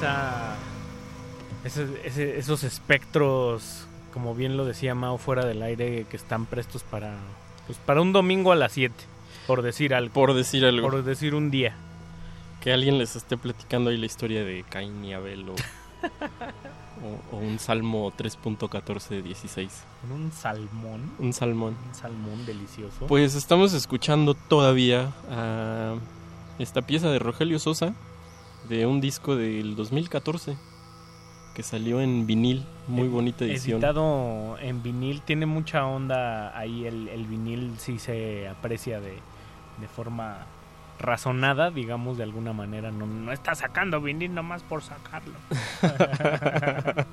Esa ese- ese- esos espectros, como bien lo decía Mao fuera del aire, que están prestos para pues para un domingo a las 7, por decir algo. Por decir algo. Por decir un día. Que alguien les esté platicando ahí la historia de Caín y Abel o, o- o un Salmo 3.14 de 16. Con un salmón. Un salmón. Un salmón delicioso. Pues estamos escuchando todavía a esta pieza de Rogelio Sosa de un disco del 2014 que salió en vinil, muy bonita edición. Editado en vinil, tiene mucha onda ahí. El, el vinil sí se aprecia de, de forma razonada, digamos, de alguna manera. No, no está sacando vinil nomás por sacarlo.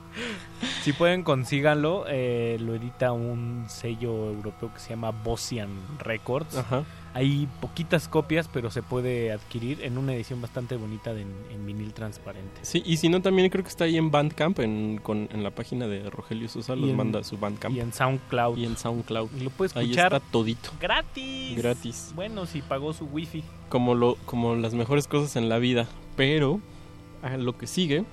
si pueden, consíganlo. eh, lo edita un sello europeo que se llama Bosian Records. Ajá. Hay poquitas copias, pero se puede adquirir en una edición bastante bonita de- en vinil transparente. Sí, y si no, también creo que está ahí en Bandcamp, en, con, en la página de Rogelio Sosa, los en- manda a su Bandcamp. Y en SoundCloud. Y en SoundCloud. Y lo puedes Ahí escuchar está todito. gratis. Gratis. Bueno, si pagó su wifi. Como, lo, como las mejores cosas en la vida. Pero, a lo que sigue...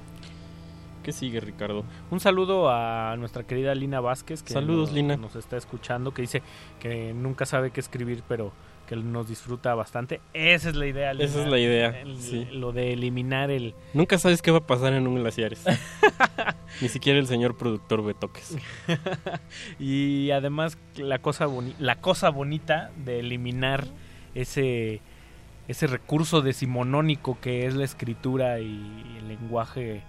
¿Qué sigue, Ricardo? Un saludo a nuestra querida Lina Vázquez, que Saludos, nos, Lina. nos está escuchando, que dice que nunca sabe qué escribir, pero que nos disfruta bastante. Esa es la idea. Esa es la idea, El- sí. Lo de eliminar el... Nunca sabes qué va a pasar en un glaciares. Ni siquiera el señor productor Betoques. y además la cosa, boni- la cosa bonita de eliminar ese, ese recurso decimonónico que es la escritura y el lenguaje,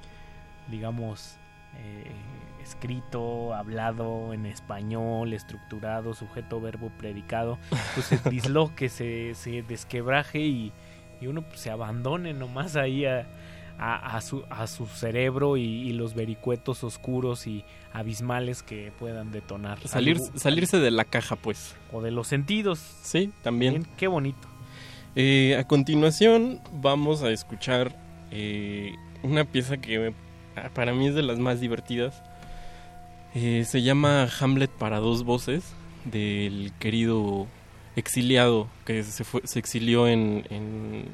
digamos, eh, escrito, hablado en español, estructurado, sujeto, verbo, predicado, pues se disloque, se, se desquebraje y, y uno pues, se abandone nomás ahí a, a, a su, a su cerebro y, y los vericuetos oscuros y abismales que puedan detonar. Salir, salirse de la caja, pues. o de los sentidos. Sí, también. Qué bonito. Eh, a continuación vamos a escuchar eh, una pieza que me- para mí es de las más divertidas. Eh, se llama Hamlet para dos voces del querido exiliado que se, fue, se exilió en, en,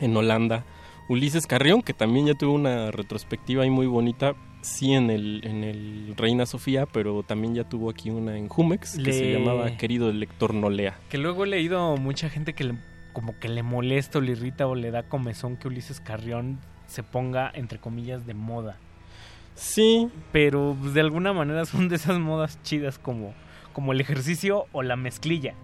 en Holanda. Ulises Carrión, que también ya tuvo una retrospectiva ahí muy bonita, sí en el, en el Reina Sofía, pero también ya tuvo aquí una en Jumex que se llamaba Querido el lector no lea. Que luego he leído mucha gente que le- como que le molesta o le irrita o le da comezón que Ulises Carrión se ponga, entre comillas, de moda. Sí. Pero pues, de alguna manera son de esas modas chidas como, como el ejercicio o la mezclilla.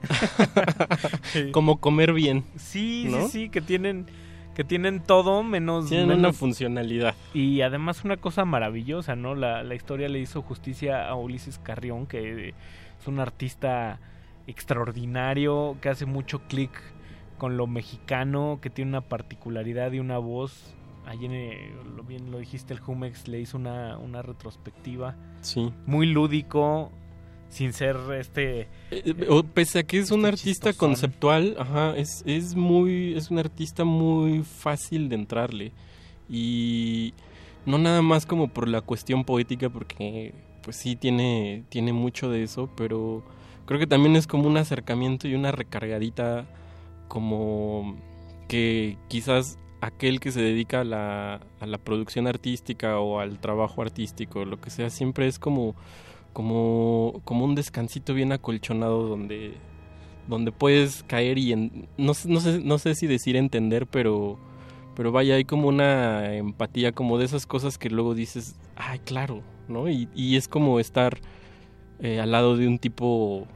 Como comer bien. Sí, ¿no? sí, sí, que tienen, que tienen todo menos... Tienen menos- una funcionalidad. Y además una cosa maravillosa, ¿no? La, la historia le hizo justicia a Ulises Carrión, que es un artista extraordinario, que hace mucho clic con lo mexicano, que tiene una particularidad y una voz. Allí, en, eh, lo bien lo dijiste, el Jumex le hizo una, una retrospectiva. Sí. Muy lúdico, sin ser este... Eh, pese a que es un artista conceptual, ajá, es, es muy, es un artista muy fácil de entrarle. Y no nada más como por la cuestión poética, porque pues sí tiene, tiene mucho de eso, pero creo que también es como un acercamiento y una recargadita como que quizás aquel que se dedica a la, a la producción artística o al trabajo artístico, lo que sea, siempre es como como, como un descansito bien acolchonado donde, donde puedes caer y no, no, sé, no sé si decir entender, pero, pero vaya, hay como una empatía, como de esas cosas que luego dices, ay, claro, ¿no? Y, y es como estar eh, al lado de un tipo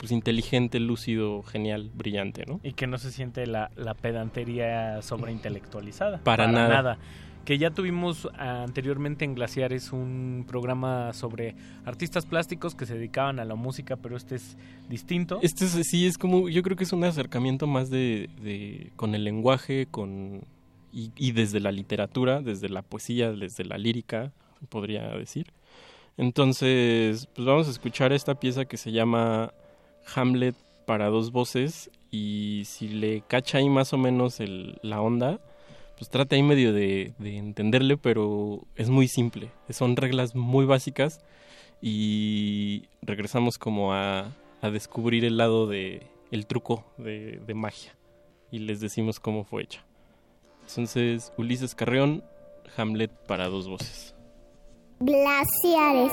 pues inteligente, lúcido, genial, brillante, ¿no? Y que no se siente la, la pedantería sobreintelectualizada. Para nada. Que ya tuvimos anteriormente en Glaciares un programa sobre artistas plásticos que se dedicaban a la música, pero este es distinto. Este es, sí es como, yo creo que es un acercamiento más de, de- con el lenguaje, con y, y desde la literatura, desde la poesía, desde la lírica, podría decir. Entonces, pues vamos a escuchar esta pieza que se llama Hamlet para dos voces y si le cacha ahí más o menos el- la onda, pues trata ahí medio de, de entenderle, pero es muy simple. Son reglas muy básicas y regresamos como a, a descubrir el lado de el truco de, de magia y les decimos cómo fue hecha. Entonces, Ulises Carrión Hamlet para dos voces. Glaciares.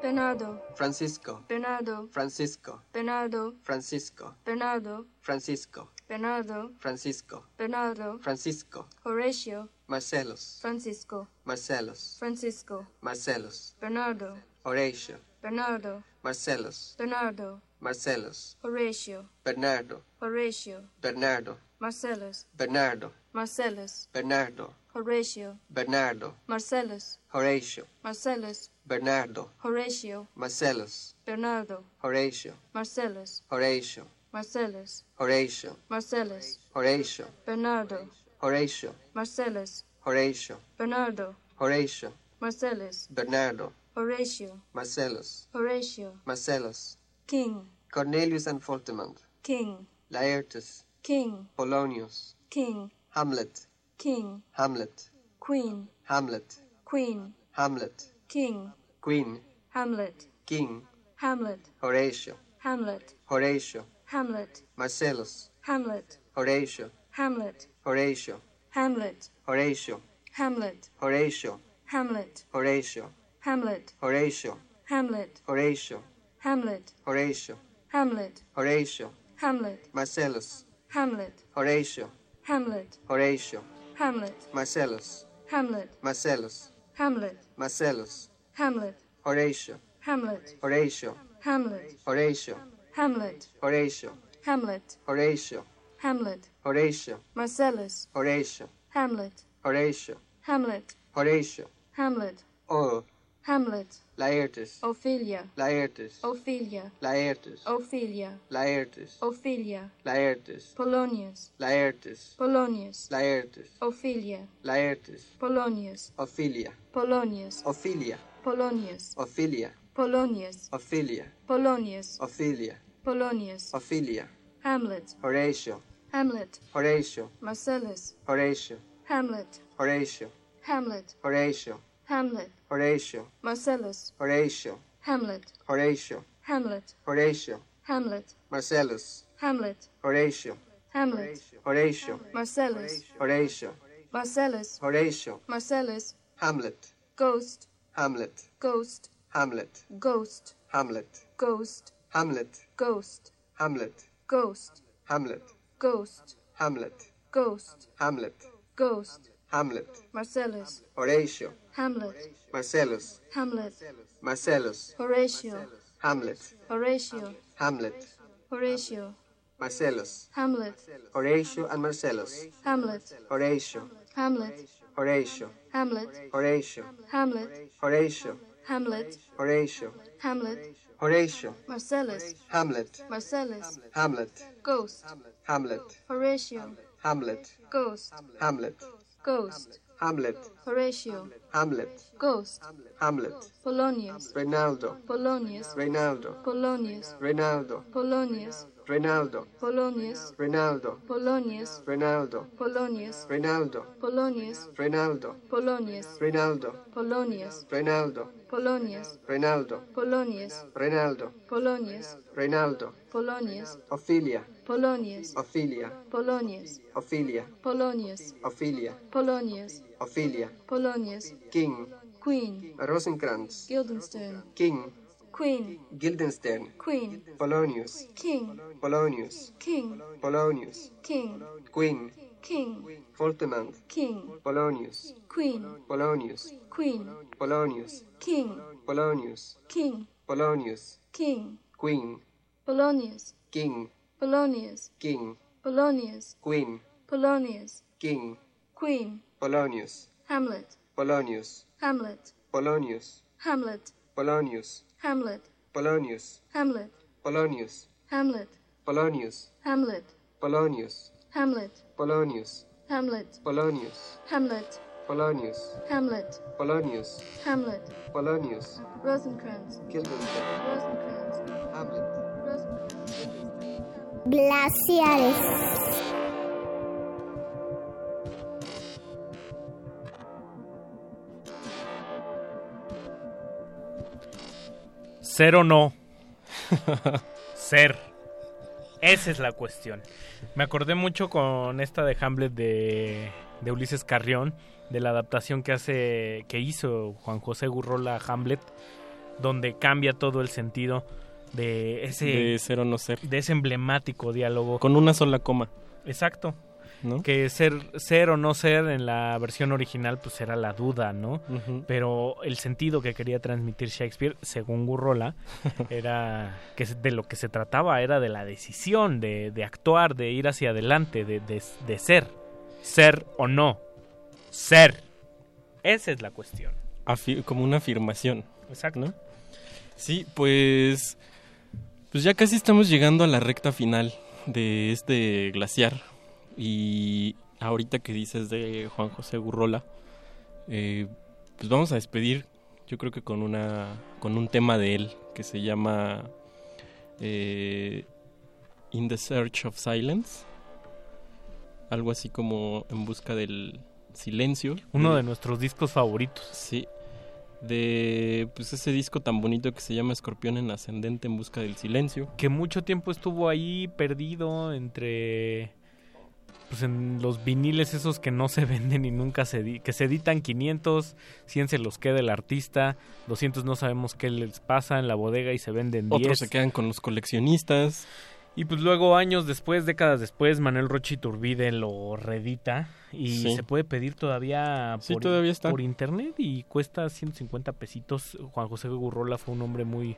Bernardo, Francisco, Bernardo, Francisco, Bernardo, Francisco, Bernardo, Francisco, Bernardo, Francisco, Bernardo, Francisco, Horatio, Marcelos, Francisco, Marcelos, Francisco, Marcelos, Bernardo, Horatio, Bernardo, Marcelos, Bernardo, Marcelos, Horatio, Bernardo, Horatio, Bernardo, Marcellus, Bernardo, Marcellus, Bernardo, Horatio, Bernardo, Marcellus, Horatio, Marcellus, Bernardo, Horatio, Marcelos, Bernardo, Horatio, Marcellus, Horatio, Marcellus, Horatio, Marcellus, Horatio, Bernardo, Horatio, Marcellus, Horatio, Bernardo, Horatio, Marcellus, Bernardo, Horatio, Marcelos, Horatio, Marcelos, King, Cornelius and Foltemont, King, Laertes, King, Polonius, King, Hamlet, King, Hamlet, Queen, Hamlet, Queen, Hamlet, King, Queen. Hamlet. King. Hamlet. Horatio. Hamlet. Horatio. Hamlet. Marcellus. Hamlet. Horatio. Hamlet. Horatio. Hamlet. Horatio. Hamlet. Horatio. Hamlet. Horatio. Hamlet. Horatio. Hamlet. Horatio. Hamlet. Horatio. Hamlet. Horatio. Hamlet. Marcellus. Hamlet. Horatio. Hamlet. Horatio. Hamlet. Marcellus. Hamlet. Marcellus. Hamlet. Marcellus. Hamlet, Horatio, Hamlet, Horatio, Hamlet, Horatio, Hamlet, Horatio, Hamlet, Horatio, Hamlet, Horatio, Marcellus, Horatio, Hamlet, Horatio, Hamlet, Horatio, Hamlet, O, Hamlet, Laertes, Ophelia, Laertes, Ophelia, Laertes, Ophelia, Laertes, Ophelia, Laertes, Polonius, Laertes, Polonius, Laertes, Ophelia, Laertes, Polonius, Ophelia, Polonius, Ophelia, Polonius, Ophelia, Polonius, Ophelia, Polonius, Ophelia, Polonius, Ophelia, Hamlet, Horatio, Hamlet, Horatio, Marcellus, Horatio, Hamlet, Horatio, Hamlet, Horatio, Hamlet, Horatio, Marcellus, Horatio, Hamlet, Horatio, Hamlet, Horatio, Hamlet, Marcellus, Hamlet, Horatio, Hamlet, Horatio, Marcellus, Horatio, Marcellus, Horatio, Marcellus, Hamlet, Ghost, Hamlet, Ghost, Hamlet, Ghost, Hamlet, Ghost, Hamlet, Ghost, Hamlet, Ghost, Hamlet, Ghost, Hamlet, Ghost, Hamlet, Ghost, Hamlet, Marcellus, Horatio, Hamlet, Marcellus, Hamlet, Marcellus, Horatio, Hamlet, Horatio, Hamlet, Horatio, Marcellus, Hamlet, Horatio and Marcellus, Hamlet, Horatio, Hamlet, Horatio, Hamlet, Horatio, Hamlet, Horatio, Hamlet, Horatio, Hamlet, Horatio, Marcellus, Hamlet, Marcellus, Hamlet, Ghost, Hamlet, Horatio, Hamlet, Ghost, Hamlet, Ghost, Hamlet, Horatio, Hamlet, Ghost, Hamlet, Polonius, Reynaldo, Polonius, Reynaldo, Polonius, Reynaldo, Polonius, Reinaldo, Polonius, Reinaldo, Polonius, Reinaldo, Polonius, Reinaldo, Polonius, Reinaldo, Polonius, Reinaldo, Polonius, Reinaldo, Polonius, Reinaldo, Polonius, Reinaldo, Polonius, Reinaldo, Polonius, Ophelia, Polonius, Ophelia, Polonius, Ophelia, Polonius, Ophelia, Polonius, Ophelia, Polonius, King, Queen, Rosencrantz, Guildenstern, King, Queen, Guildenstern, Queen, Polonius, King, Polonius, King, Polonius, King, Queen, King, Foltemant, King, Polonius, Queen, Polonius, Queen, Polonius, King, Polonius, King, Polonius, King, Queen, Polonius, King, Polonius, King, Polonius, Queen, Polonius, King, Queen, Polonius, Hamlet, Polonius, Hamlet, Polonius, Hamlet, Polonius, Hamlet, Polonius, Hamlet, Polonius, Hamlet, Polonius, Hamlet, Polonius, Hamlet, Polonius, Hamlet, Polonius, Hamlet, Polonius, Hamlet, Polonius, Hamlet, Polonius, Rosencrantz, Guildenstern, Rosencrantz, Hamlet, Glaciares. Ser o no. Ser. Esa es la cuestión. Me acordé mucho con esta de Hamlet de de Ulises Carrión, de la adaptación que hace, que hizo Juan José Gurrola a Hamlet, donde cambia todo el sentido de ese De ser o no ser. de ese emblemático diálogo. Con una sola coma. Exacto. ¿No? Que ser, ser o no ser en la versión original pues era la duda, ¿no? Pero el sentido que quería transmitir Shakespeare, según Gurrola, era que de lo que se trataba era de la decisión, de, de actuar, de ir hacia adelante, de, de- de ser. Ser o no. Ser. Esa es la cuestión. Como una afirmación. Exacto. ¿no? Sí, pues. Pues ya casi estamos llegando a la recta final de este glaciar. Y ahorita que dices de Juan José Gurrola, eh, pues vamos a despedir, yo creo que con una con un tema de él que se llama eh, In the Search of Silence. Algo así como En busca del silencio. Uno de nuestros discos favoritos. Sí. De pues ese disco tan bonito que se llama Escorpión en Ascendente en busca del silencio. Que mucho tiempo estuvo ahí perdido entre pues en los viniles esos que no se venden y nunca se que se editan 500, 100 se los queda el artista, 200 no sabemos qué les pasa en la bodega y se venden 10. Otros se quedan con los coleccionistas. Y pues luego años después, décadas después, Manuel Rochi Turbide lo reedita y Sí. se puede pedir todavía Sí, por, todavía está. por internet y cuesta 150 pesitos. Juan José Gurrola fue un hombre muy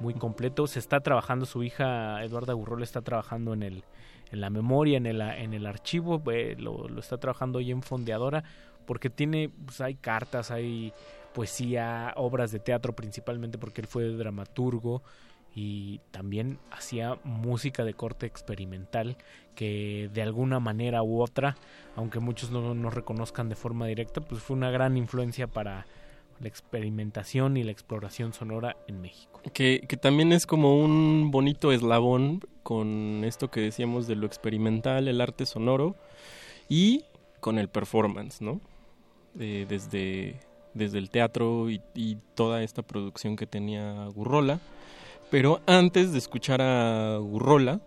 muy completo. Se está trabajando su hija Eduarda Gurrola está trabajando en el en la memoria, en el en el archivo, eh, lo, lo está trabajando hoy en Fondeadora porque tiene pues, hay cartas, hay poesía, obras de teatro principalmente porque él fue dramaturgo y también hacía música de corte experimental que de alguna manera u otra, aunque muchos no nos reconozcan de forma directa, pues fue una gran influencia para la experimentación y la exploración sonora en México. Que, que también es como un bonito eslabón con esto que decíamos de lo experimental, el arte sonoro y con el performance, ¿no? Eh, desde, desde el teatro y, y toda esta producción que tenía Gurrola. Pero antes de escuchar a Gurrola,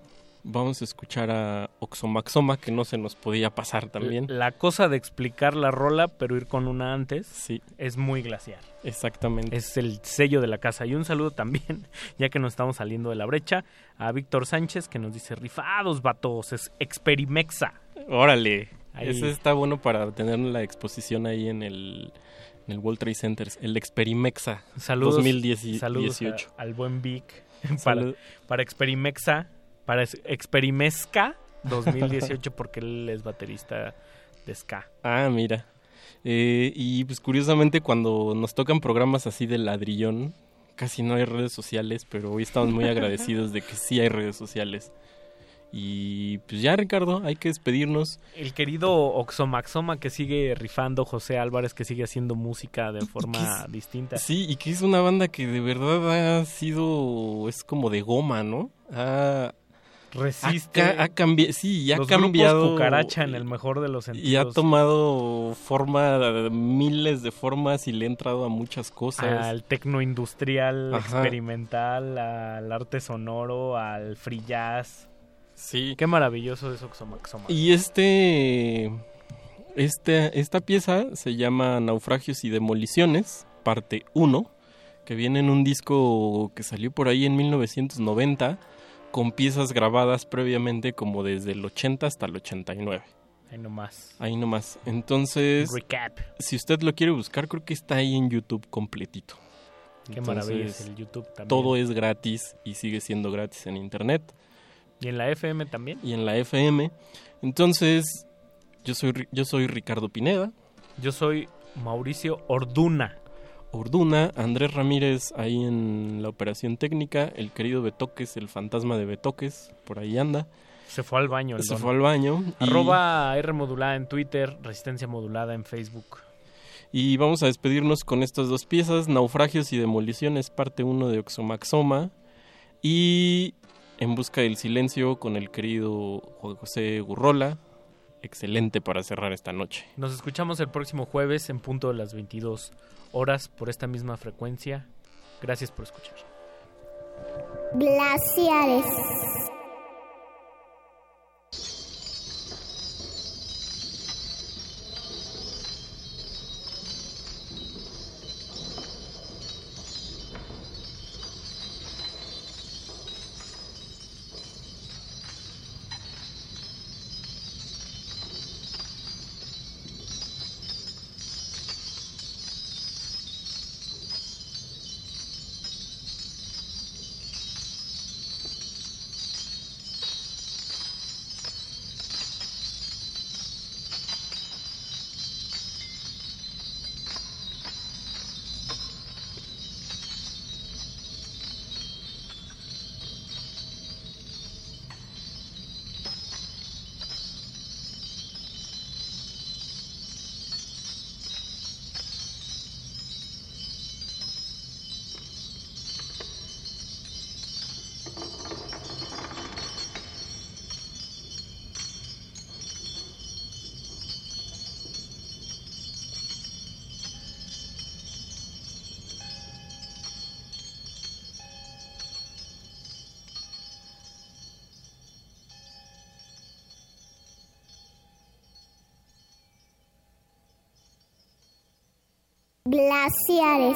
vamos a escuchar a Oxomaxoma, que no se nos podía pasar también. La cosa de explicar la rola, pero ir con una antes, sí. es muy glaciar. Exactamente. Es el sello de la casa. Y un saludo también, ya que nos estamos saliendo de la brecha, a Víctor Sánchez, que nos dice, rifados, vatos, es Experimexa. Órale. Ahí. Ese está bueno para tener la exposición ahí en el, en el World Trade Center. El Experimexa Saludos, 2018. saludos a- al buen Vic para, para Experimexa, para es- Experimesca 2018, porque él es baterista de ska. Ah, mira. Eh, y pues curiosamente cuando nos tocan programas así de ladrillón, casi no hay redes sociales, pero hoy estamos muy agradecidos de que sí hay redes sociales. Y pues ya Ricardo, hay que despedirnos. El querido Oxomaxoma que sigue rifando, José Álvarez que sigue haciendo música de forma distinta. Sí, y que es una banda que de verdad ha sido, es como de goma, ¿no? Ha, Resiste. Ha, ha cambiado, sí, y ha Los cambiado. cucaracha en el mejor de los Y ha sentidos. tomado forma, miles de formas y le ha entrado a muchas cosas. al tecno industrial Ajá. experimental, al arte sonoro, al free jazz. Sí. Qué maravilloso es Oxomaxoma. Y este, este, esta pieza se llama Naufragios y Demoliciones, parte 1, que viene en un disco que salió por ahí en 1990, con piezas grabadas previamente como desde el 80 hasta el 89. Ahí nomás. Ahí nomás. Entonces, Recap. si usted lo quiere buscar, creo que está ahí en YouTube completito. Qué maravilla es el YouTube también. Todo es gratis y sigue siendo gratis en internet. Y en la FM también. Y en la FM. Entonces, yo soy, yo soy Ricardo Pineda. Yo soy Mauricio Orduna. Orduna, Andrés Ramírez ahí en la operación técnica, el querido Betoques, el fantasma de Betoques, por ahí anda. Se fue al baño. el Se don. fue al baño. y- Arroba R modulada en Twitter, Resistencia modulada en Facebook. Y vamos a despedirnos con estas dos piezas, Naufragios y Demoliciones, parte 1 de Oxomaxoma. Y En Busca del Silencio con el querido José Gurrola. Excelente para cerrar esta noche. Nos escuchamos el próximo jueves en punto de las 22 horas por esta misma frecuencia. Gracias por escuchar. Glaciares. Glaciares.